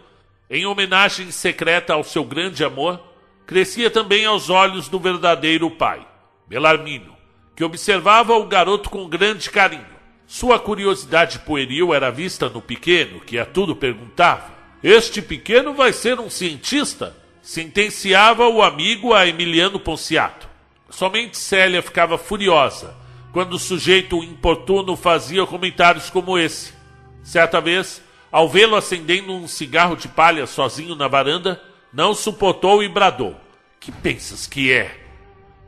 em homenagem secreta ao seu grande amor, crescia também aos olhos do verdadeiro pai, Belarmino, que observava o garoto com grande carinho. Sua curiosidade pueril era vista no pequeno, que a tudo perguntava: Este pequeno vai ser um cientista? sentenciava o amigo a Emiliano Ponciato. Somente Célia ficava furiosa quando o sujeito importuno fazia comentários como esse. Certa vez, ao vê-lo acendendo um cigarro de palha sozinho na varanda, não suportou e bradou: Que pensas que é?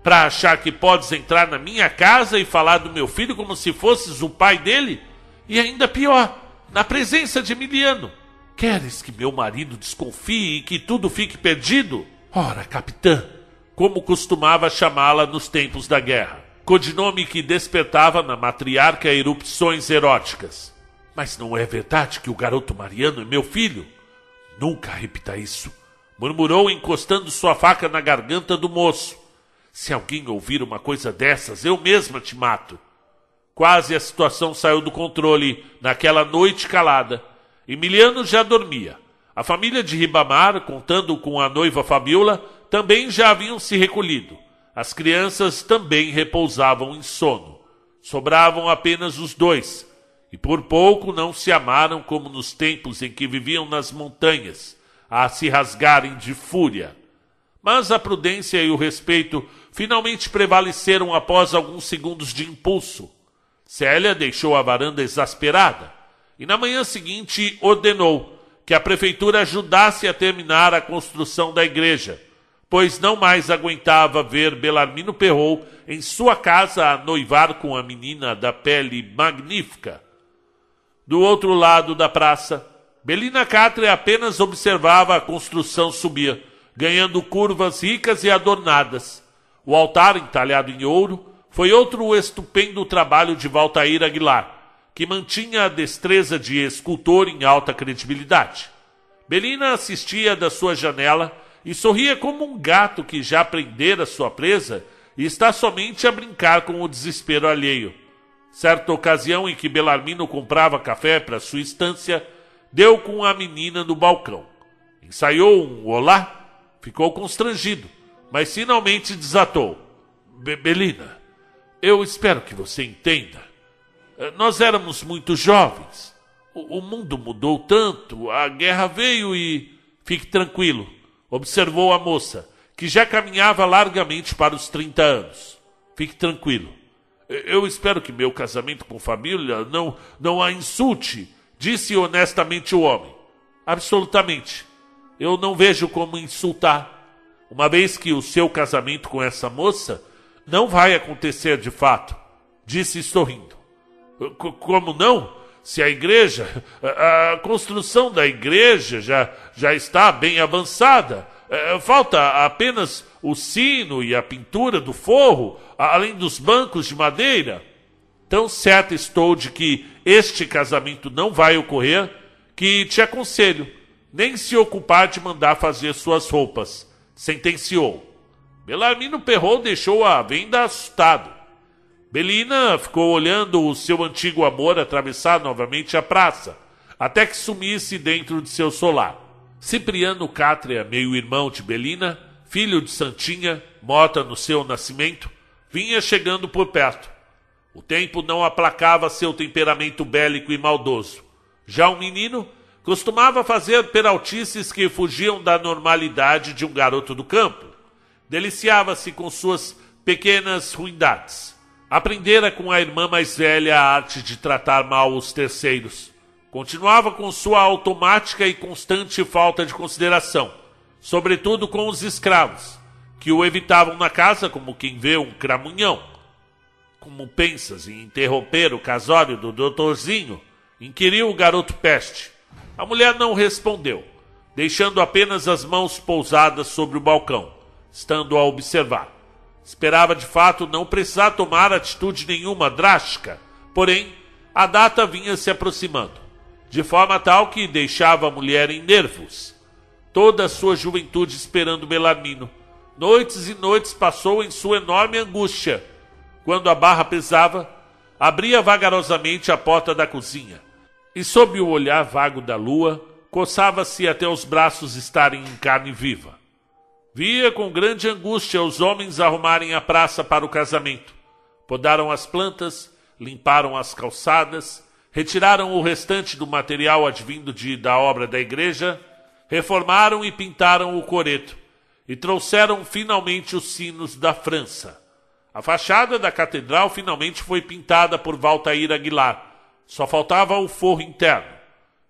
Para achar que podes entrar na minha casa e falar do meu filho como se fosses o pai dele? E ainda pior, na presença de Emiliano. Queres que meu marido desconfie e que tudo fique perdido? Ora, capitã, como costumava chamá-la nos tempos da guerra, codinome que despertava na matriarca erupções eróticas. Mas não é verdade que o garoto Mariano é meu filho? Nunca repita isso murmurou encostando sua faca na garganta do moço. Se alguém ouvir uma coisa dessas, eu mesma te mato. Quase a situação saiu do controle naquela noite calada. Emiliano já dormia. A família de Ribamar, contando com a noiva Fabiola, também já haviam se recolhido. As crianças também repousavam em sono. Sobravam apenas os dois, e por pouco não se amaram como nos tempos em que viviam nas montanhas a se rasgarem de fúria. Mas a prudência e o respeito finalmente prevaleceram após alguns segundos de impulso. Célia deixou a varanda exasperada e na manhã seguinte ordenou que a prefeitura ajudasse a terminar a construção da igreja, pois não mais aguentava ver Belarmino Perrou em sua casa a noivar com a menina da pele magnífica. Do outro lado da praça, Belina Catre apenas observava a construção subir, ganhando curvas ricas e adornadas. O altar, entalhado em ouro, foi outro estupendo trabalho de Valtair Aguilar, que mantinha a destreza de escultor em alta credibilidade. Belina assistia da sua janela e sorria como um gato que já prendera sua presa e está somente a brincar com o desespero alheio. Certa ocasião em que Belarmino comprava café para sua estância, deu com a menina no balcão. Ensaiou um olá, ficou constrangido, mas finalmente desatou. Belina, eu espero que você entenda. Eh, nós éramos muito jovens. O, o mundo mudou tanto, a guerra veio e. Fique tranquilo, observou a moça, que já caminhava largamente para os 30 anos. Fique tranquilo. Eu espero que meu casamento com família não, não a insulte disse honestamente o homem. Absolutamente. Eu não vejo como insultar, uma vez que o seu casamento com essa moça não vai acontecer de fato, disse sorrindo. Como não? Se a igreja, a, a construção da igreja já, já está bem avançada, é, falta apenas o sino e a pintura do forro, além dos bancos de madeira. Tão certo estou de que este casamento não vai ocorrer, que te aconselho nem se ocupar de mandar fazer suas roupas, sentenciou. Belarmino Perrot deixou a venda assustado. Belina ficou olhando o seu antigo amor atravessar novamente a praça, até que sumisse dentro de seu solar. Cipriano Cátria, meio-irmão de Belina, filho de Santinha, morta no seu nascimento, vinha chegando por perto. O tempo não aplacava seu temperamento bélico e maldoso. Já o menino costumava fazer peraltices que fugiam da normalidade de um garoto do campo. Deliciava-se com suas pequenas ruindades. Aprendera com a irmã mais velha a arte de tratar mal os terceiros. Continuava com sua automática e constante falta de consideração, sobretudo com os escravos, que o evitavam na casa como quem vê um cramunhão. Como pensas em interromper o casório do doutorzinho? inquiriu o garoto peste. A mulher não respondeu, deixando apenas as mãos pousadas sobre o balcão, estando a observar. Esperava de fato não precisar tomar atitude nenhuma drástica, porém, a data vinha se aproximando, de forma tal que deixava a mulher em nervos. Toda a sua juventude esperando Belarmino. Noites e noites passou em sua enorme angústia. Quando a barra pesava, abria vagarosamente a porta da cozinha e sob o olhar vago da lua, coçava-se até os braços estarem em carne viva. Via com grande angústia os homens arrumarem a praça para o casamento. Podaram as plantas, limparam as calçadas, retiraram o restante do material advindo de, da obra da igreja, reformaram e pintaram o coreto e trouxeram finalmente os sinos da França. A fachada da catedral finalmente foi pintada por Valtair Aguilar só faltava o forro interno.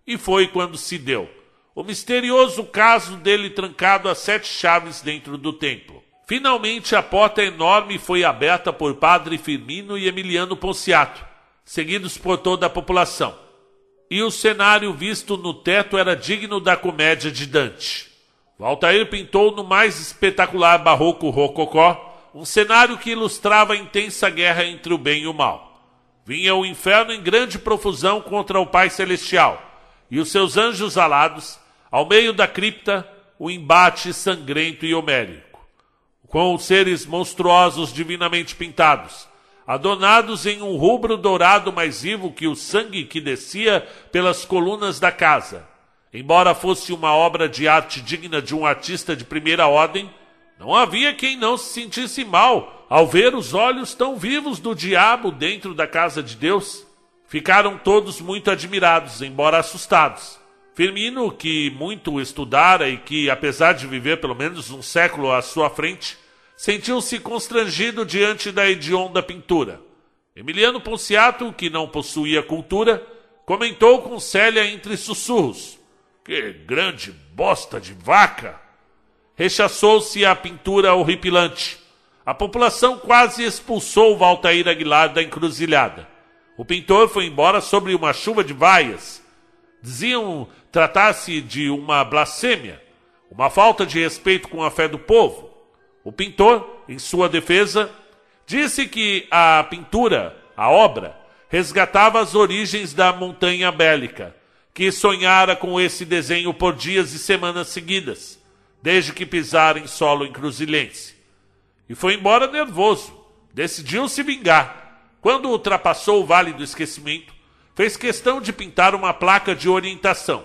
E foi quando se deu o misterioso caso dele trancado a sete chaves dentro do templo. Finalmente a porta enorme foi aberta por Padre Firmino e Emiliano Ponciato, seguidos por toda a população. E o cenário visto no teto era digno da comédia de Dante. Valtair pintou no mais espetacular barroco rococó um cenário que ilustrava a intensa guerra entre o bem e o mal vinha o inferno em grande profusão contra o Pai Celestial e os seus anjos alados, ao meio da cripta, o embate sangrento e homérico, com os seres monstruosos divinamente pintados, adonados em um rubro dourado mais vivo que o sangue que descia pelas colunas da casa. Embora fosse uma obra de arte digna de um artista de primeira ordem, não havia quem não se sentisse mal ao ver os olhos tão vivos do diabo dentro da casa de Deus. Ficaram todos muito admirados, embora assustados. Firmino, que muito estudara e que, apesar de viver pelo menos um século à sua frente, sentiu-se constrangido diante da hedionda pintura. Emiliano Ponciato, que não possuía cultura, comentou com Célia entre sussurros: Que grande bosta de vaca! Rechaçou-se a pintura horripilante. A população quase expulsou Valtair Aguilar da encruzilhada. O pintor foi embora sobre uma chuva de vaias. Diziam tratar-se de uma blasfêmia, uma falta de respeito com a fé do povo. O pintor, em sua defesa, disse que a pintura, a obra, resgatava as origens da montanha bélica, que sonhara com esse desenho por dias e semanas seguidas desde que pisara em solo encruzilhense. E foi embora nervoso. Decidiu se vingar. Quando ultrapassou o Vale do Esquecimento, fez questão de pintar uma placa de orientação,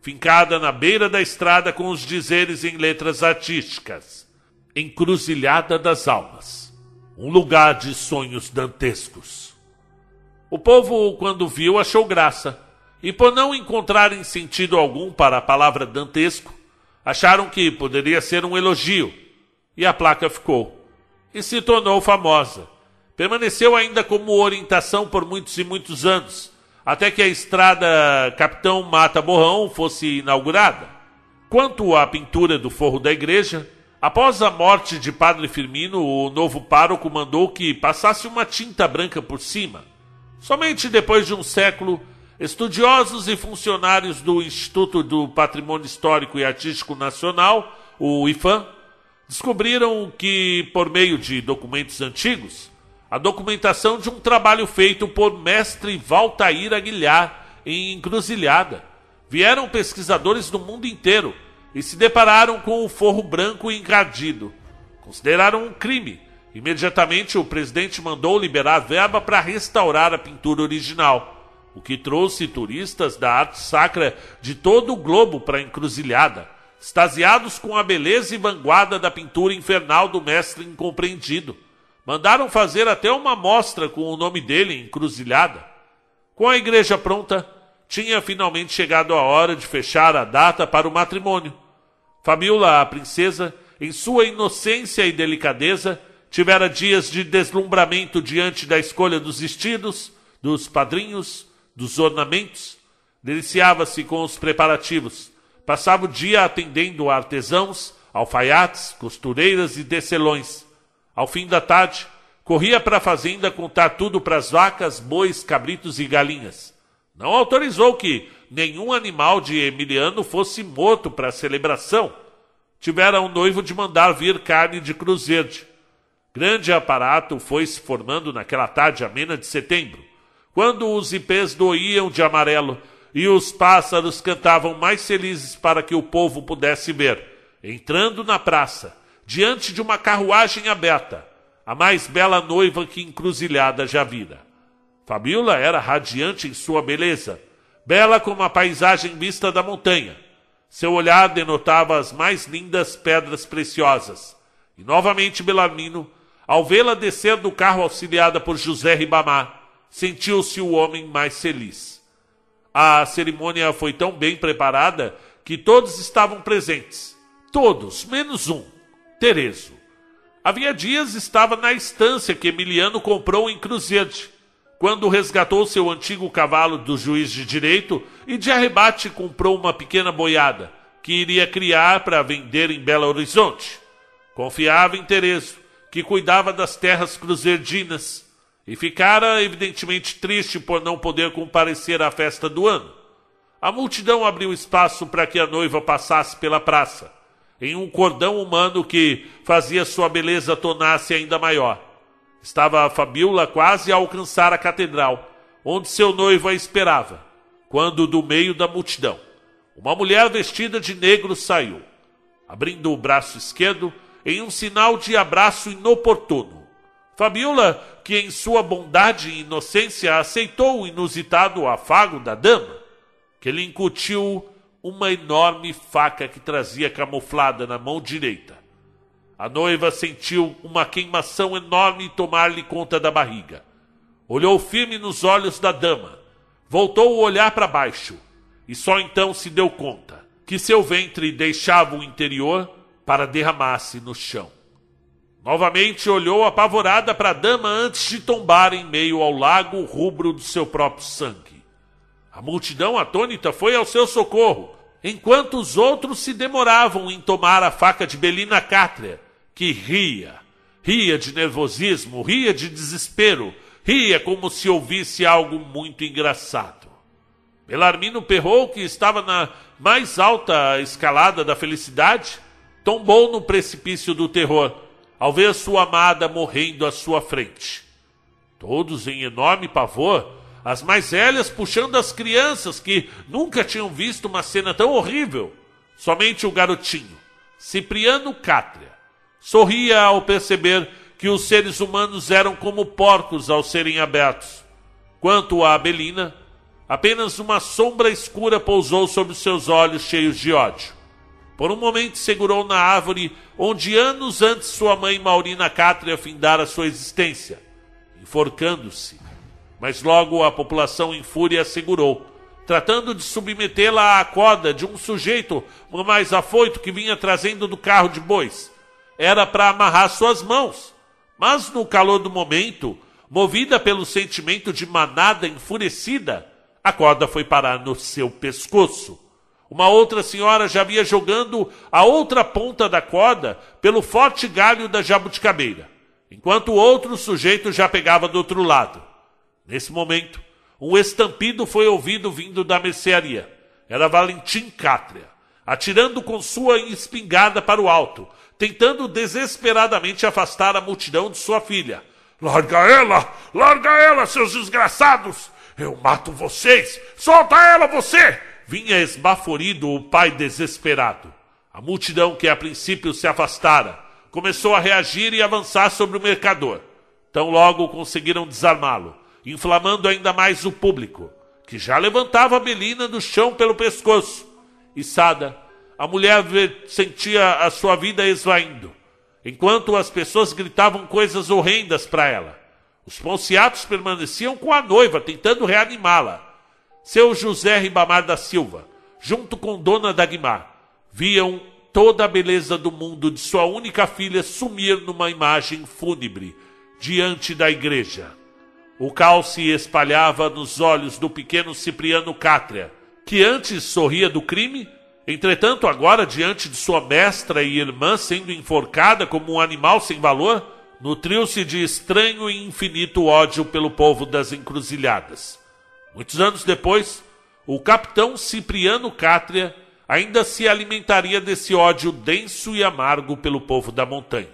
fincada na beira da estrada com os dizeres em letras artísticas: Encruzilhada das Almas um lugar de sonhos dantescos. O povo, quando viu, achou graça, e por não encontrarem sentido algum para a palavra dantesco, Acharam que poderia ser um elogio, e a placa ficou. E se tornou famosa. Permaneceu ainda como orientação por muitos e muitos anos, até que a estrada Capitão Mata Borrão fosse inaugurada. Quanto à pintura do forro da igreja, após a morte de Padre Firmino, o novo pároco mandou que passasse uma tinta branca por cima. Somente depois de um século, estudiosos e funcionários do Instituto do Patrimônio Histórico e Artístico Nacional, o IFAM, descobriram que, por meio de documentos antigos, a documentação de um trabalho feito por mestre Valtair Aguilhar em Encruzilhada. Vieram pesquisadores do mundo inteiro e se depararam com o forro branco encardido. Consideraram um crime. Imediatamente o presidente mandou liberar verba para restaurar a pintura original, o que trouxe turistas da arte sacra de todo o globo para a encruzilhada, extasiados com a beleza e vanguarda da pintura infernal do mestre incompreendido. Mandaram fazer até uma mostra com o nome dele encruzilhada. Com a igreja pronta, tinha finalmente chegado a hora de fechar a data para o matrimônio. Fabiola, a princesa, em sua inocência e delicadeza, tivera dias de deslumbramento diante da escolha dos vestidos, dos padrinhos, dos ornamentos. Deliciava-se com os preparativos. Passava o dia atendendo artesãos, alfaiates, costureiras e tecelões. Ao fim da tarde, corria para a fazenda contar tudo para as vacas, bois, cabritos e galinhas. Não autorizou que nenhum animal de Emiliano fosse morto para a celebração. Tivera um noivo de mandar vir carne de cruz verde. Grande aparato foi se formando naquela tarde amena de setembro, quando os ipês doíam de amarelo e os pássaros cantavam mais felizes para que o povo pudesse ver, entrando na praça, diante de uma carruagem aberta, a mais bela noiva que encruzilhada já vira. Fabiola era radiante em sua beleza, bela como a paisagem vista da montanha. Seu olhar denotava as mais lindas pedras preciosas. E novamente Belarmino, ao vê-la descer do carro auxiliada por José Ribamar, sentiu-se o homem mais feliz. A cerimônia foi tão bem preparada que todos estavam presentes. Todos, menos um. Tereso. Havia dias estava na estância que Emiliano comprou em Cruzerde, quando resgatou seu antigo cavalo do juiz de direito e de arrebate comprou uma pequena boiada, que iria criar para vender em Belo Horizonte. Confiava em Tereso, que cuidava das terras cruzerdinas, e ficara evidentemente triste por não poder comparecer à festa do ano. A multidão abriu espaço para que a noiva passasse pela praça em um cordão humano que fazia sua beleza tornar-se ainda maior. Estava a Fabiola quase a alcançar a catedral, onde seu noivo a esperava, quando do meio da multidão, uma mulher vestida de negro saiu, abrindo o braço esquerdo em um sinal de abraço inoportuno. Fabiola, que em sua bondade e inocência aceitou o inusitado afago da dama, que lhe incutiu uma enorme faca que trazia camuflada na mão direita. A noiva sentiu uma queimação enorme tomar-lhe conta da barriga. Olhou firme nos olhos da dama, voltou o olhar para baixo e só então se deu conta que seu ventre deixava o interior para derramar-se no chão. Novamente olhou apavorada para a dama antes de tombar em meio ao lago rubro do seu próprio sangue. A multidão atônita foi ao seu socorro, enquanto os outros se demoravam em tomar a faca de Belina Cátria, que ria, ria de nervosismo, ria de desespero, ria como se ouvisse algo muito engraçado. Belarmino Perrou, que estava na mais alta escalada da felicidade, tombou no precipício do terror, ao ver sua amada morrendo à sua frente. Todos em enorme pavor, as mais velhas puxando as crianças que nunca tinham visto uma cena tão horrível. Somente o garotinho, Cipriano Cátria, sorria ao perceber que os seres humanos eram como porcos ao serem abertos. Quanto a Abelina, apenas uma sombra escura pousou sobre seus olhos cheios de ódio. Por um momento segurou na árvore onde anos antes sua mãe Maurina Cátria findara sua existência, enforcando-se mas logo a população em fúria segurou, tratando de submetê-la à corda de um sujeito mais afoito que vinha trazendo do carro de bois. Era para amarrar suas mãos, mas no calor do momento, movida pelo sentimento de manada enfurecida, a corda foi parar no seu pescoço. Uma outra senhora já havia jogando a outra ponta da corda pelo forte galho da jabuticabeira, enquanto outro sujeito já pegava do outro lado. Nesse momento, um estampido foi ouvido vindo da mercearia. Era Valentim Cátria, atirando com sua espingarda para o alto, tentando desesperadamente afastar a multidão de sua filha. Larga ela! Larga ela, seus desgraçados! Eu mato vocês! Solta ela, você! Vinha esbaforido o pai desesperado. A multidão, que a princípio se afastara, começou a reagir e avançar sobre o mercador. Tão logo conseguiram desarmá-lo, inflamando ainda mais o público, que já levantava a Belina do chão pelo pescoço. E Sada, a mulher sentia a sua vida esvaindo, enquanto as pessoas gritavam coisas horrendas para ela. Os ponciatos permaneciam com a noiva, tentando reanimá-la. Seu José Ribamar da Silva, junto com Dona Dagmar, viam toda a beleza do mundo de sua única filha sumir numa imagem fúnebre diante da igreja. O cal se espalhava nos olhos do pequeno Cipriano Cátria, que antes sorria do crime, entretanto, agora, diante de sua mestra e irmã sendo enforcada como um animal sem valor, nutriu-se de estranho e infinito ódio pelo povo das encruzilhadas. Muitos anos depois, o capitão Cipriano Cátria ainda se alimentaria desse ódio denso e amargo pelo povo da montanha.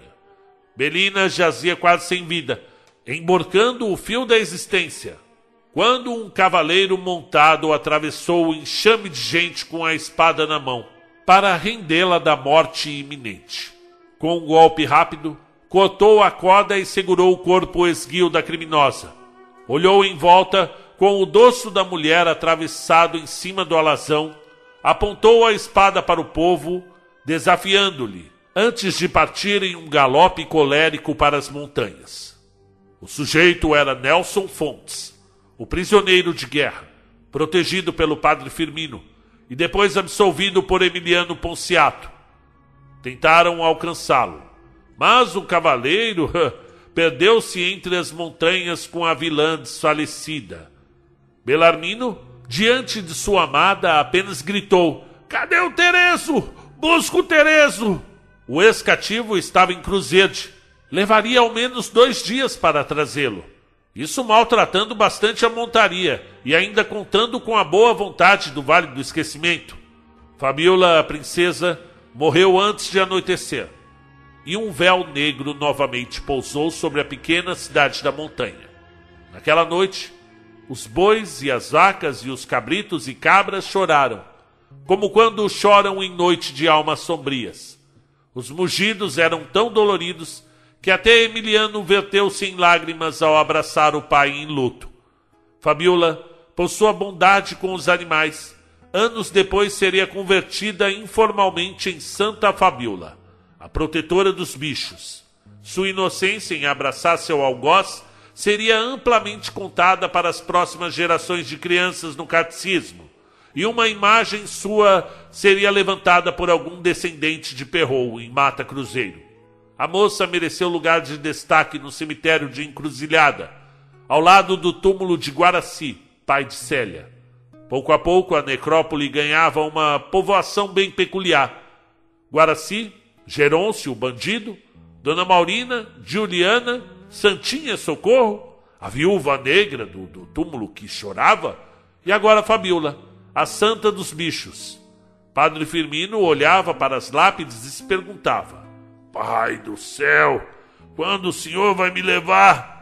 Belina jazia quase sem vida emborcando o fio da existência, quando um cavaleiro montado atravessou o enxame de gente com a espada na mão, para rendê-la da morte iminente. Com um golpe rápido, cortou a corda e segurou o corpo esguio da criminosa. Olhou em volta com o dorso da mulher atravessado em cima do alazão, apontou a espada para o povo, desafiando-lhe, antes de partir em um galope colérico para as montanhas. O sujeito era Nelson Fontes, o prisioneiro de guerra, protegido pelo padre Firmino e depois absolvido por Emiliano Ponciato. Tentaram alcançá-lo, mas o cavaleiro perdeu-se entre as montanhas com a vilã desfalecida. Belarmino, diante de sua amada, apenas gritou: Cadê o Tereso? Busca o Tereso! O ex-cativo estava em Cruzede Levaria ao menos dois dias para trazê-lo. Isso maltratando bastante a montaria e ainda contando com a boa vontade do Vale do Esquecimento. Fabiola, a princesa, morreu antes de anoitecer. E um véu negro novamente pousou sobre a pequena cidade da montanha. Naquela noite, os bois e as vacas e os cabritos e cabras choraram, como quando choram em noite de almas sombrias. Os mugidos eram tão doloridos que até Emiliano verteu-se em lágrimas ao abraçar o pai em luto. Fabiola, por sua bondade com os animais, anos depois seria convertida informalmente em Santa Fabiola, a protetora dos bichos. Sua inocência em abraçar seu algoz seria amplamente contada para as próximas gerações de crianças no catecismo, e uma imagem sua seria levantada por algum descendente de Perrou em Mata Cruzeiro. A moça mereceu lugar de destaque no cemitério de Encruzilhada, ao lado do túmulo de Guaraci, pai de Célia. Pouco a pouco, a necrópole ganhava uma povoação bem peculiar. Guaraci, Gerôncio, o bandido, Dona Maurina, Juliana, Santinha Socorro, a viúva negra do, do túmulo que chorava, e agora Fabiola, a santa dos bichos. Padre Firmino olhava para as lápides e se perguntava: Pai do céu, quando o senhor vai me levar?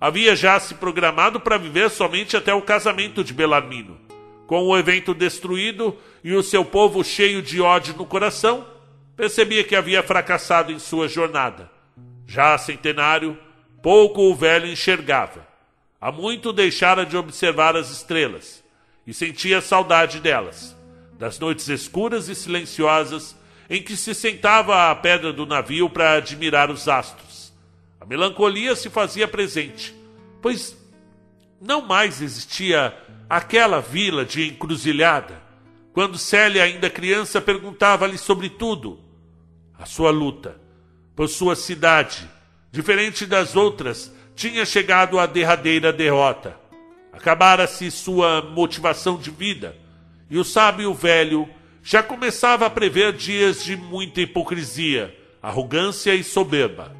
Havia já se programado para viver somente até o casamento de Belarmino. Com o evento destruído e o seu povo cheio de ódio no coração, percebia que havia fracassado em sua jornada. Já centenário, pouco o velho enxergava. Há muito deixara de observar as estrelas e sentia saudade delas, das noites escuras e silenciosas em que se sentava à pedra do navio para admirar os astros. A melancolia se fazia presente, pois não mais existia aquela vila de encruzilhada, quando Célia, ainda criança, perguntava-lhe sobre tudo. A sua luta por sua cidade, diferente das outras, tinha chegado à derradeira derrota. Acabara-se sua motivação de vida, e o sábio velho já começava a prever dias de muita hipocrisia, arrogância e soberba.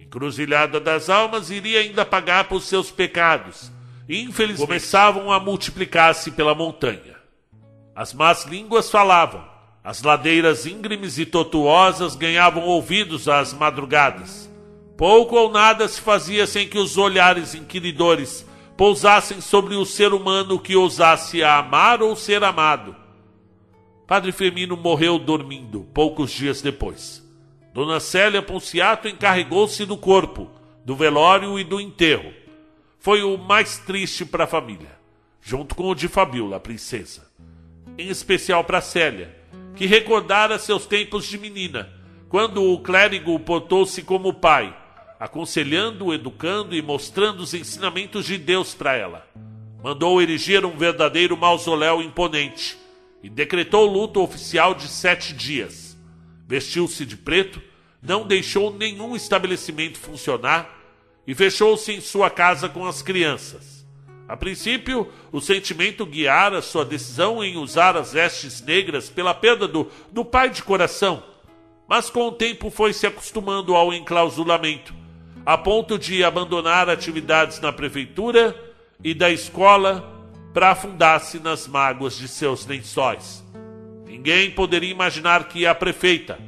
Encruzilhada das almas iria ainda pagar por seus pecados, e infelizmente começavam a multiplicar-se pela montanha. As más línguas falavam, as ladeiras íngremes e tortuosas ganhavam ouvidos às madrugadas. Pouco ou nada se fazia sem que os olhares inquiridores pousassem sobre o ser humano que ousasse amar ou ser amado. Padre Firmino morreu dormindo poucos dias depois. Dona Célia Ponciato encarregou-se do corpo, do velório e do enterro. Foi o mais triste para a família, junto com o de Fabiola, a princesa. Em especial para Célia, que recordara seus tempos de menina, quando o clérigo portou-se como pai, aconselhando, educando e mostrando os ensinamentos de Deus para ela. Mandou erigir um verdadeiro mausoléu imponente e decretou luto oficial de sete dias. Vestiu-se de preto, não deixou nenhum estabelecimento funcionar e fechou-se em sua casa com as crianças. A princípio, o sentimento guiara sua decisão em usar as vestes negras pela perda do, do pai de coração, mas com o tempo foi se acostumando ao enclausulamento, a ponto de abandonar atividades na prefeitura e da escola para afundar-se nas mágoas de seus lençóis. Ninguém poderia imaginar que a prefeita,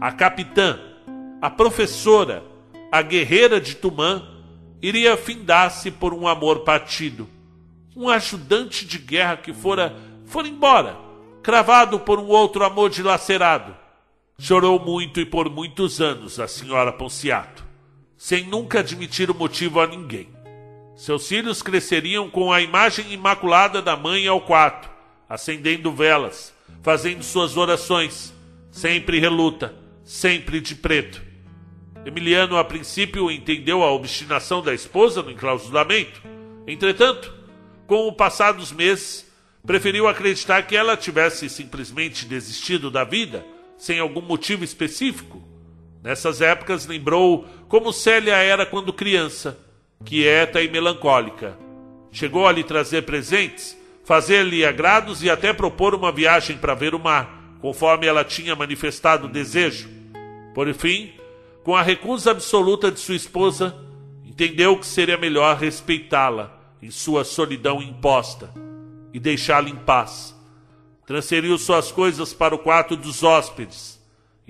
a capitã, a professora, a guerreira de Tumã, iria findar-se por um amor partido. Um ajudante de guerra que fora, fora embora, cravado por um outro amor dilacerado. Chorou muito e por muitos anos a senhora Ponciato, sem nunca admitir o motivo a ninguém. Seus filhos cresceriam com a imagem imaculada da mãe ao quarto, acendendo velas, fazendo suas orações, sempre reluta, sempre de preto. Emiliano, a princípio, entendeu a obstinação da esposa no enclausulamento. Entretanto, com o passar dos meses, preferiu acreditar que ela tivesse simplesmente desistido da vida, sem algum motivo específico. Nessas épocas, lembrou como Célia era quando criança quieta e melancólica. Chegou a lhe trazer presentes, fazer-lhe agrados e até propor uma viagem para ver o mar, conforme ela tinha manifestado desejo. Por fim, com a recusa absoluta de sua esposa, entendeu que seria melhor respeitá-la em sua solidão imposta e deixá-la em paz. Transferiu suas coisas para o quarto dos hóspedes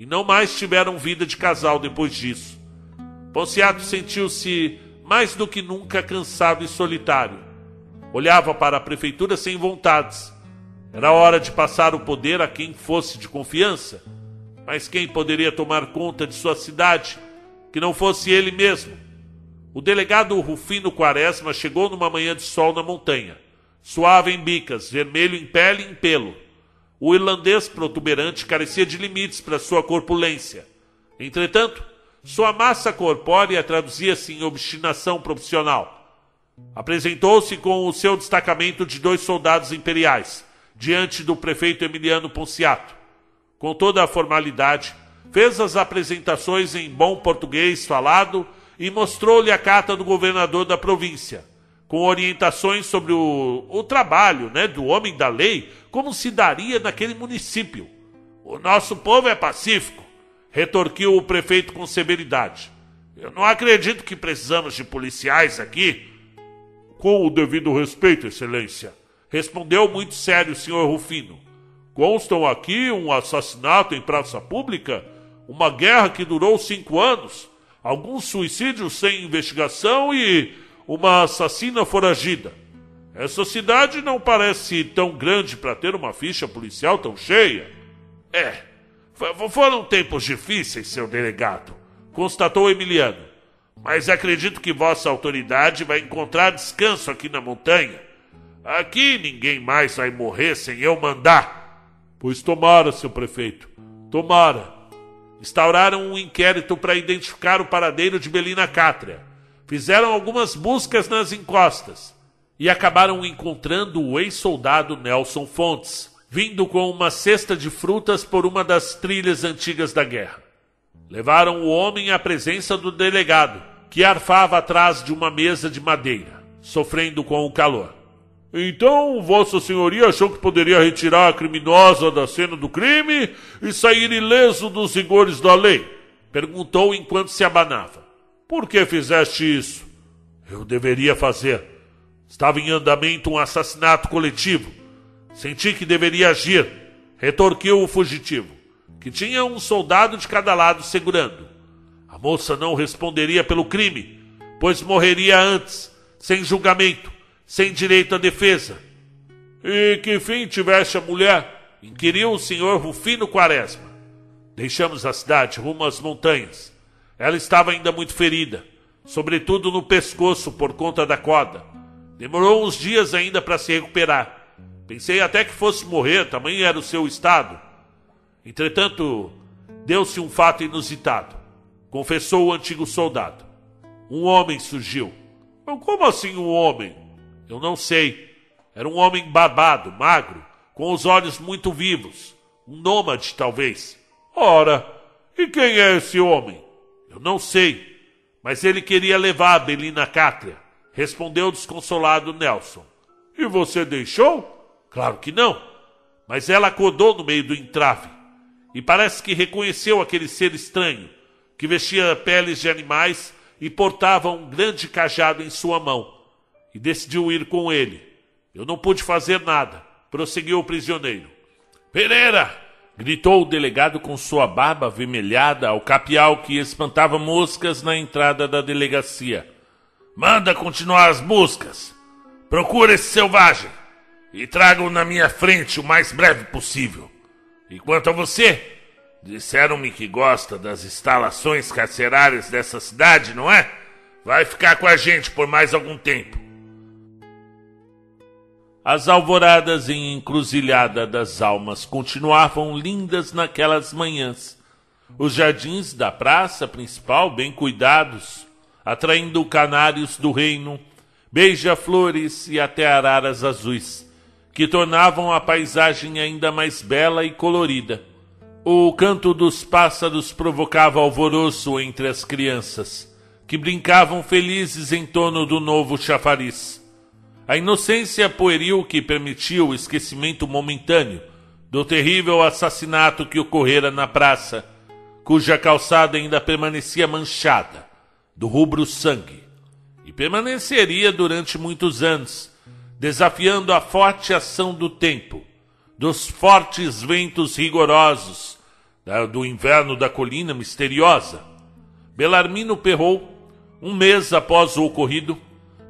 e não mais tiveram vida de casal depois disso. Ponciato sentiu-se mais do que nunca cansado e solitário. Olhava para a prefeitura sem vontades. Era hora de passar o poder a quem fosse de confiança. Mas quem poderia tomar conta de sua cidade que não fosse ele mesmo? O delegado Rufino Quaresma chegou numa manhã de sol na montanha, suave em bicas, vermelho em pele e em pelo. O irlandês protuberante carecia de limites para sua corpulência. Entretanto, sua massa corpórea traduzia-se em obstinação profissional. Apresentou-se com o seu destacamento de dois soldados imperiais, diante do prefeito Emiliano Ponciato. Com toda a formalidade, fez as apresentações em bom português falado e mostrou-lhe a carta do governador da província, com orientações sobre o, o trabalho né, do homem da lei, como se daria naquele município. O nosso povo é pacífico retorquiu o prefeito com severidade. Eu não acredito que precisamos de policiais aqui. Com o devido respeito, Excelência, respondeu muito sério o senhor Rufino. Constam aqui um assassinato em praça pública, uma guerra que durou cinco anos, alguns suicídios sem investigação e uma assassina foragida. Essa cidade não parece tão grande para ter uma ficha policial tão cheia. É, foram tempos difíceis, seu delegado, constatou Emiliano. Mas acredito que vossa autoridade vai encontrar descanso aqui na montanha. Aqui ninguém mais vai morrer sem eu mandar. Pois tomara, seu prefeito, tomara. Instauraram um inquérito para identificar o paradeiro de Belina Cátria. Fizeram algumas buscas nas encostas e acabaram encontrando o ex-soldado Nelson Fontes vindo com uma cesta de frutas por uma das trilhas antigas da guerra. Levaram o homem à presença do delegado, que arfava atrás de uma mesa de madeira, sofrendo com o calor. Então, Vossa Senhoria achou que poderia retirar a criminosa da cena do crime e sair ileso dos rigores da lei? Perguntou enquanto se abanava. Por que fizeste isso? Eu deveria fazer. Estava em andamento um assassinato coletivo. Senti que deveria agir. Retorquiu o fugitivo, que tinha um soldado de cada lado segurando. A moça não responderia pelo crime, pois morreria antes, sem julgamento sem direito à defesa. E que fim tivesse a mulher? inquiriu o senhor Rufino Quaresma. Deixamos a cidade rumo às montanhas. Ela estava ainda muito ferida, sobretudo no pescoço por conta da corda. Demorou uns dias ainda para se recuperar. Pensei até que fosse morrer, tamanho era o seu estado. Entretanto, deu-se um fato inusitado, confessou o antigo soldado. Um homem surgiu. Como assim um homem? Eu não sei. Era um homem barbado, magro, com os olhos muito vivos. Um nômade, talvez. Ora, e quem é esse homem? Eu não sei. Mas ele queria levar a Belina Cátria, respondeu desconsolado Nelson. E você deixou? Claro que não. Mas ela acordou no meio do entrave e parece que reconheceu aquele ser estranho que vestia peles de animais e portava um grande cajado em sua mão e decidiu ir com ele. Eu não pude fazer nada, prosseguiu o prisioneiro. Pereira! gritou o delegado com sua barba avermelhada ao capial que espantava moscas na entrada da delegacia. Manda continuar as buscas. Procura esse selvagem e traga-o na minha frente o mais breve possível. E quanto a você, disseram-me que gosta das instalações carcerárias dessa cidade, não é? Vai ficar com a gente por mais algum tempo. As alvoradas em encruzilhada das almas continuavam lindas naquelas manhãs. Os jardins da praça principal bem cuidados, atraindo canários do reino, beija-flores e até araras azuis, que tornavam a paisagem ainda mais bela e colorida. O canto dos pássaros provocava alvoroço entre as crianças, que brincavam felizes em torno do novo chafariz. A inocência pueril que permitiu o esquecimento momentâneo do terrível assassinato que ocorrera na praça, cuja calçada ainda permanecia manchada do rubro sangue, e permaneceria durante muitos anos, desafiando a forte ação do tempo, dos fortes ventos rigorosos do inverno da colina misteriosa. Belarmino Perrou, um mês após o ocorrido,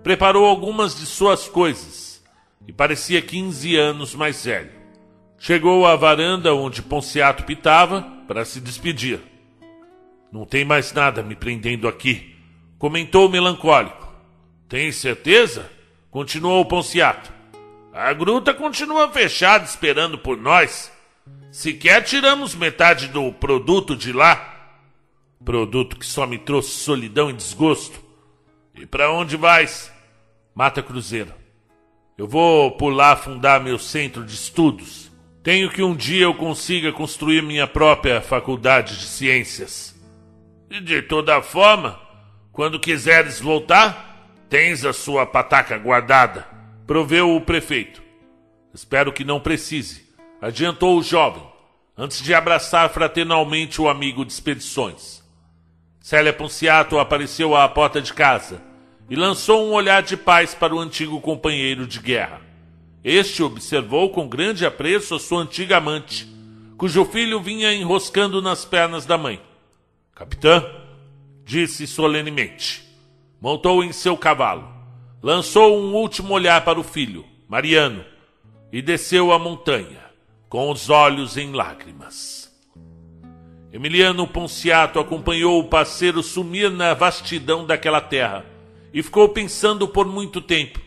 preparou algumas de suas coisas e parecia 15 anos mais velho. Chegou à varanda onde Ponciato pitava para se despedir. Não tem mais nada me prendendo aqui, comentou melancólico. Tem certeza? Continuou Ponciato. A gruta continua fechada esperando por nós. Sequer tiramos metade do produto de lá. Produto que só me trouxe solidão e desgosto. E para onde vais? Mata Cruzeiro. Eu vou por lá fundar meu centro de estudos. Tenho que um dia eu consiga construir minha própria faculdade de ciências. E de toda forma, quando quiseres voltar, tens a sua pataca guardada, proveu o prefeito. Espero que não precise, adiantou o jovem, antes de abraçar fraternalmente o amigo de expedições. Célia Ponciato apareceu à porta de casa e lançou um olhar de paz para o antigo companheiro de guerra. Este observou com grande apreço a sua antiga amante, cujo filho vinha enroscando nas pernas da mãe. Capitã, disse solenemente. Montou em seu cavalo, lançou um último olhar para o filho, Mariano, e desceu a montanha, com os olhos em lágrimas. Emiliano Ponciato acompanhou o parceiro sumir na vastidão daquela terra e ficou pensando por muito tempo: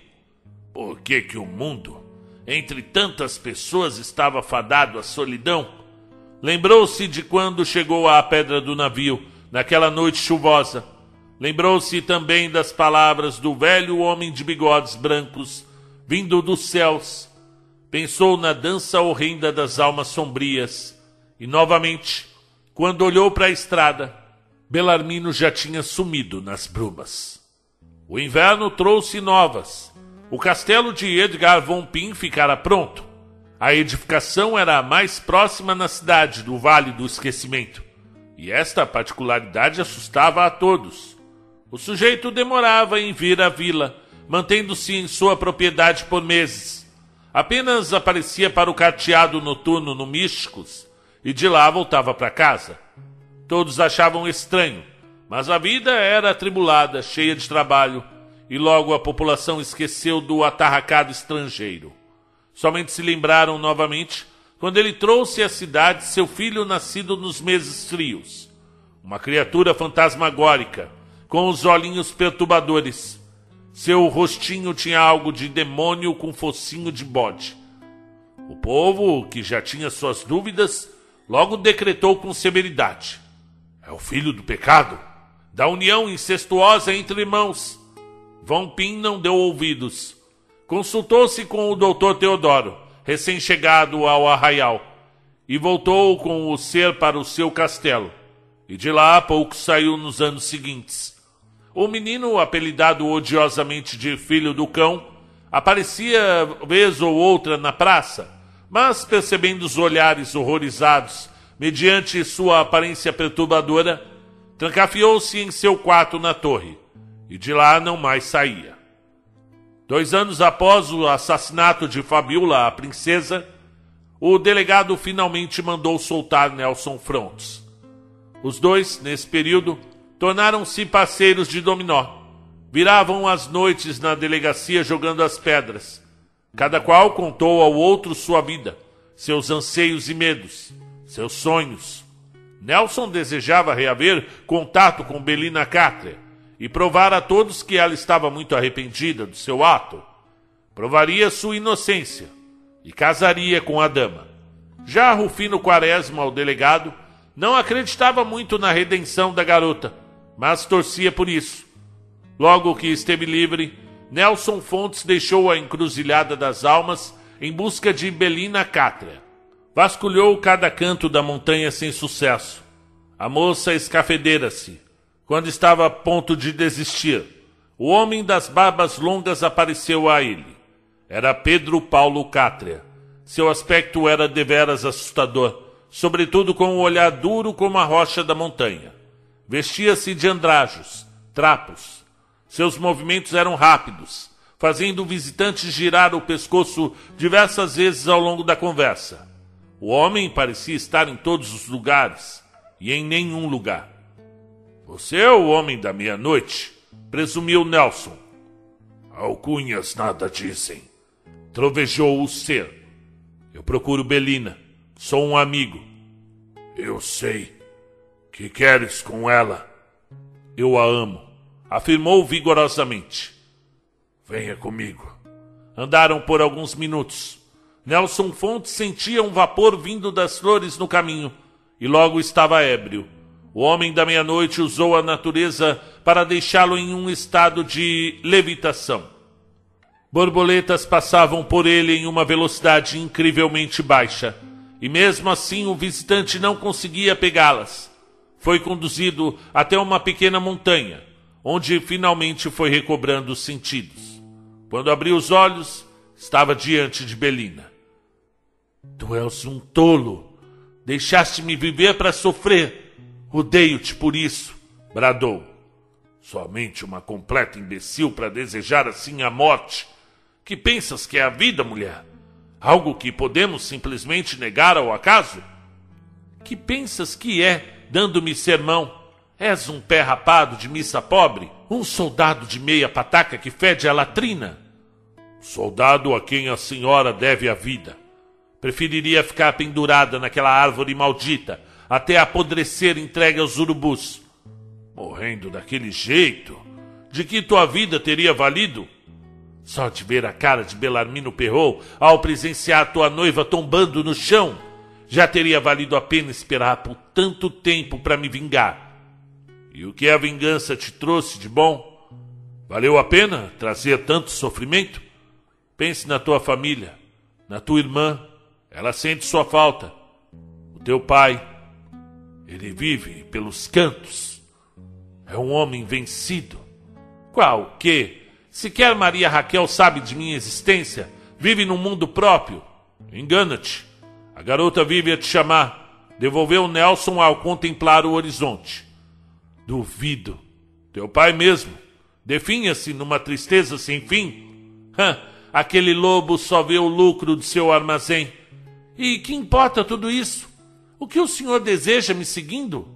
por que que o mundo, entre tantas pessoas, estava fadado à solidão? Lembrou-se de quando chegou à pedra do navio, naquela noite chuvosa. Lembrou-se também das palavras do velho homem de bigodes brancos, vindo dos céus. Pensou na dança horrenda das almas sombrias. E novamente, quando olhou para a estrada, Belarmino já tinha sumido nas brumas. O inverno trouxe novas, o castelo de Edgar von Pin ficara pronto. A edificação era a mais próxima na cidade do Vale do Esquecimento, e esta particularidade assustava a todos. O sujeito demorava em vir à vila, mantendo-se em sua propriedade por meses. Apenas aparecia para o carteado noturno no Místicos e de lá voltava para casa. Todos achavam estranho, mas a vida era atribulada, cheia de trabalho, e logo a população esqueceu do atarracado estrangeiro. Somente se lembraram novamente quando ele trouxe à cidade seu filho nascido nos meses frios. Uma criatura fantasmagórica, com os olhinhos perturbadores. Seu rostinho tinha algo de demônio com focinho de bode. O povo, que já tinha suas dúvidas, logo decretou com severidade: É o filho do pecado, da união incestuosa entre irmãos. Von Pin não deu ouvidos. Consultou-se com o doutor Teodoro, recém-chegado ao arraial, e voltou com o ser para o seu castelo. E de lá pouco saiu nos anos seguintes. O menino, apelidado odiosamente de Filho do Cão, aparecia vez ou outra na praça, mas percebendo os olhares horrorizados, mediante sua aparência perturbadora, trancafiou-se em seu quarto na torre, e de lá não mais saía. Dois anos após o assassinato de Fabiola, a princesa, o delegado finalmente mandou soltar Nelson Frontes. Os dois, nesse período, tornaram-se parceiros de dominó. Viravam as noites na delegacia jogando as pedras. Cada qual contou ao outro sua vida, seus anseios e medos, seus sonhos. Nelson desejava reaver contato com Belina Cátria e provar a todos que ela estava muito arrependida do seu ato. Provaria sua inocência e casaria com a dama. Já Rufino Quaresma, o delegado, não acreditava muito na redenção da garota, mas torcia por isso. Logo que esteve livre, Nelson Fontes deixou a encruzilhada das almas em busca de Belina Cátria. Vasculhou cada canto da montanha sem sucesso. A moça escafedeira-se. Quando estava a ponto de desistir, o homem das barbas longas apareceu a ele. Era Pedro Paulo Cátria. Seu aspecto era deveras assustador sobretudo com o olhar duro como a rocha da montanha. Vestia-se de andrajos, trapos. Seus movimentos eram rápidos, fazendo o visitante girar o pescoço diversas vezes ao longo da conversa. O homem parecia estar em todos os lugares e em nenhum lugar. Você é o homem da meia-noite, presumiu Nelson. Alcunhas nada dizem. Trovejou o ser. Eu procuro Belina. Sou um amigo. Eu sei. Que queres com ela? Eu a amo, afirmou vigorosamente. Venha comigo. Andaram por alguns minutos. Nelson Fontes sentia um vapor vindo das flores no caminho e logo estava ébrio. O homem da meia-noite usou a natureza para deixá-lo em um estado de levitação. Borboletas passavam por ele em uma velocidade incrivelmente baixa e mesmo assim o visitante não conseguia pegá-las. Foi conduzido até uma pequena montanha, onde finalmente foi recobrando os sentidos. Quando abriu os olhos, estava diante de Belina. Tu és um tolo. Deixaste-me viver para sofrer. Odeio-te por isso, bradou. Somente uma completa imbecil para desejar assim a morte. Que pensas que é a vida, mulher? Algo que podemos simplesmente negar ao acaso? Que pensas que é, dando-me sermão? És um pé rapado de missa pobre? Um soldado de meia pataca que fede a latrina? Soldado a quem a senhora deve a vida. Preferiria ficar pendurada naquela árvore maldita até apodrecer entregue aos urubus. Morrendo daquele jeito, de que tua vida teria valido? Só de ver a cara de Belarmino Perrot ao presenciar tua noiva tombando no chão, já teria valido a pena esperar por tanto tempo para me vingar. E o que a vingança te trouxe de bom? Valeu a pena trazer tanto sofrimento? Pense na tua família, na tua irmã, ela sente sua falta. O teu pai, ele vive pelos cantos. É um homem vencido. Qual que? Sequer Maria Raquel sabe de minha existência. Vive num mundo próprio. Engana-te. A garota vive a te chamar. Devolveu Nelson ao contemplar o horizonte. Duvido. Teu pai mesmo. Definha-se numa tristeza sem fim. Hã, aquele lobo só vê o lucro de seu armazém. E que importa tudo isso? O que o senhor deseja me seguindo?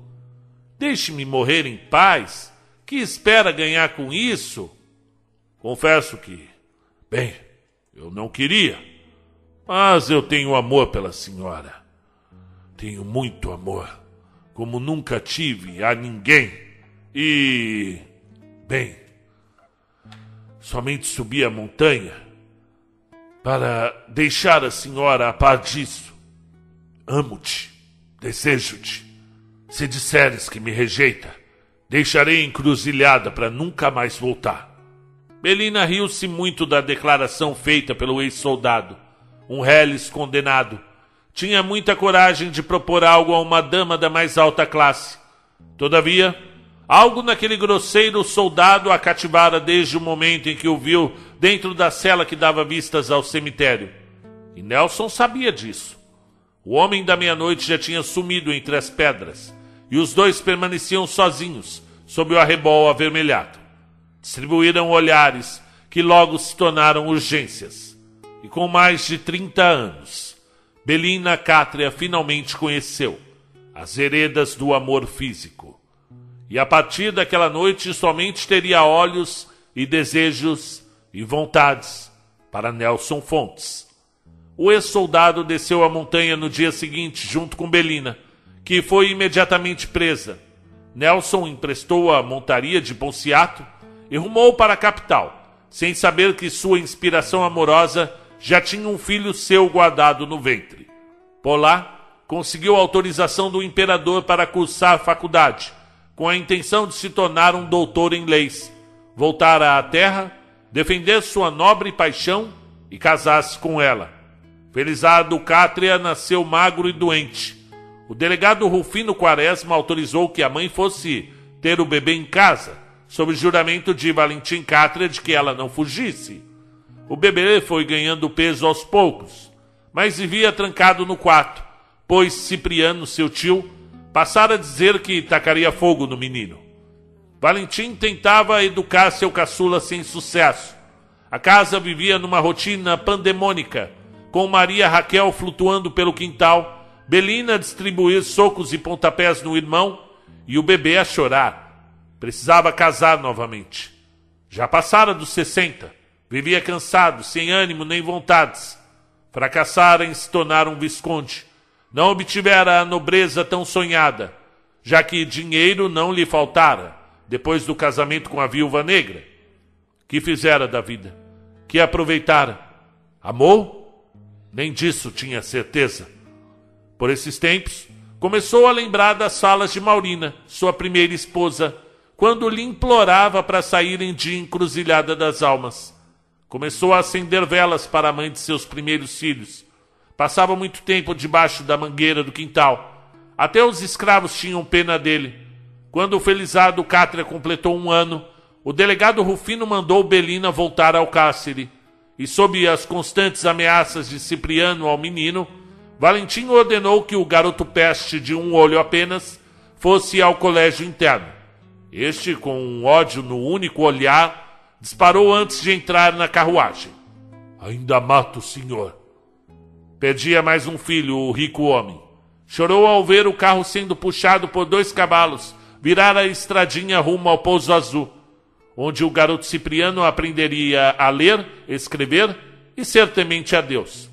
Deixe-me morrer em paz. Que espera ganhar com isso? Confesso que, bem, eu não queria, mas eu tenho amor pela senhora. Tenho muito amor, como nunca tive a ninguém. E, bem, somente subi a montanha para deixar a senhora a par disso. Amo-te, desejo-te. Se disseres que me rejeita, deixarei encruzilhada para nunca mais voltar. Belina riu-se muito da declaração feita pelo ex-soldado, um reles condenado. Tinha muita coragem de propor algo a uma dama da mais alta classe. Todavia, algo naquele grosseiro soldado a cativara desde o momento em que o viu dentro da cela que dava vistas ao cemitério. E Nelson sabia disso. O homem da meia-noite já tinha sumido entre as pedras, e os dois permaneciam sozinhos, sob o arrebol avermelhado. Distribuíram olhares que logo se tornaram urgências. E com mais de 30 anos, Belina Cátria finalmente conheceu as heredas do amor físico. E a partir daquela noite somente teria olhos e desejos e vontades para Nelson Fontes. O ex-soldado desceu a montanha no dia seguinte junto com Belina, que foi imediatamente presa. Nelson emprestou a montaria de Ponciato e rumou para a capital, sem saber que sua inspiração amorosa já tinha um filho seu guardado no ventre. Por lá, conseguiu autorização do imperador para cursar faculdade, com a intenção de se tornar um doutor em leis, voltar à terra, defender sua nobre paixão e casar-se com ela. Felizardo Cátria nasceu magro e doente. O delegado Rufino Quaresma autorizou que a mãe fosse ter o bebê em casa, sob juramento de Valentim Cátria de que ela não fugisse. O bebê foi ganhando peso aos poucos, mas vivia trancado no quarto, pois Cipriano, seu tio, passara a dizer que tacaria fogo no menino. Valentim tentava educar seu caçula sem sucesso. A casa vivia numa rotina pandemônica, com Maria Raquel flutuando pelo quintal, Belina a distribuir socos e pontapés no irmão e o bebê a chorar. Precisava casar novamente. Já passara dos 60. Vivia cansado, sem ânimo nem vontades. Fracassara em se tornar um visconde. Não obtivera a nobreza tão sonhada, já que dinheiro não lhe faltara depois do casamento com a viúva negra. Que fizera da vida? Que aproveitara? Amou? Nem disso tinha certeza. Por esses tempos, começou a lembrar das falas de Maurina, sua primeira esposa, quando lhe implorava para saírem de encruzilhada das almas. Começou a acender velas para a mãe de seus primeiros filhos. Passava muito tempo debaixo da mangueira do quintal. Até os escravos tinham pena dele. Quando o felizado Cátria completou um ano, o delegado Rufino mandou Belina voltar ao cárcere. E sob as constantes ameaças de Cipriano ao menino, Valentim ordenou que o garoto peste de um olho apenas fosse ao colégio interno. Este, com um ódio no único olhar, disparou antes de entrar na carruagem. Ainda mato o senhor. Perdia mais um filho, o rico homem. Chorou ao ver o carro sendo puxado por dois cavalos virar a estradinha rumo ao Pouso Azul, onde o garoto Cipriano aprenderia a ler, escrever e ser temente a Deus.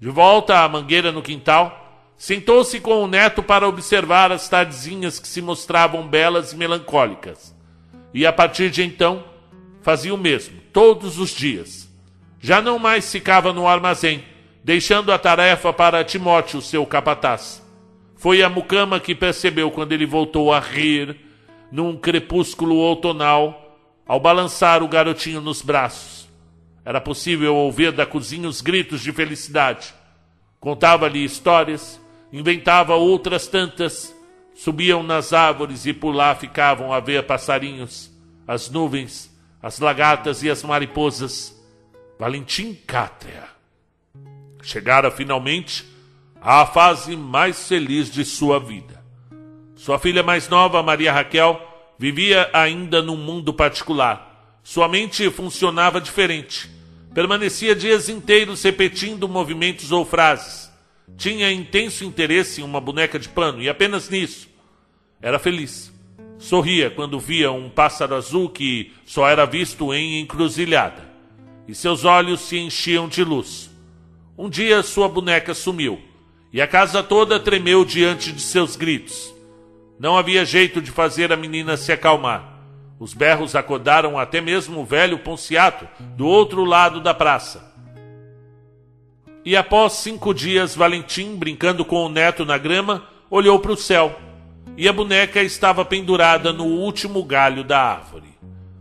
De volta à mangueira no quintal, Sentou-se com o neto para observar as tardezinhas que se mostravam belas e melancólicas. E a partir de então, fazia o mesmo, todos os dias. Já não mais ficava no armazém, deixando a tarefa para Timóteo, seu capataz. Foi a mucama que percebeu quando ele voltou a rir, num crepúsculo outonal, ao balançar o garotinho nos braços. Era possível ouvir da cozinha os gritos de felicidade. Contava-lhe histórias, inventava outras tantas, subiam nas árvores e por lá ficavam a ver passarinhos, as nuvens, as lagartas e as mariposas, Valentim Cátria. Chegara finalmente à fase mais feliz de sua vida. Sua filha mais nova, Maria Raquel, vivia ainda num mundo particular. Sua mente funcionava diferente. Permanecia dias inteiros repetindo movimentos ou frases. Tinha intenso interesse em uma boneca de pano e apenas nisso. Era feliz. Sorria quando via um pássaro azul que só era visto em encruzilhada. E seus olhos se enchiam de luz. Um dia sua boneca sumiu e a casa toda tremeu diante de seus gritos. Não havia jeito de fazer a menina se acalmar. Os berros acordaram até mesmo o velho Ponciato, do outro lado da praça. E após cinco dias, Valentim, brincando com o neto na grama, olhou para o céu. E a boneca estava pendurada no último galho da árvore.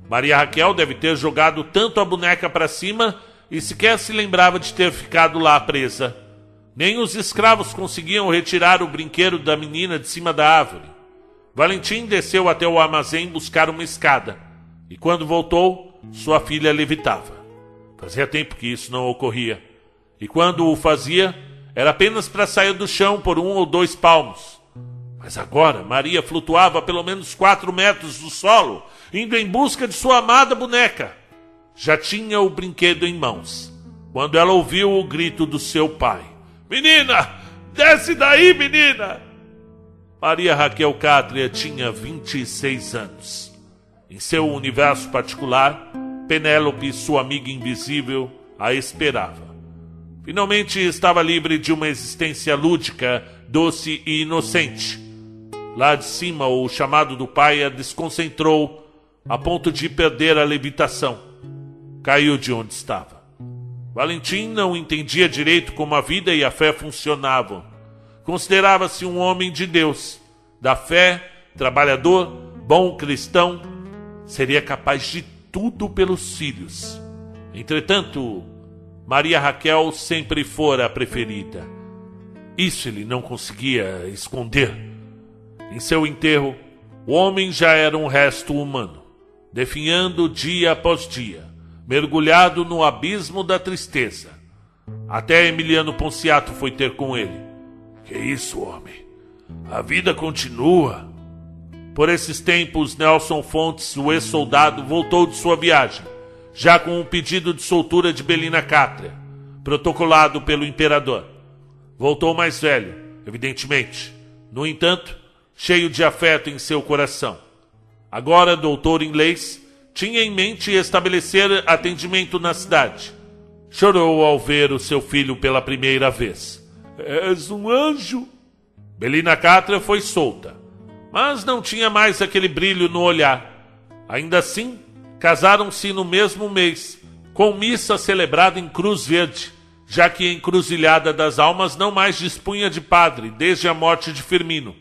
Maria Raquel deve ter jogado tanto a boneca para cima e sequer se lembrava de ter ficado lá presa. Nem os escravos conseguiam retirar o brinquedo da menina de cima da árvore. Valentim desceu até o armazém buscar uma escada, e quando voltou, sua filha levitava. Fazia tempo que isso não ocorria, e quando o fazia, era apenas para sair do chão por um ou dois palmos. Mas agora Maria flutuava a pelo menos quatro metros do solo, indo em busca de sua amada boneca. Já tinha o brinquedo em mãos, quando ela ouviu o grito do seu pai: Menina, desce daí, menina! Maria Raquel Cátria tinha 26 anos. Em seu universo particular, Penélope, sua amiga invisível, a esperava. Finalmente estava livre de uma existência lúdica, doce e inocente. Lá de cima, o chamado do pai a desconcentrou a ponto de perder a levitação. Caiu de onde estava. Valentim não entendia direito como a vida e a fé funcionavam Considerava-se um homem de Deus, da fé, trabalhador, bom cristão, seria capaz de tudo pelos filhos. Entretanto, Maria Raquel sempre fora a preferida. Isso ele não conseguia esconder. Em seu enterro, o homem já era um resto humano, definhando dia após dia, mergulhado no abismo da tristeza. Até Emiliano Ponciato foi ter com ele que isso, homem? A vida continua. Por esses tempos, Nelson Fontes, o ex-soldado, voltou de sua viagem, já com um pedido de soltura de Belina Cátria, protocolado pelo imperador. Voltou mais velho, evidentemente. No entanto, cheio de afeto em seu coração. Agora, doutor em leis, tinha em mente estabelecer atendimento na cidade. Chorou ao ver o seu filho pela primeira vez. És um anjo. Belina Catra foi solta, mas não tinha mais aquele brilho no olhar. Ainda assim, casaram-se no mesmo mês, com missa celebrada em Cruz Verde, já que a Encruzilhada das Almas não mais dispunha de padre desde a morte de Firmino.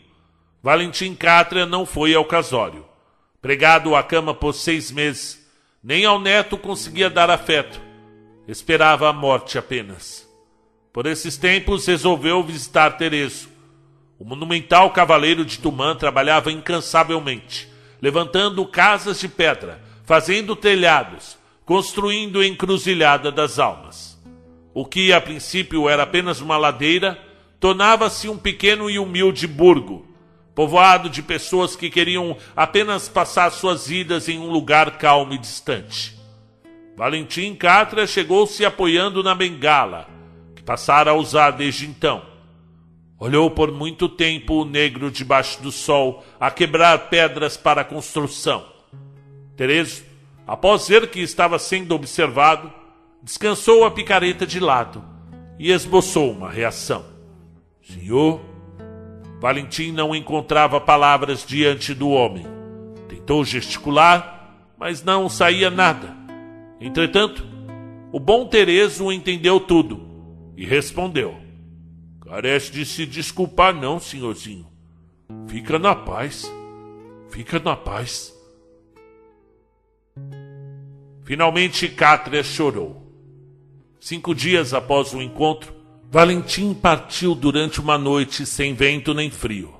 Valentim Cátria não foi ao casório. Pregado à cama por seis meses, nem ao neto conseguia dar afeto. Esperava a morte apenas. Por esses tempos, resolveu visitar Tereso. O monumental cavaleiro de Tumã trabalhava incansavelmente, levantando casas de pedra, fazendo telhados, construindo encruzilhada das almas. O que a princípio era apenas uma ladeira, tornava-se um pequeno e humilde burgo, povoado de pessoas que queriam apenas passar suas vidas em um lugar calmo e distante. Valentim Catra chegou-se apoiando na bengala, passara a usar desde então. Olhou por muito tempo o negro debaixo do sol a quebrar pedras para a construção. Tereso, após ver que estava sendo observado, descansou a picareta de lado e esboçou uma reação. Senhor, Valentim não encontrava palavras diante do homem. Tentou gesticular, mas não saía nada. Entretanto, o bom Tereso entendeu tudo e respondeu: Carece de se desculpar, não, senhorzinho. Fica na paz. Fica na paz. Finalmente Cátria chorou. Cinco dias após o encontro, Valentim partiu durante uma noite sem vento nem frio.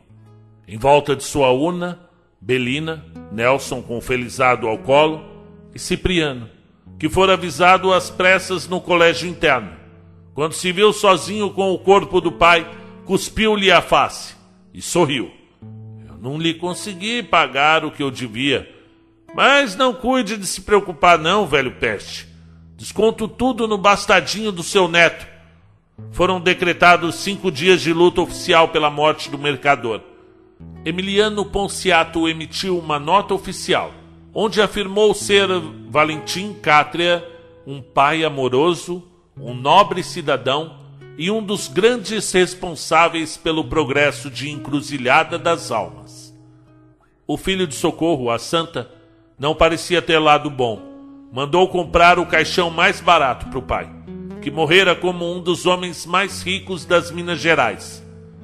Em volta de sua urna, Belina, Nelson com felizado ao colo, e Cipriano, que fora avisado às pressas no colégio interno. Quando se viu sozinho com o corpo do pai, cuspiu-lhe a face e sorriu. Eu não lhe consegui pagar o que eu devia, mas não cuide de se preocupar não, velho peste. Desconto tudo no bastadinho do seu neto. Foram decretados cinco dias de luta oficial pela morte do mercador. Emiliano Ponciato emitiu uma nota oficial, onde afirmou ser Valentim Cátria um pai amoroso, um nobre cidadão e um dos grandes responsáveis pelo progresso de Encruzilhada das Almas. O filho de Socorro, a Santa, não parecia ter lado bom. Mandou comprar o caixão mais barato para o pai, que morrera como um dos homens mais ricos das Minas Gerais.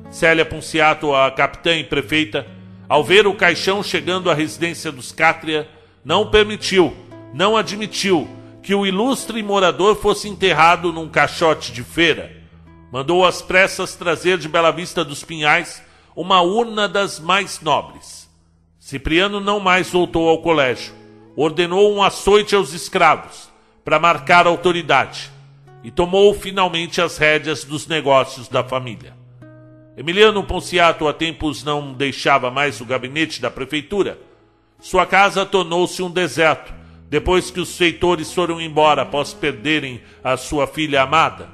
Célia Punciato, a capitã e prefeita, ao ver o caixão chegando à residência dos Cátria, não permitiu, não admitiu que o ilustre morador fosse enterrado num caixote de feira. Mandou às pressas trazer de Bela Vista dos Pinhais uma urna das mais nobres Cipriano não mais voltou ao colégio. Ordenou um açoite aos escravos, para marcar autoridade, e tomou finalmente as rédeas dos negócios da família. Emiliano Ponciato há tempos não deixava mais o gabinete da prefeitura. Sua casa tornou-se um deserto, depois que os feitores foram embora após perderem a sua filha amada.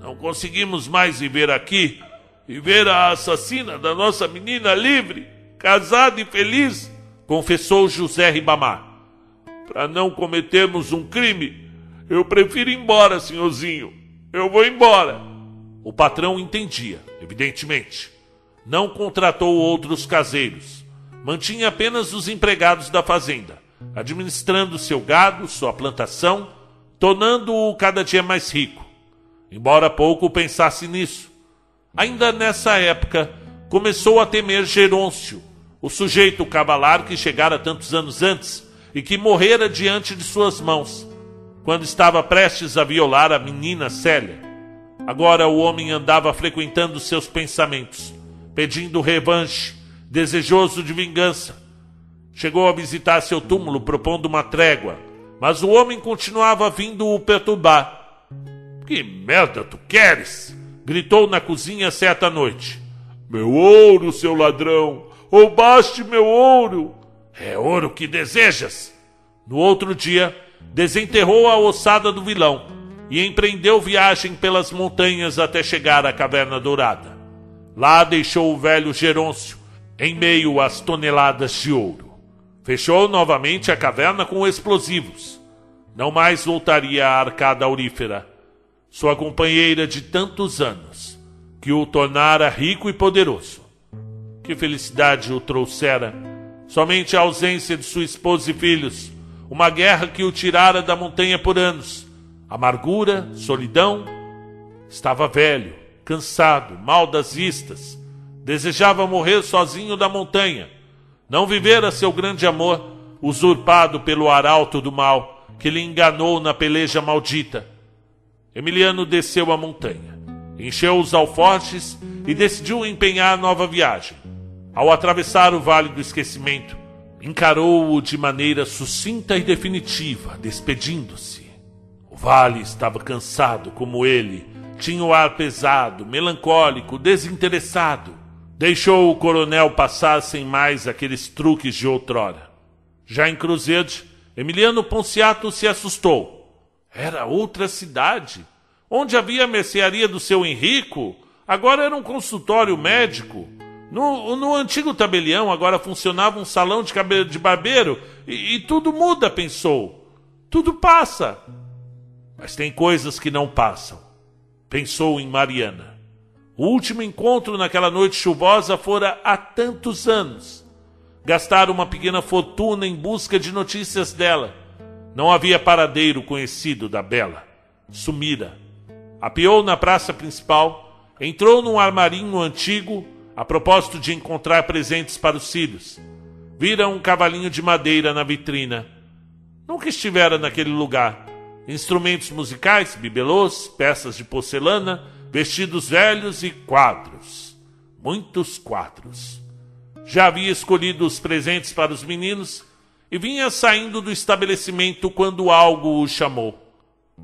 Não conseguimos mais viver aqui e ver a assassina da nossa menina livre casado e feliz, confessou José Ribamar. Para não cometermos um crime, eu prefiro ir embora, senhorzinho. Eu vou embora. O patrão entendia, evidentemente. Não contratou outros caseiros. Mantinha apenas os empregados da fazenda, administrando seu gado, sua plantação, tornando-o cada dia mais rico. Embora pouco pensasse nisso. Ainda nessa época, começou a temer Gerôncio, o sujeito cavalar que chegara tantos anos antes e que morrera diante de suas mãos, quando estava prestes a violar a menina Célia. Agora o homem andava frequentando seus pensamentos, pedindo revanche, desejoso de vingança. Chegou a visitar seu túmulo propondo uma trégua, mas o homem continuava vindo o perturbar. Que merda tu queres? gritou na cozinha certa noite. Meu ouro, seu ladrão! Roubaste meu ouro. É ouro que desejas. No outro dia, desenterrou a ossada do vilão e empreendeu viagem pelas montanhas até chegar à Caverna Dourada. Lá deixou o velho Gerôncio, em meio às toneladas de ouro. Fechou novamente a caverna com explosivos. Não mais voltaria à arcada aurífera, sua companheira de tantos anos, que o tornara rico e poderoso. Que felicidade o trouxera! Somente a ausência de sua esposa e filhos, uma guerra que o tirara da montanha por anos, amargura, solidão. Estava velho, cansado, mal das vistas, desejava morrer sozinho da montanha, não vivera seu grande amor, usurpado pelo arauto do mal, que lhe enganou na peleja maldita. Emiliano desceu a montanha, encheu os alforjes e decidiu empenhar nova viagem. Ao atravessar o Vale do Esquecimento, encarou-o de maneira sucinta e definitiva, despedindo-se. O vale estava cansado como ele, tinha o ar pesado, melancólico, desinteressado. Deixou o coronel passar sem mais aqueles truques de outrora. Já em Cruzede, Emiliano Ponciato se assustou. Era outra cidade. Onde havia a mercearia do seu Henrico, agora era um consultório médico. No, no antigo tabelião agora funcionava um salão de, cabelo, de barbeiro e, e tudo muda, pensou. Tudo passa. Mas tem coisas que não passam. Pensou em Mariana. O último encontro naquela noite chuvosa fora há tantos anos. Gastaram uma pequena fortuna em busca de notícias dela. Não havia paradeiro conhecido da Bela. Sumira. Apiou na praça principal, entrou num armarinho antigo a propósito de encontrar presentes para os filhos. Vira um cavalinho de madeira na vitrina. Nunca estivera naquele lugar. Instrumentos musicais, bibelôs, peças de porcelana, vestidos velhos e quadros. Muitos quadros. Já havia escolhido os presentes para os meninos e vinha saindo do estabelecimento quando algo o chamou.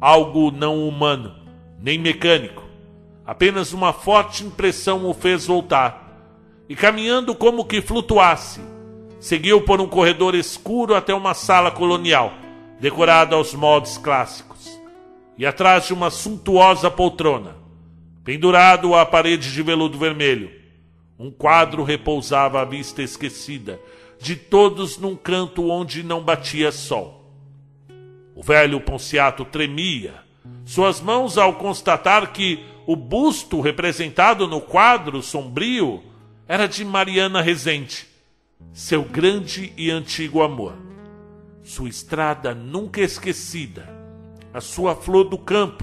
Algo não humano, nem mecânico. Apenas uma forte impressão o fez voltar. E caminhando como que flutuasse, seguiu por um corredor escuro até uma sala colonial, decorada aos moldes clássicos. E atrás de uma suntuosa poltrona, pendurado à parede de veludo vermelho, um quadro repousava à vista esquecida de todos num canto onde não batia sol. O velho Ponciato tremia, suas mãos ao constatar que o busto representado no quadro sombrio era de Mariana Rezende, seu grande e antigo amor. Sua estrada nunca esquecida, a sua flor do campo.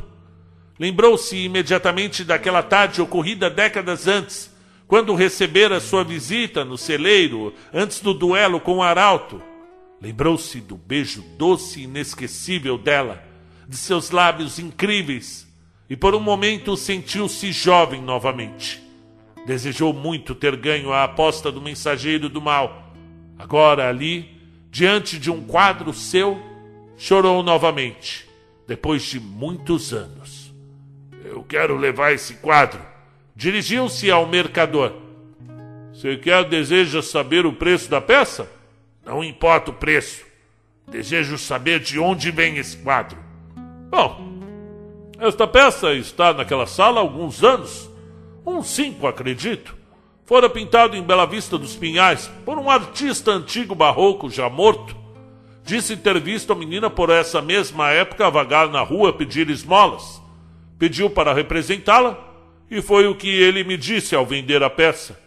Lembrou-se imediatamente daquela tarde ocorrida décadas antes, quando recebera sua visita no celeiro antes do duelo com o arauto. Lembrou-se do beijo doce e inesquecível dela, de seus lábios incríveis, e por um momento sentiu-se jovem novamente. Desejou muito ter ganho a aposta do mensageiro do mal. Agora, ali, diante de um quadro seu, chorou novamente, depois de muitos anos. Eu quero levar esse quadro Dirigiu-se ao mercador. Você quer deseja saber o preço da peça? Não importa o preço. Desejo saber de onde vem esse quadro. Bom, esta peça está naquela sala há alguns anos. Uns cinco, acredito. Fora pintado em Bela Vista dos Pinhais por um artista antigo barroco já morto. Disse ter visto a menina por essa mesma época vagar na rua pedir esmolas. Pediu para representá-la e foi o que ele me disse ao vender a peça: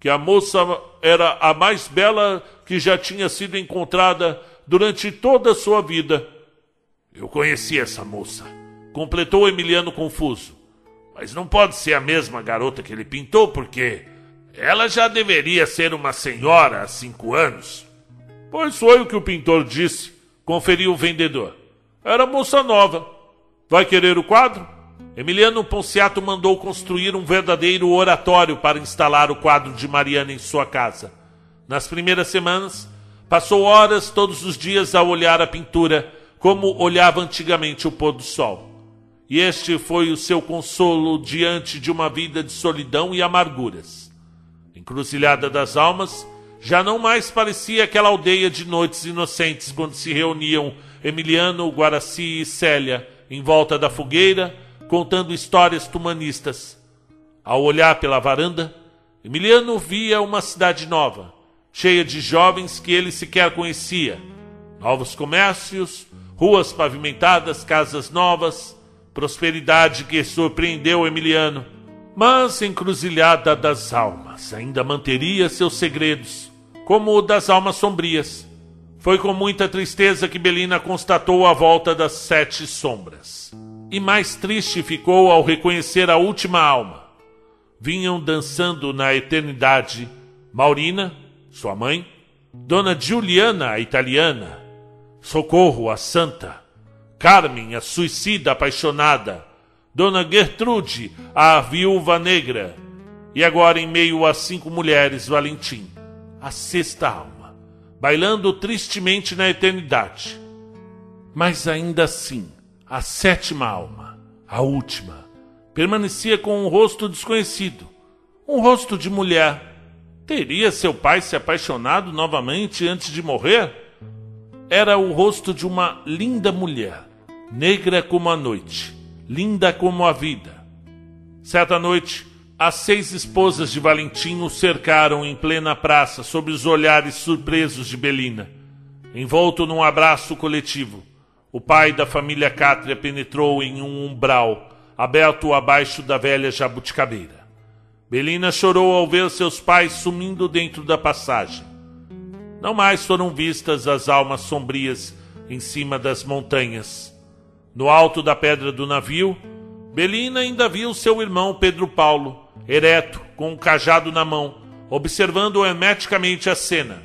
que a moça era a mais bela que já tinha sido encontrada durante toda a sua vida. Eu conheci essa moça, completou Emiliano confuso. Mas não pode ser a mesma garota que ele pintou, porque ela já deveria ser uma senhora há cinco anos. Pois foi o que o pintor disse, conferiu o vendedor. Era moça nova. Vai querer o quadro? Emiliano Ponciato mandou construir um verdadeiro oratório para instalar o quadro de Mariana em sua casa. Nas primeiras semanas, passou horas todos os dias a olhar a pintura, como olhava antigamente o pôr do sol. E este foi o seu consolo diante de uma vida de solidão e amarguras. Encruzilhada das Almas já não mais parecia aquela aldeia de noites inocentes quando se reuniam Emiliano, Guaraci e Célia em volta da fogueira contando histórias tumanistas. Ao olhar pela varanda, Emiliano via uma cidade nova, cheia de jovens que ele sequer conhecia. Novos comércios, ruas pavimentadas, casas novas, prosperidade que surpreendeu Emiliano. Mas encruzilhada das almas ainda manteria seus segredos, como o das almas sombrias. Foi com muita tristeza que Belina constatou a volta das sete sombras e mais triste ficou ao reconhecer a última alma. Vinham dançando na eternidade Maurina, sua mãe, Dona Giuliana, a italiana, Socorro, a santa, Carmen, a suicida apaixonada, Dona Gertrude, a viúva negra, e agora em meio a cinco mulheres, Valentim, a sexta alma, bailando tristemente na eternidade. Mas ainda assim, a sétima alma, a última, permanecia com um rosto desconhecido, um rosto de mulher. Teria seu pai se apaixonado novamente antes de morrer? Era o rosto de uma linda mulher, negra como a noite, linda como a vida. Certa noite, as seis esposas de Valentim o cercaram em plena praça sob os olhares surpresos de Belina, envolto num abraço coletivo. O pai da família Cátria penetrou em um umbral, aberto abaixo da velha jabuticabeira. Belina chorou ao ver seus pais sumindo dentro da passagem. Não mais foram vistas as almas sombrias em cima das montanhas. No alto da pedra do navio, Belina ainda viu seu irmão Pedro Paulo, ereto, com um cajado na mão, observando hermeticamente a cena.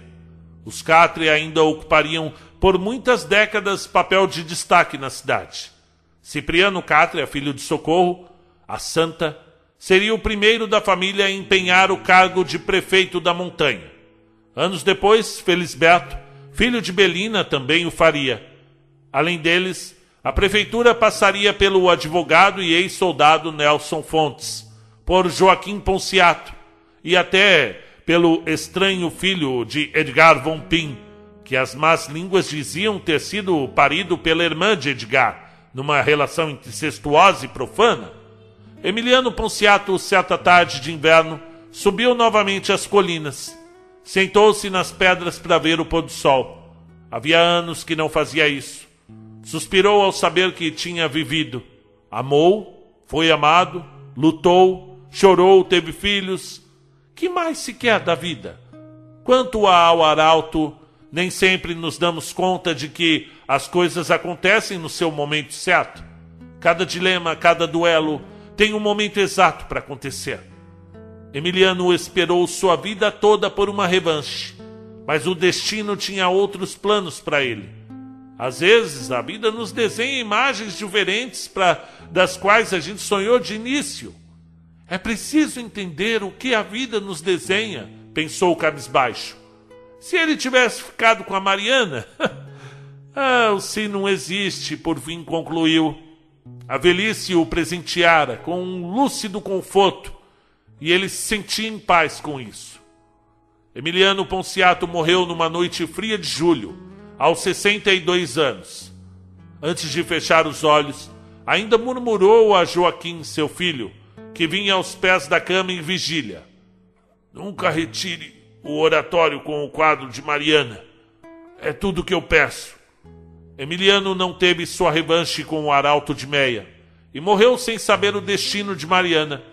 Os Cátria ainda ocupariam por muitas décadas papel de destaque na cidade. Cipriano Cátria, filho de Socorro, a Santa, seria o primeiro da família a empenhar o cargo de prefeito da montanha. Anos depois, Felisberto, filho de Belina, também o faria. Além deles, a prefeitura passaria pelo advogado e ex-soldado Nelson Fontes, por Joaquim Ponciato e até pelo estranho filho de Edgar von Pin, que as más línguas diziam ter sido parido pela irmã de Edgar, numa relação incestuosa e profana. Emiliano Ponciato, certa tarde de inverno, subiu novamente as colinas. Sentou-se nas pedras para ver o pôr do sol. Havia anos que não fazia isso. Suspirou ao saber que tinha vivido. Amou, foi amado, lutou, chorou, teve filhos. Que mais se quer da vida? Quanto ao arauto, nem sempre nos damos conta de que as coisas acontecem no seu momento certo. Cada dilema, cada duelo tem um momento exato para acontecer. Emiliano esperou sua vida toda por uma revanche, mas o destino tinha outros planos para ele. Às vezes a vida nos desenha imagens diferentes para das quais a gente sonhou de início. É preciso entender o que a vida nos desenha, pensou cabisbaixo. Se ele tivesse ficado com a Mariana, ah, o se não existe, por fim concluiu. A velhice o presenteara com um lúcido conforto e ele se sentia em paz com isso. Emiliano Ponciato morreu numa noite fria de julho, aos 62 anos. Antes de fechar os olhos, ainda murmurou a Joaquim, seu filho, que vinha aos pés da cama em vigília: Nunca retire o oratório com o quadro de Mariana. É tudo o que eu peço. Emiliano não teve sua revanche com o arauto de Meia e morreu sem saber o destino de Mariana.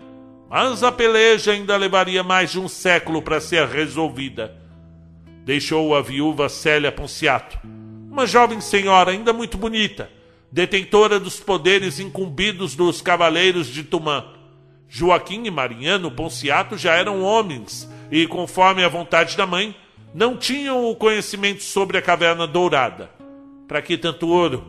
Mas a peleja ainda levaria mais de um século para ser resolvida. Deixou a viúva Célia Ponciato, uma jovem senhora ainda muito bonita, detentora dos poderes incumbidos dos cavaleiros de Tumã. Joaquim e Mariano Ponciato já eram homens e, conforme a vontade da mãe, não tinham o conhecimento sobre a caverna dourada. Para que tanto ouro?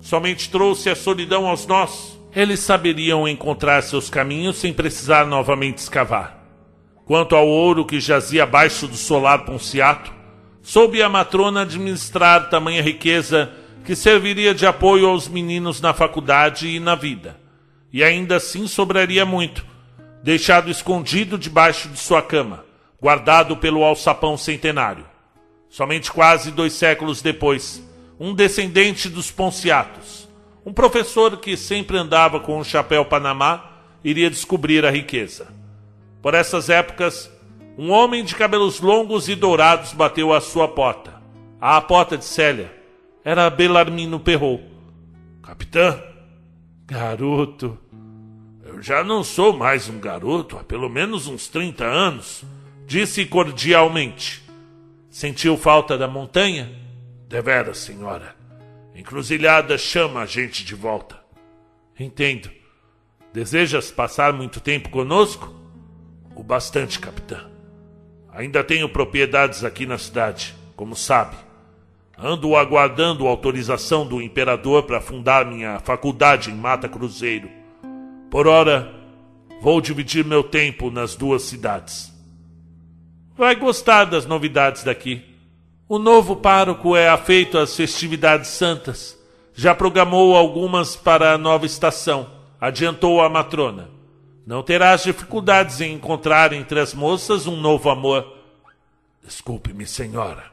Somente trouxe a solidão aos nossos. Eles saberiam encontrar seus caminhos sem precisar novamente escavar. Quanto ao ouro que jazia abaixo do solar Ponciato, soube a matrona administrar tamanha riqueza que serviria de apoio aos meninos na faculdade e na vida. E ainda assim sobraria muito, deixado escondido debaixo de sua cama, guardado pelo alçapão centenário. Somente quase dois séculos depois, um descendente dos Ponciatos, um professor que sempre andava com um chapéu panamá, iria descobrir a riqueza. Por essas épocas, um homem de cabelos longos e dourados bateu à sua porta. À porta de Célia. Era Belarmino Perrot. Capitã? Garoto. Eu já não sou mais um garoto há pelo menos uns 30 anos disse cordialmente. Sentiu falta da montanha? Deveras, senhora. Encruzilhada chama a gente de volta. Entendo. Desejas passar muito tempo conosco? O bastante, capitã. Ainda tenho propriedades aqui na cidade, como sabe. Ando aguardando autorização do imperador para fundar minha faculdade em Mata Cruzeiro. Por ora, vou dividir meu tempo nas duas cidades. Vai gostar das novidades daqui. O novo pároco é afeito às festividades santas. Já programou algumas para a nova estação, adiantou a matrona. Não terás dificuldades em encontrar entre as moças um novo amor. Desculpe-me, senhora,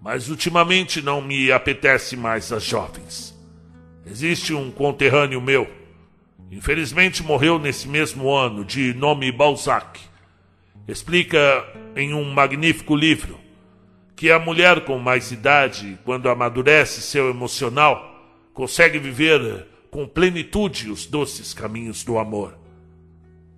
mas ultimamente não me apetece mais as jovens. Existe um conterrâneo meu. Infelizmente morreu nesse mesmo ano, de nome Balzac explica em um magnífico livro que a mulher com mais idade, quando amadurece seu emocional, consegue viver com plenitude os doces caminhos do amor.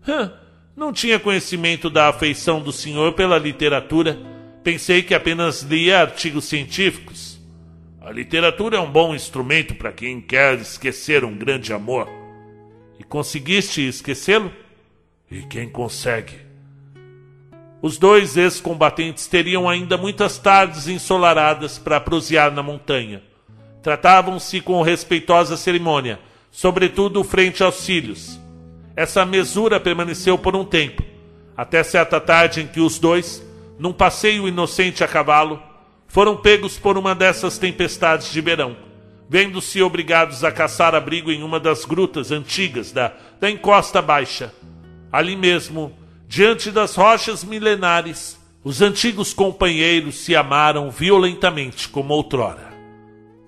Hã, não tinha conhecimento da afeição do senhor pela literatura. Pensei que apenas lia artigos científicos. A literatura é um bom instrumento para quem quer esquecer um grande amor. E conseguiste esquecê-lo? E quem consegue? Os dois ex-combatentes teriam ainda muitas tardes ensolaradas para prosear na montanha. Tratavam-se com respeitosa cerimônia, sobretudo frente aos filhos. Essa mesura permaneceu por um tempo, até certa tarde em que os dois, num passeio inocente a cavalo, foram pegos por uma dessas tempestades de verão, vendo-se obrigados a caçar abrigo em uma das grutas antigas da, da encosta baixa. Ali mesmo, diante das rochas milenares, os antigos companheiros se amaram violentamente como outrora.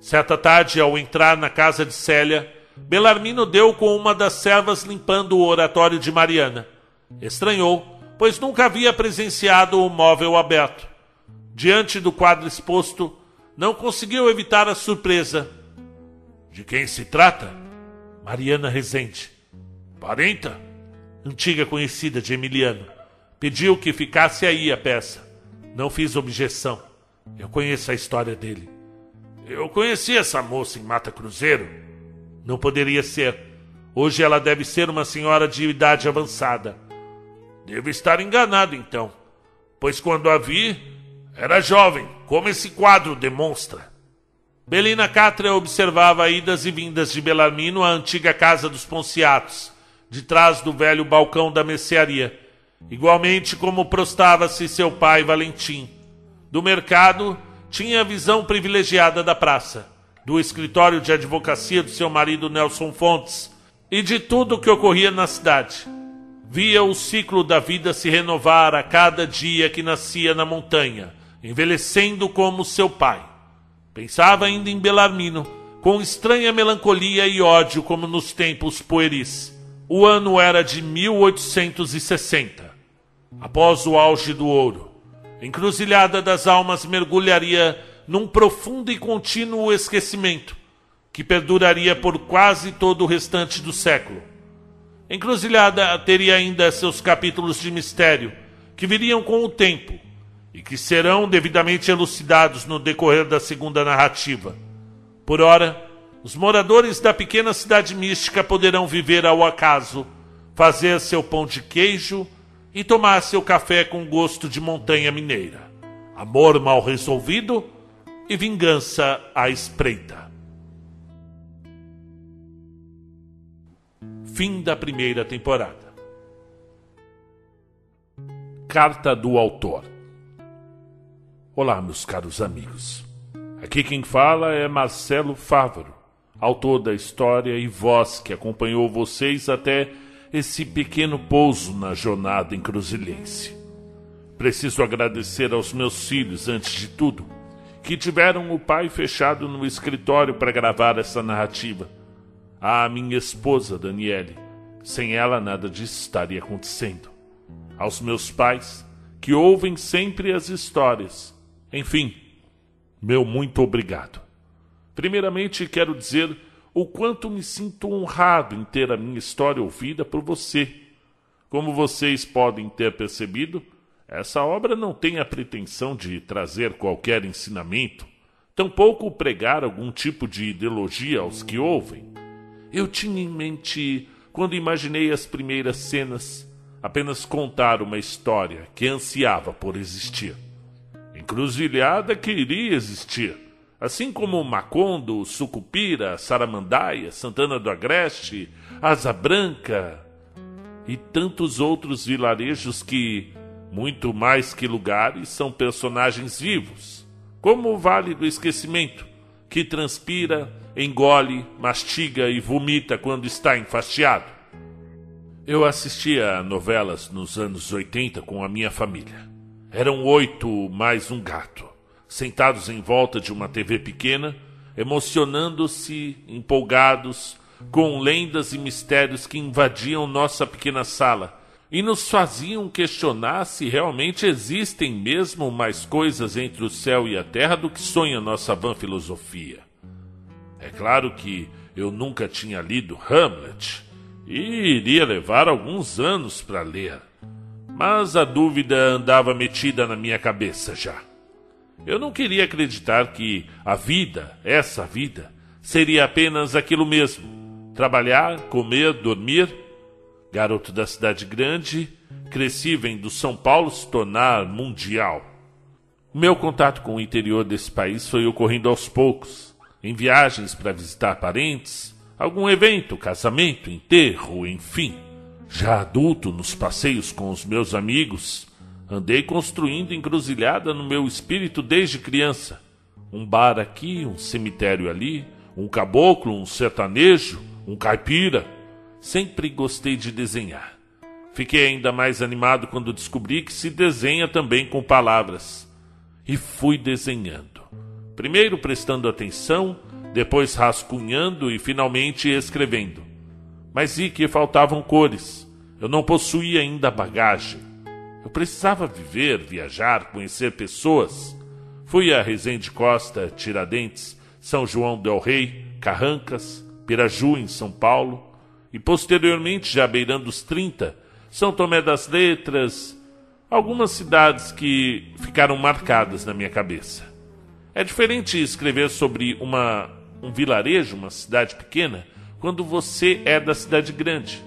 Certa tarde, ao entrar na casa de Célia, Belarmino deu com uma das servas limpando o oratório de Mariana. Estranhou, pois nunca havia presenciado o móvel aberto. Diante do quadro exposto, não conseguiu evitar a surpresa. De quem se trata? Mariana Rezende. Parenta? Antiga conhecida de Emiliano. Pediu que ficasse aí a peça. Não fiz objeção. Eu conheço a história dele. Eu conheci essa moça em Mata Cruzeiro. Não poderia ser. Hoje ela deve ser uma senhora de idade avançada. Devo estar enganado então, pois quando a vi, era jovem, como esse quadro demonstra. Belina Catra observava idas e vindas de Belarmino à antiga casa dos Ponciatos, de trás do velho balcão da mercearia igualmente como prostava-se seu pai Valentim. Do mercado, tinha a visão privilegiada da praça, do escritório de advocacia do seu marido Nelson Fontes e de tudo o que ocorria na cidade. Via o ciclo da vida se renovar a cada dia que nascia na montanha, envelhecendo como seu pai. Pensava ainda em Belarmino, com estranha melancolia e ódio, como nos tempos pueris. O ano era de 1860 após o auge do ouro. Encruzilhada das Almas mergulharia num profundo e contínuo esquecimento que perduraria por quase todo o restante do século. Encruzilhada teria ainda seus capítulos de mistério, que viriam com o tempo e que serão devidamente elucidados no decorrer da segunda narrativa. Por ora, os moradores da pequena cidade mística poderão viver ao acaso, fazer seu pão de queijo e tomar seu café com gosto de montanha mineira. Amor mal resolvido e vingança à espreita. Fim da primeira temporada. Carta do autor. Olá, meus caros amigos. Aqui quem fala é Marcelo Fávaro, autor da história e voz que acompanhou vocês até esse pequeno pouso na jornada encruzilhense. Preciso agradecer aos meus filhos, antes de tudo, que tiveram o pai fechado no escritório para gravar essa narrativa. À minha esposa, Daniele, sem ela nada disso estaria acontecendo. Aos meus pais, que ouvem sempre as histórias. Enfim, meu muito obrigado. Primeiramente, quero dizer o quanto me sinto honrado em ter a minha história ouvida por você. Como vocês podem ter percebido, essa obra não tem a pretensão de trazer qualquer ensinamento, tampouco pregar algum tipo de ideologia aos que ouvem. Eu tinha em mente, quando imaginei as primeiras cenas, apenas contar uma história que ansiava por existir. Encruzilhada que iria existir assim como Macondo, Sucupira, Saramandaia, Santana do Agreste, Asa Branca e tantos outros vilarejos que, muito mais que lugares, são personagens vivos, como o Vale do Esquecimento, que transpira, engole, mastiga e vomita quando está enfastiado. Eu assistia a novelas nos anos 80 com a minha família. Eram oito mais um gato sentados em volta de uma TV pequena, emocionando-se, empolgados, com lendas e mistérios que invadiam nossa pequena sala e nos faziam questionar se realmente existem mesmo mais coisas entre o céu e a terra do que sonha nossa vã filosofia. É claro que eu nunca tinha lido Hamlet e iria levar alguns anos para ler, mas a dúvida andava metida na minha cabeça já. Eu não queria acreditar que a vida, essa vida, seria apenas aquilo mesmo: trabalhar, comer, dormir. Garoto da cidade grande, cresci vendo São Paulo se tornar mundial. Meu contato com o interior desse país foi ocorrendo aos poucos, em viagens para visitar parentes, algum evento, casamento, enterro, enfim. Já adulto, nos passeios com os meus amigos, Andei construindo encruzilhada no meu espírito desde criança. Um bar aqui, um cemitério ali, um caboclo, um sertanejo, um caipira. Sempre gostei de desenhar. Fiquei ainda mais animado quando descobri que se desenha também com palavras. E fui desenhando. Primeiro prestando atenção, depois rascunhando e finalmente escrevendo. Mas vi que faltavam cores. Eu não possuía ainda bagagem. Eu precisava viver, viajar, conhecer pessoas. Fui a Resende Costa, Tiradentes, São João del Rei, Carrancas, Piraju, em São Paulo, e posteriormente, já beirando os 30, São Tomé das Letras, algumas cidades que ficaram marcadas na minha cabeça. É diferente escrever sobre uma, um vilarejo, uma cidade pequena, quando você é da cidade grande.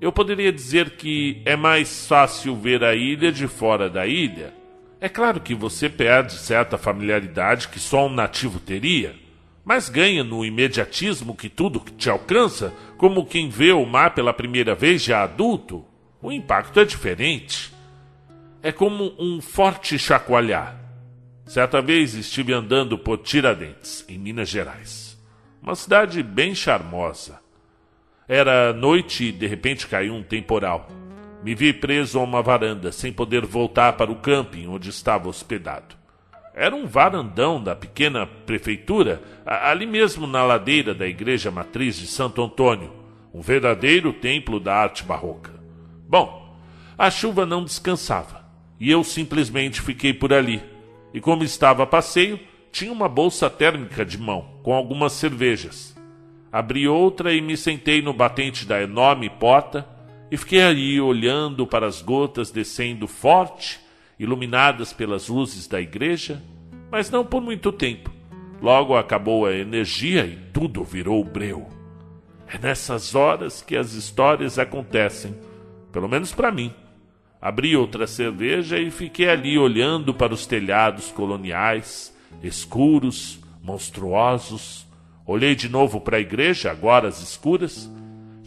Eu poderia dizer que é mais fácil ver a ilha de fora da ilha. É claro que você perde certa familiaridade que só um nativo teria, mas ganha no imediatismo que tudo te alcança, como quem vê o mar pela primeira vez já adulto. O impacto é diferente. É como um forte chacoalhar. Certa vez estive andando por Tiradentes, em Minas Gerais. Uma cidade bem charmosa era noite e de repente caiu um temporal. Me vi preso a uma varanda, sem poder voltar para o camping onde estava hospedado. Era um varandão da pequena prefeitura, ali mesmo na ladeira da igreja matriz de Santo Antônio, um verdadeiro templo da arte barroca. Bom, a chuva não descansava e eu simplesmente fiquei por ali. E como estava a passeio, tinha uma bolsa térmica de mão com algumas cervejas. Abri outra e me sentei no batente da enorme porta e fiquei ali olhando para as gotas descendo forte, iluminadas pelas luzes da igreja, mas não por muito tempo. Logo acabou a energia e tudo virou breu. É nessas horas que as histórias acontecem, pelo menos para mim. Abri outra cerveja e fiquei ali olhando para os telhados coloniais, escuros, monstruosos, Olhei de novo para a igreja, agora às escuras.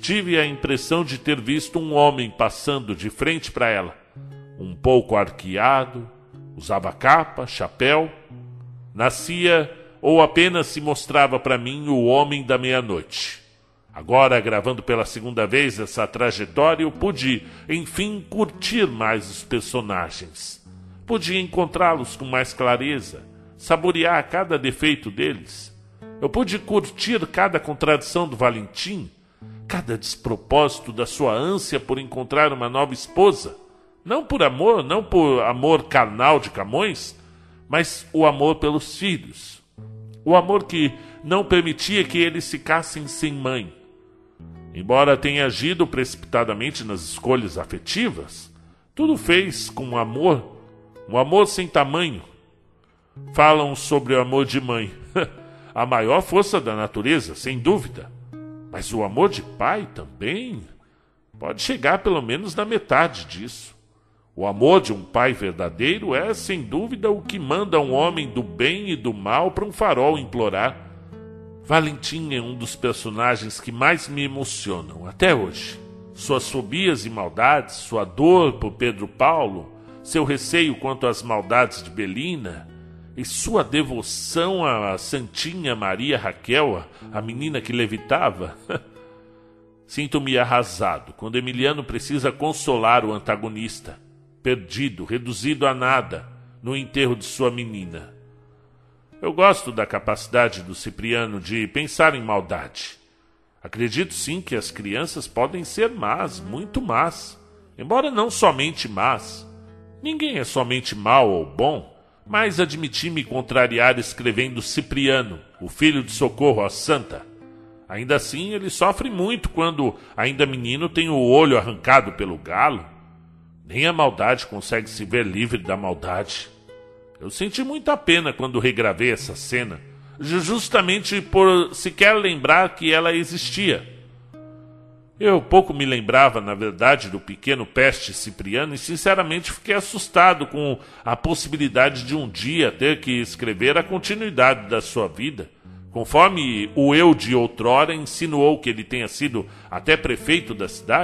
Tive a impressão de ter visto um homem passando de frente para ela. Um pouco arqueado, usava capa, chapéu. Nascia ou apenas se mostrava para mim o homem da meia-noite. Agora, gravando pela segunda vez essa trajetória, eu pude, enfim, curtir mais os personagens. Pude encontrá-los com mais clareza, saborear cada defeito deles eu pude curtir cada contradição do Valentim, cada despropósito da sua ânsia por encontrar uma nova esposa. Não por amor, não por amor carnal de Camões, mas o amor pelos filhos. O amor que não permitia que eles ficassem sem mãe. Embora tenha agido precipitadamente nas escolhas afetivas, tudo fez com amor, um amor sem tamanho. Falam sobre o amor de mãe. A maior força da natureza, sem dúvida. Mas o amor de pai também pode chegar pelo menos na metade disso. O amor de um pai verdadeiro é, sem dúvida, o que manda um homem do bem e do mal para um farol implorar. Valentim é um dos personagens que mais me emocionam até hoje. Suas fobias e maldades, sua dor por Pedro Paulo, seu receio quanto às maldades de Belina, e sua devoção à Santinha Maria Raquel, a menina que levitava. Sinto-me arrasado quando Emiliano precisa consolar o antagonista, perdido, reduzido a nada, no enterro de sua menina. Eu gosto da capacidade do Cipriano de pensar em maldade. Acredito sim que as crianças podem ser más, muito más, embora não somente más. Ninguém é somente mau ou bom mas admiti me contrariar escrevendo Cipriano, o filho de Socorro, a santa. Ainda assim, ele sofre muito quando, ainda menino, tem o olho arrancado pelo galo. Nem a maldade consegue se ver livre da maldade. Eu senti muita pena quando regravei essa cena, justamente por sequer lembrar que ela existia. Eu pouco me lembrava, na verdade, do pequeno Peste Cipriano e sinceramente fiquei assustado com a possibilidade de um dia ter que escrever a continuidade da sua vida. Conforme o eu de outrora insinuou que ele tenha sido até prefeito da cidade,